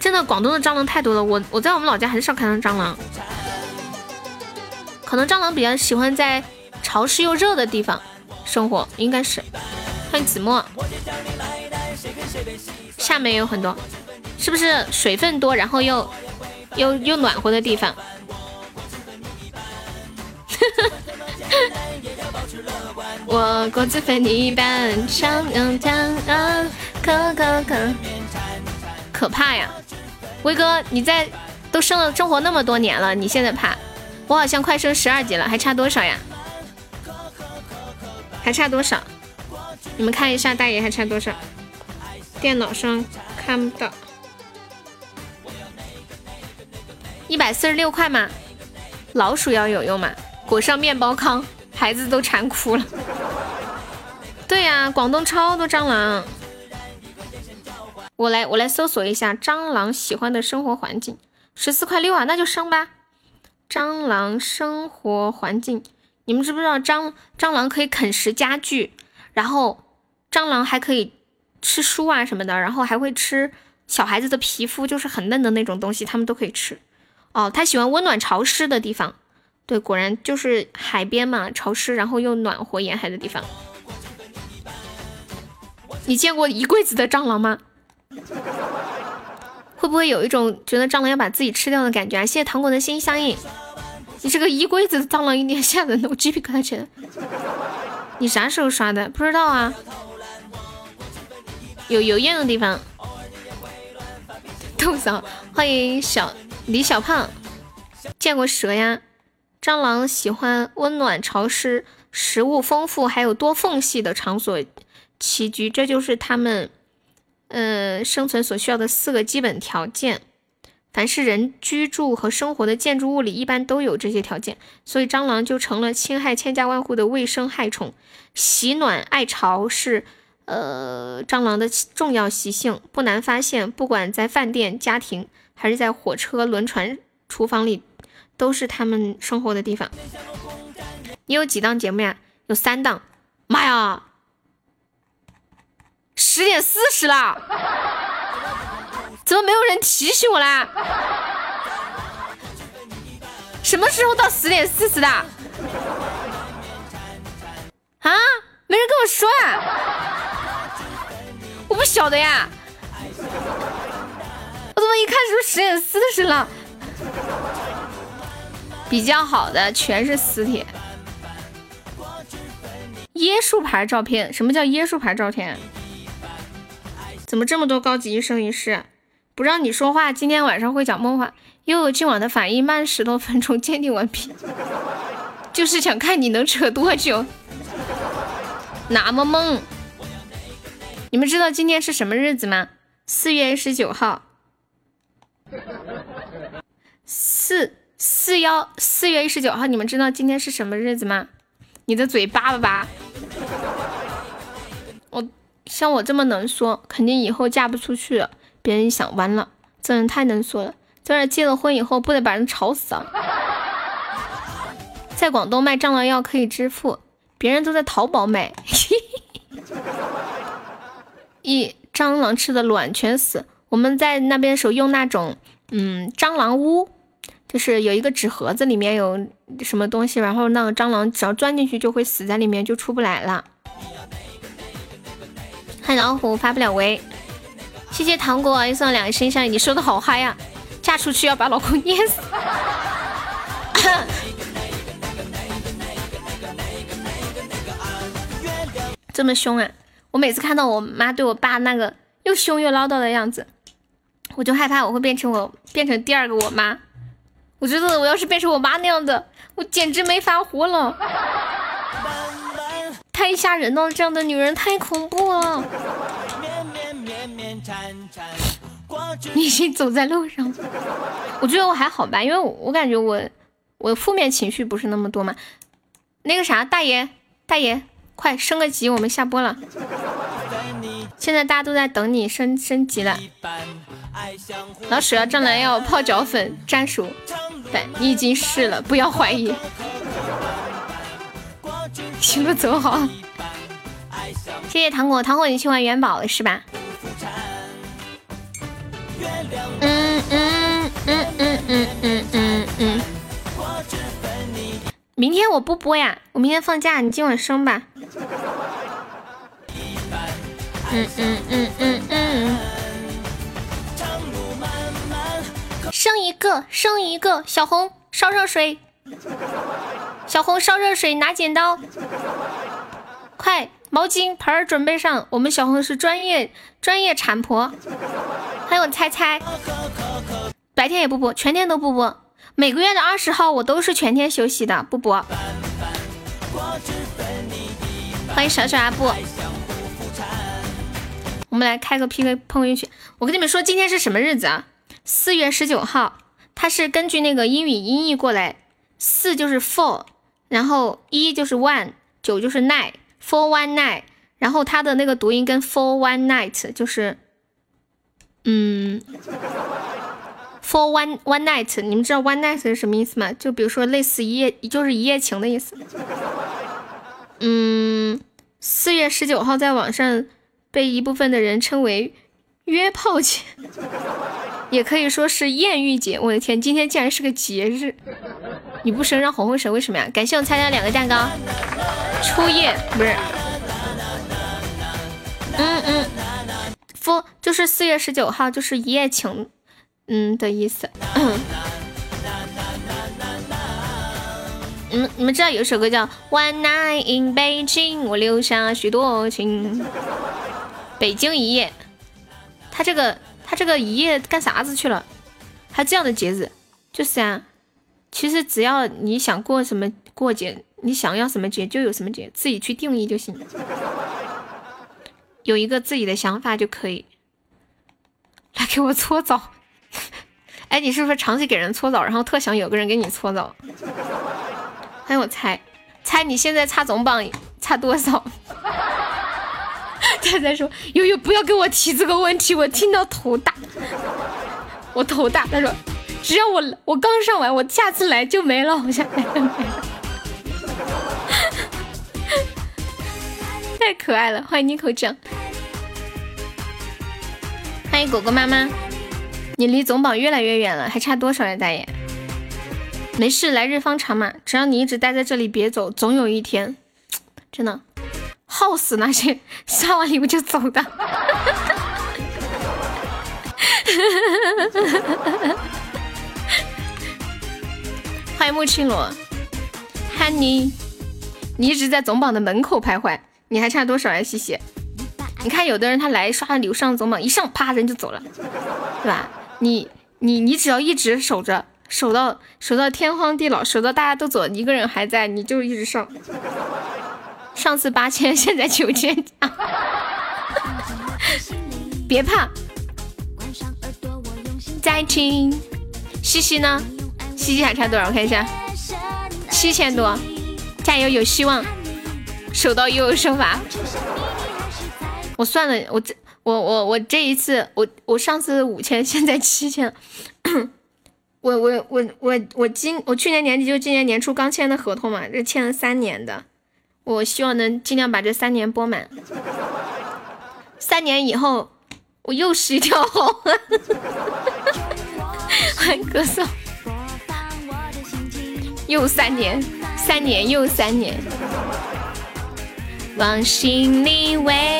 真的广东的蟑螂太多了，我我在我们老家很少看到蟑螂，可能蟑螂比较喜欢在潮湿又热的地方生活，应该是。欢迎子墨。厦门也有很多，是不是水分多，然后又又又暖和的地方？我果子分你一半，香浓香啊，可可可，可怕呀！威哥，你在都生了生活那么多年了，你现在怕？我好像快升十二级了，还差多少呀？还差多少？你们看一下，大爷还差多少？电脑上看不到，一百四十六块吗？老鼠药有用吗？裹上面包糠，孩子都馋哭了。对呀，广东超多蟑螂。我来，我来搜索一下蟑螂喜欢的生活环境，十四块六啊，那就生吧。蟑螂生活环境，你们知不知道蟑蟑螂可以啃食家具，然后蟑螂还可以。吃书啊什么的，然后还会吃小孩子的皮肤，就是很嫩的那种东西，他们都可以吃。哦，它喜欢温暖潮湿的地方。对，果然就是海边嘛，潮湿然后又暖和沿海的地方。你见过一柜子的蟑螂吗？会不会有一种觉得蟑螂要把自己吃掉的感觉啊？谢谢糖果的心相印。你这个一柜子的蟑螂有点吓人，我鸡皮疙瘩起来。你啥时候刷的？不知道啊。有油烟的地方，豆嫂，欢迎小李小胖。见过蛇呀？蟑螂喜欢温暖、潮湿、食物丰富，还有多缝隙的场所栖居，这就是它们，呃，生存所需要的四个基本条件。凡是人居住和生活的建筑物里，一般都有这些条件，所以蟑螂就成了侵害千家万户的卫生害虫。喜暖爱潮是。呃，蟑螂的重要习性不难发现，不管在饭店、家庭，还是在火车、轮船、厨房里，都是他们生活的地方。你有几档节目呀？有三档。妈呀，十十点四十了，怎么没有人提醒我啦？什么时候到十点四十的？啊？没人跟我说呀？我不晓得呀。我怎么一看就十点四十了？比较好的全是私铁。椰树牌照片？什么叫椰树牌照片？怎么这么多高级一生一世？不让你说话，今天晚上会讲梦话。又今晚的反应慢十多分钟，鉴定完毕。就是想看你能扯多久，那么梦。你们知道今天是什么日子吗？四月十九号。四四幺四月十九号，你们知道今天是什么日子吗？你的嘴巴巴巴。我像我这么能说，肯定以后嫁不出去。别人一想，完了，这人太能说了。在这结了婚以后，不得把人吵死啊！在广东卖蟑螂药可以致富，别人都在淘宝买。一蟑螂吃的卵全死。我们在那边时候用那种嗯蟑螂屋，就是有一个纸盒子，里面有什么东西，然后那个蟑螂只要钻进去就会死在里面，就出不来了。黑老虎发不了威，谢谢糖果又送两个心上，你说的好嗨呀！嫁出去要把老公淹死，这么凶啊！我每次看到我妈对我爸那个又凶又唠叨的样子，我就害怕我会变成我变成第二个我妈。我觉得我要是变成我妈那样的，我简直没法活了，太吓人了！这样的女人太恐怖了。你已经走在路上，我觉得我还好吧，因为我感觉我我负面情绪不是那么多嘛。那个啥，大爷大爷，快升个级，我们下播了。现在大家都在等你升升级了。老鼠要蟑螂要泡脚粉粘鼠，对你已经试了，不要怀疑。行路，走好。谢谢糖果，糖果你去玩元宝了是吧？嗯嗯嗯嗯。明天我不播呀，我明天放假，你今晚生吧。嗯嗯嗯嗯嗯。生一个，生一个，小红烧热水。小红烧热水，拿剪刀。快，毛巾盆儿准备上，我们小红是专业专业产婆。还有猜猜，白天也不播，全天都不播。每个月的二十号我都是全天休息的，不播。欢迎小小阿布，我们来开个 PK 碰运气。我跟你们说，今天是什么日子啊？四月十九号，它是根据那个英语音译过来，四就是 four，然后一就是 one，九就是 nine，four one nine，然后它的那个读音跟 four one night 就是。嗯，for one one night，你们知道 one night 是什么意思吗？就比如说类似一夜，就是一夜情的意思。嗯，四月十九号在网上被一部分的人称为约炮节，也可以说是艳遇节。我的天，今天竟然是个节日！你不生让红红生，为什么呀？感谢我参加两个蛋糕，初夜不是？嗯嗯。，for，就是四月十九号，就是一夜情，嗯的意思。你们你们知道有首歌叫《One Night in Beijing》，我留下许多情。北京一夜，他这个他这个一夜干啥子去了？还这样的节日，就是啊，其实只要你想过什么过节，你想要什么节就有什么节，自己去定义就行。有一个自己的想法就可以，来给我搓澡。哎，你是不是长期给人搓澡，然后特想有个人给你搓澡？哎，我猜猜你现在差总榜差多少？他在说悠悠不要跟我提这个问题，我听到头大，我头大。他说只要我我刚上完，我下次来就没了，好像。太可爱了，欢迎你口酱。欢迎果果妈妈，你离总榜越来越远了，还差多少呀，大爷？没事，来日方长嘛，只要你一直待在这里，别走，总有一天，真的耗死那些 刷完礼物就走的。欢迎木青罗，Honey，你一直在总榜的门口徘徊，你还差多少呀？西西，你看有的人他来刷礼物上总榜，一上啪人就走了，对吧？你你你只要一直守着。守到守到天荒地老，守到大家都走，一个人还在，你就一直上。上次八千，现在九千。别怕，再听。西西呢？西西还差多少？我看一下，七千多，加油，有希望。守到又有惩罚。我算了，我这我我我这一次，我我上次五千，现在七千。我我我我我今我去年年底就今年年初刚签的合同嘛，这签了三年的，我希望能尽量把这三年播满。三年以后我又是一条红。欢迎歌颂。又三年，三年又三年。往心里微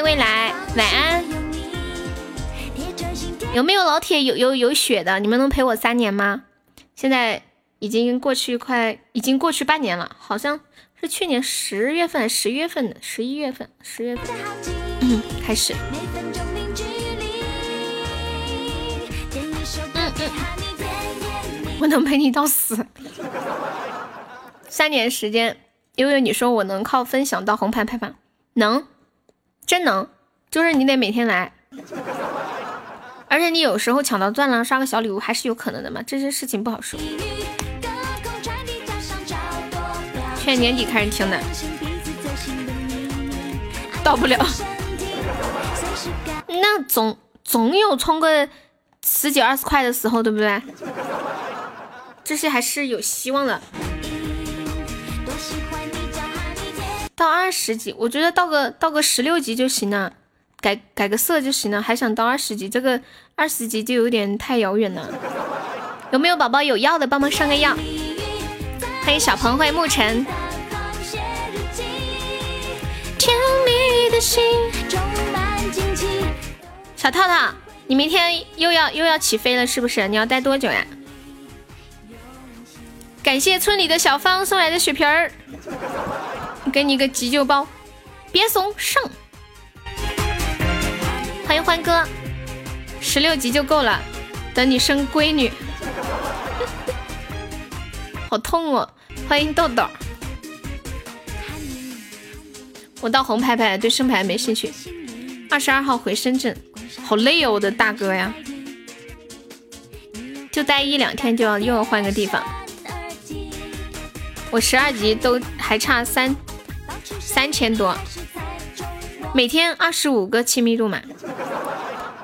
欢迎未来，晚安。有没有老铁有有有血的？你们能陪我三年吗？现在已经过去快，已经过去半年了，好像是去年十月份、十月份的，十一月份、十月份，嗯，开始。嗯嗯，我能陪你到死。三年时间，悠悠，你说我能靠分享到红牌牌吗？能，真能，就是你得每天来。而且你有时候抢到钻了，刷个小礼物还是有可能的嘛，这些事情不好说。去年年底开始听的，到不了。那总总有充个十几二十块的时候，对不对？这些还是有希望的。到二十级，我觉得到个到个十六级就行了。改改个色就行了，还想到二十级，这个二十级就有点太遥远了。有没有宝宝有药的，帮忙上个药？欢迎小鹏，欢迎沐晨。小套套，你明天又要又要起飞了，是不是？你要待多久呀？感谢村里的小芳送来的血瓶儿，给你个急救包，别怂，上。欢迎欢哥，十六级就够了，等你生闺女，好痛哦！欢迎豆豆，我到红牌牌，对升牌没兴趣。二十二号回深圳，好累哦，我的大哥呀，就待一两天就要又要换个地方。我十二级都还差三三千多。每天二十五个亲密度嘛，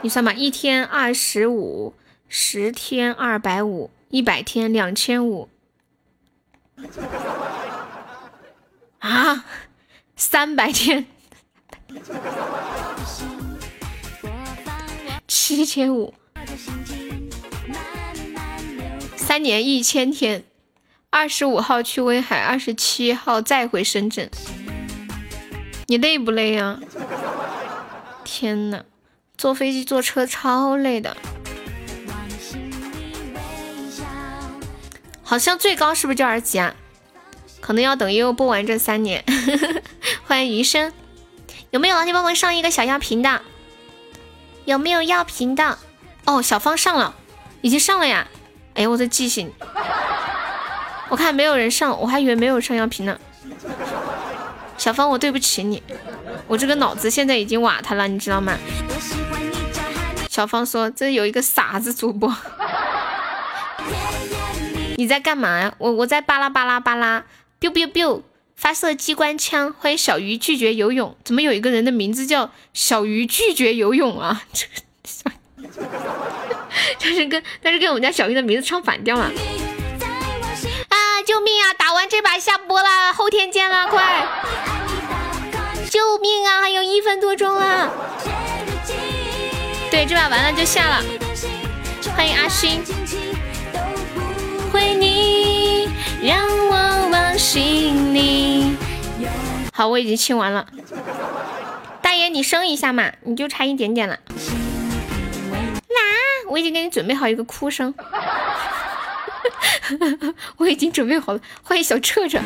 你算吧，一天二十五，十天二百五，一百天两千五，啊，三百天。七千五，三年一千天，二十五号去威海，二十七号再回深圳。你累不累呀？天呐，坐飞机坐车超累的。好像最高是不是就二级啊？可能要等悠悠播完这三年。欢迎余生，有没有老铁帮忙上一个小药瓶的？有没有药瓶的？哦，小芳上了，已经上了呀。哎呀，我的记性，我看没有人上，我还以为没有上药瓶呢。小芳，我对不起你，我这个脑子现在已经瓦塌了，你知道吗？小芳说：“这有一个傻子主播，你在干嘛呀？”我我在巴拉巴拉巴拉，biu biu biu，发射机关枪。欢迎小鱼拒绝游泳，怎么有一个人的名字叫小鱼拒绝游泳啊？这个，就是跟但是跟我们家小鱼的名字唱反调了。救命啊！打完这把下播了，后天见了，快！救命啊！还有一分多钟啊！对，这把完了就下了。欢迎阿勋。回你，让我往心里。好，我已经清完了。大爷，你升一下嘛，你就差一点点了。啦，我已经给你准备好一个哭声。我已经准备好了。欢迎小彻彻。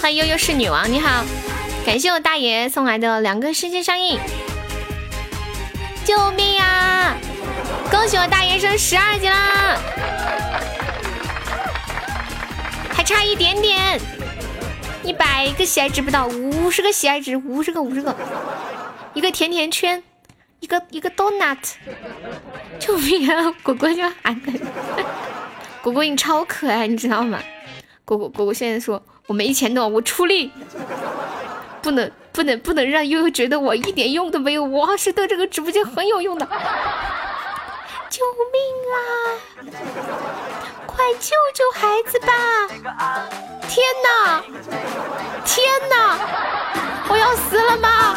欢迎悠悠是女王，你好，感谢我大爷送来的两个世界上映。救命啊！恭喜我大爷升十二级啦！还差一点点，一百个喜爱值不到，五十个喜爱值，五十个五十个，一个甜甜圈，一个一个 donut。救命啊！果果就喊的，果果你超可爱，你知道吗？果果果果现在说我没钱的，我出力，不能。不能不能让悠悠觉得我一点用都没有，我是对这个直播间很有用的。救命啊！快救救孩子吧！天哪！天哪！我要死了吗？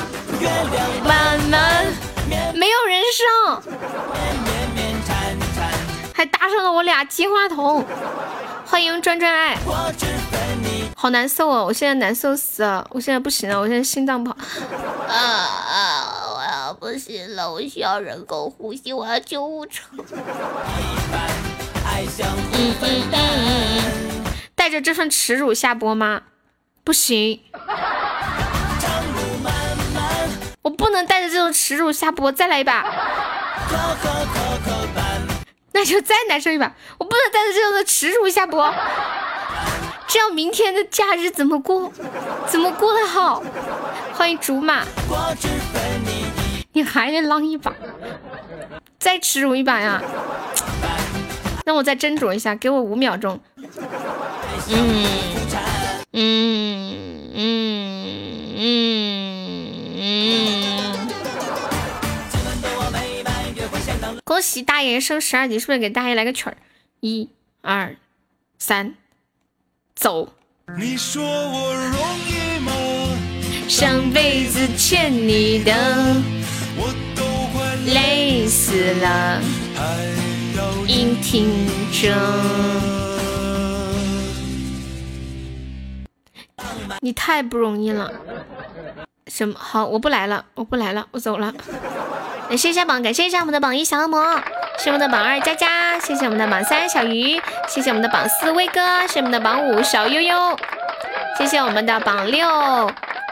慢慢，没有人上，还搭上了我俩金话筒。欢迎转转爱。好难受啊！我现在难受死了，我现在不行了，我现在心脏不好。啊啊！我要不行了，我需要人工呼吸，我要救护车。带着这份耻辱下播吗？不行，我不能带着这种耻辱下播，再来一把。那就再难受一把，我不能带着这样的耻辱下播。这样明天的假日怎么过？怎么过得好？欢迎竹马，你还得浪一把，再耻辱一把呀！那我再斟酌一下，给我五秒钟。嗯嗯嗯嗯。恭喜大爷升十二级，是不是给大爷来个曲儿？一、二、三。走。你说我容易吗？上辈子欠你的，我都快累死了，还要硬挺着。你太不容易了。什么？好，我不来了，我不来了，我走了。感谢一下榜，感谢一下我们的榜一小恶魔，谢谢我们的榜二佳佳，谢谢我们的榜三小鱼，谢谢我们的榜四威哥，谢谢我们的榜五小悠悠，谢谢我们的榜六。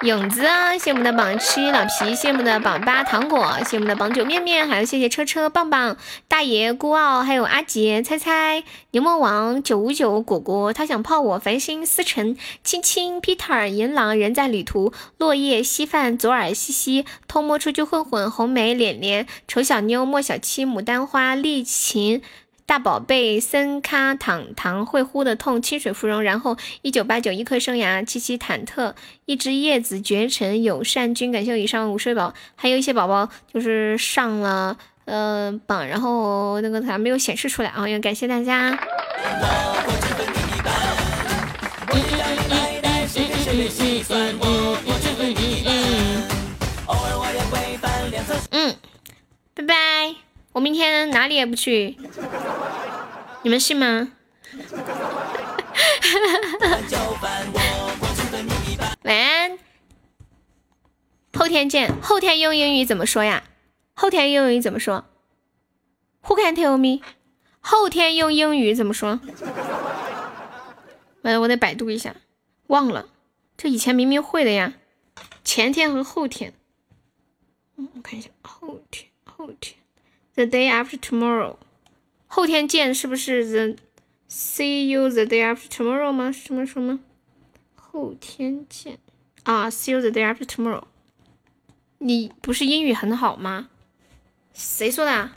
影子啊，谢谢我们的榜七老皮，谢谢我们的榜八糖果，谢谢我们的榜九面面，还有谢谢车车棒棒大爷孤傲，还有阿杰猜猜牛魔王九五九果果，他想泡我繁星思辰青青 Peter 银狼人在旅途落叶稀饭左耳西西偷摸出去混混红梅脸脸丑小妞莫小七牡丹花丽琴。大宝贝森咖糖糖会呼的痛清水芙蓉，然后一九八九一颗生涯七七忐忑一只叶子绝尘友善君感谢以上午睡宝，还有一些宝宝就是上了呃榜，然后那个啥没有显示出来啊，也感谢大家。嗯，拜拜。我明天哪里也不去，你们信吗？晚安，后天见。后天用英语怎么说呀？后天用英语怎么说？Who can tell me？后天用英语怎么说？完了，我得百度一下，忘了。这以前明明会的呀。前天和后天。嗯，我看一下，后天，后天。The day after tomorrow，后天见是不是 the see you the day after tomorrow 吗？是这么说吗？后天见啊，see you the day after tomorrow。你不是英语很好吗？谁说的？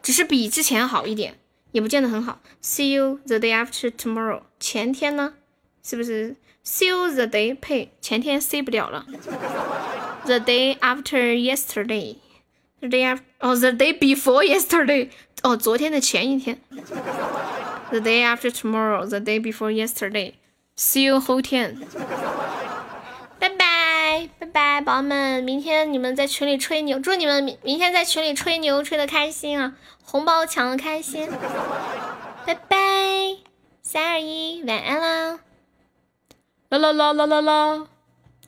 只是比之前好一点，也不见得很好。See you the day after tomorrow，前天呢？是不是 see you the day 配前天 see 不了了？The day after yesterday。The day after，哦，the day before yesterday，哦，昨天的前一天。The day after tomorrow，the day before yesterday，see you 后天。拜拜拜拜，宝宝们，明天你们在群里吹牛，祝你们明明天在群里吹牛吹的开心啊，红包抢的开心。拜拜，三二一，晚安啦！啦啦啦啦啦啦，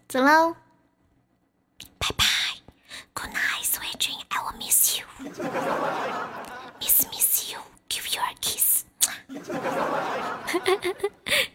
走喽，拜拜，Good night, miss miss you, give you a kiss。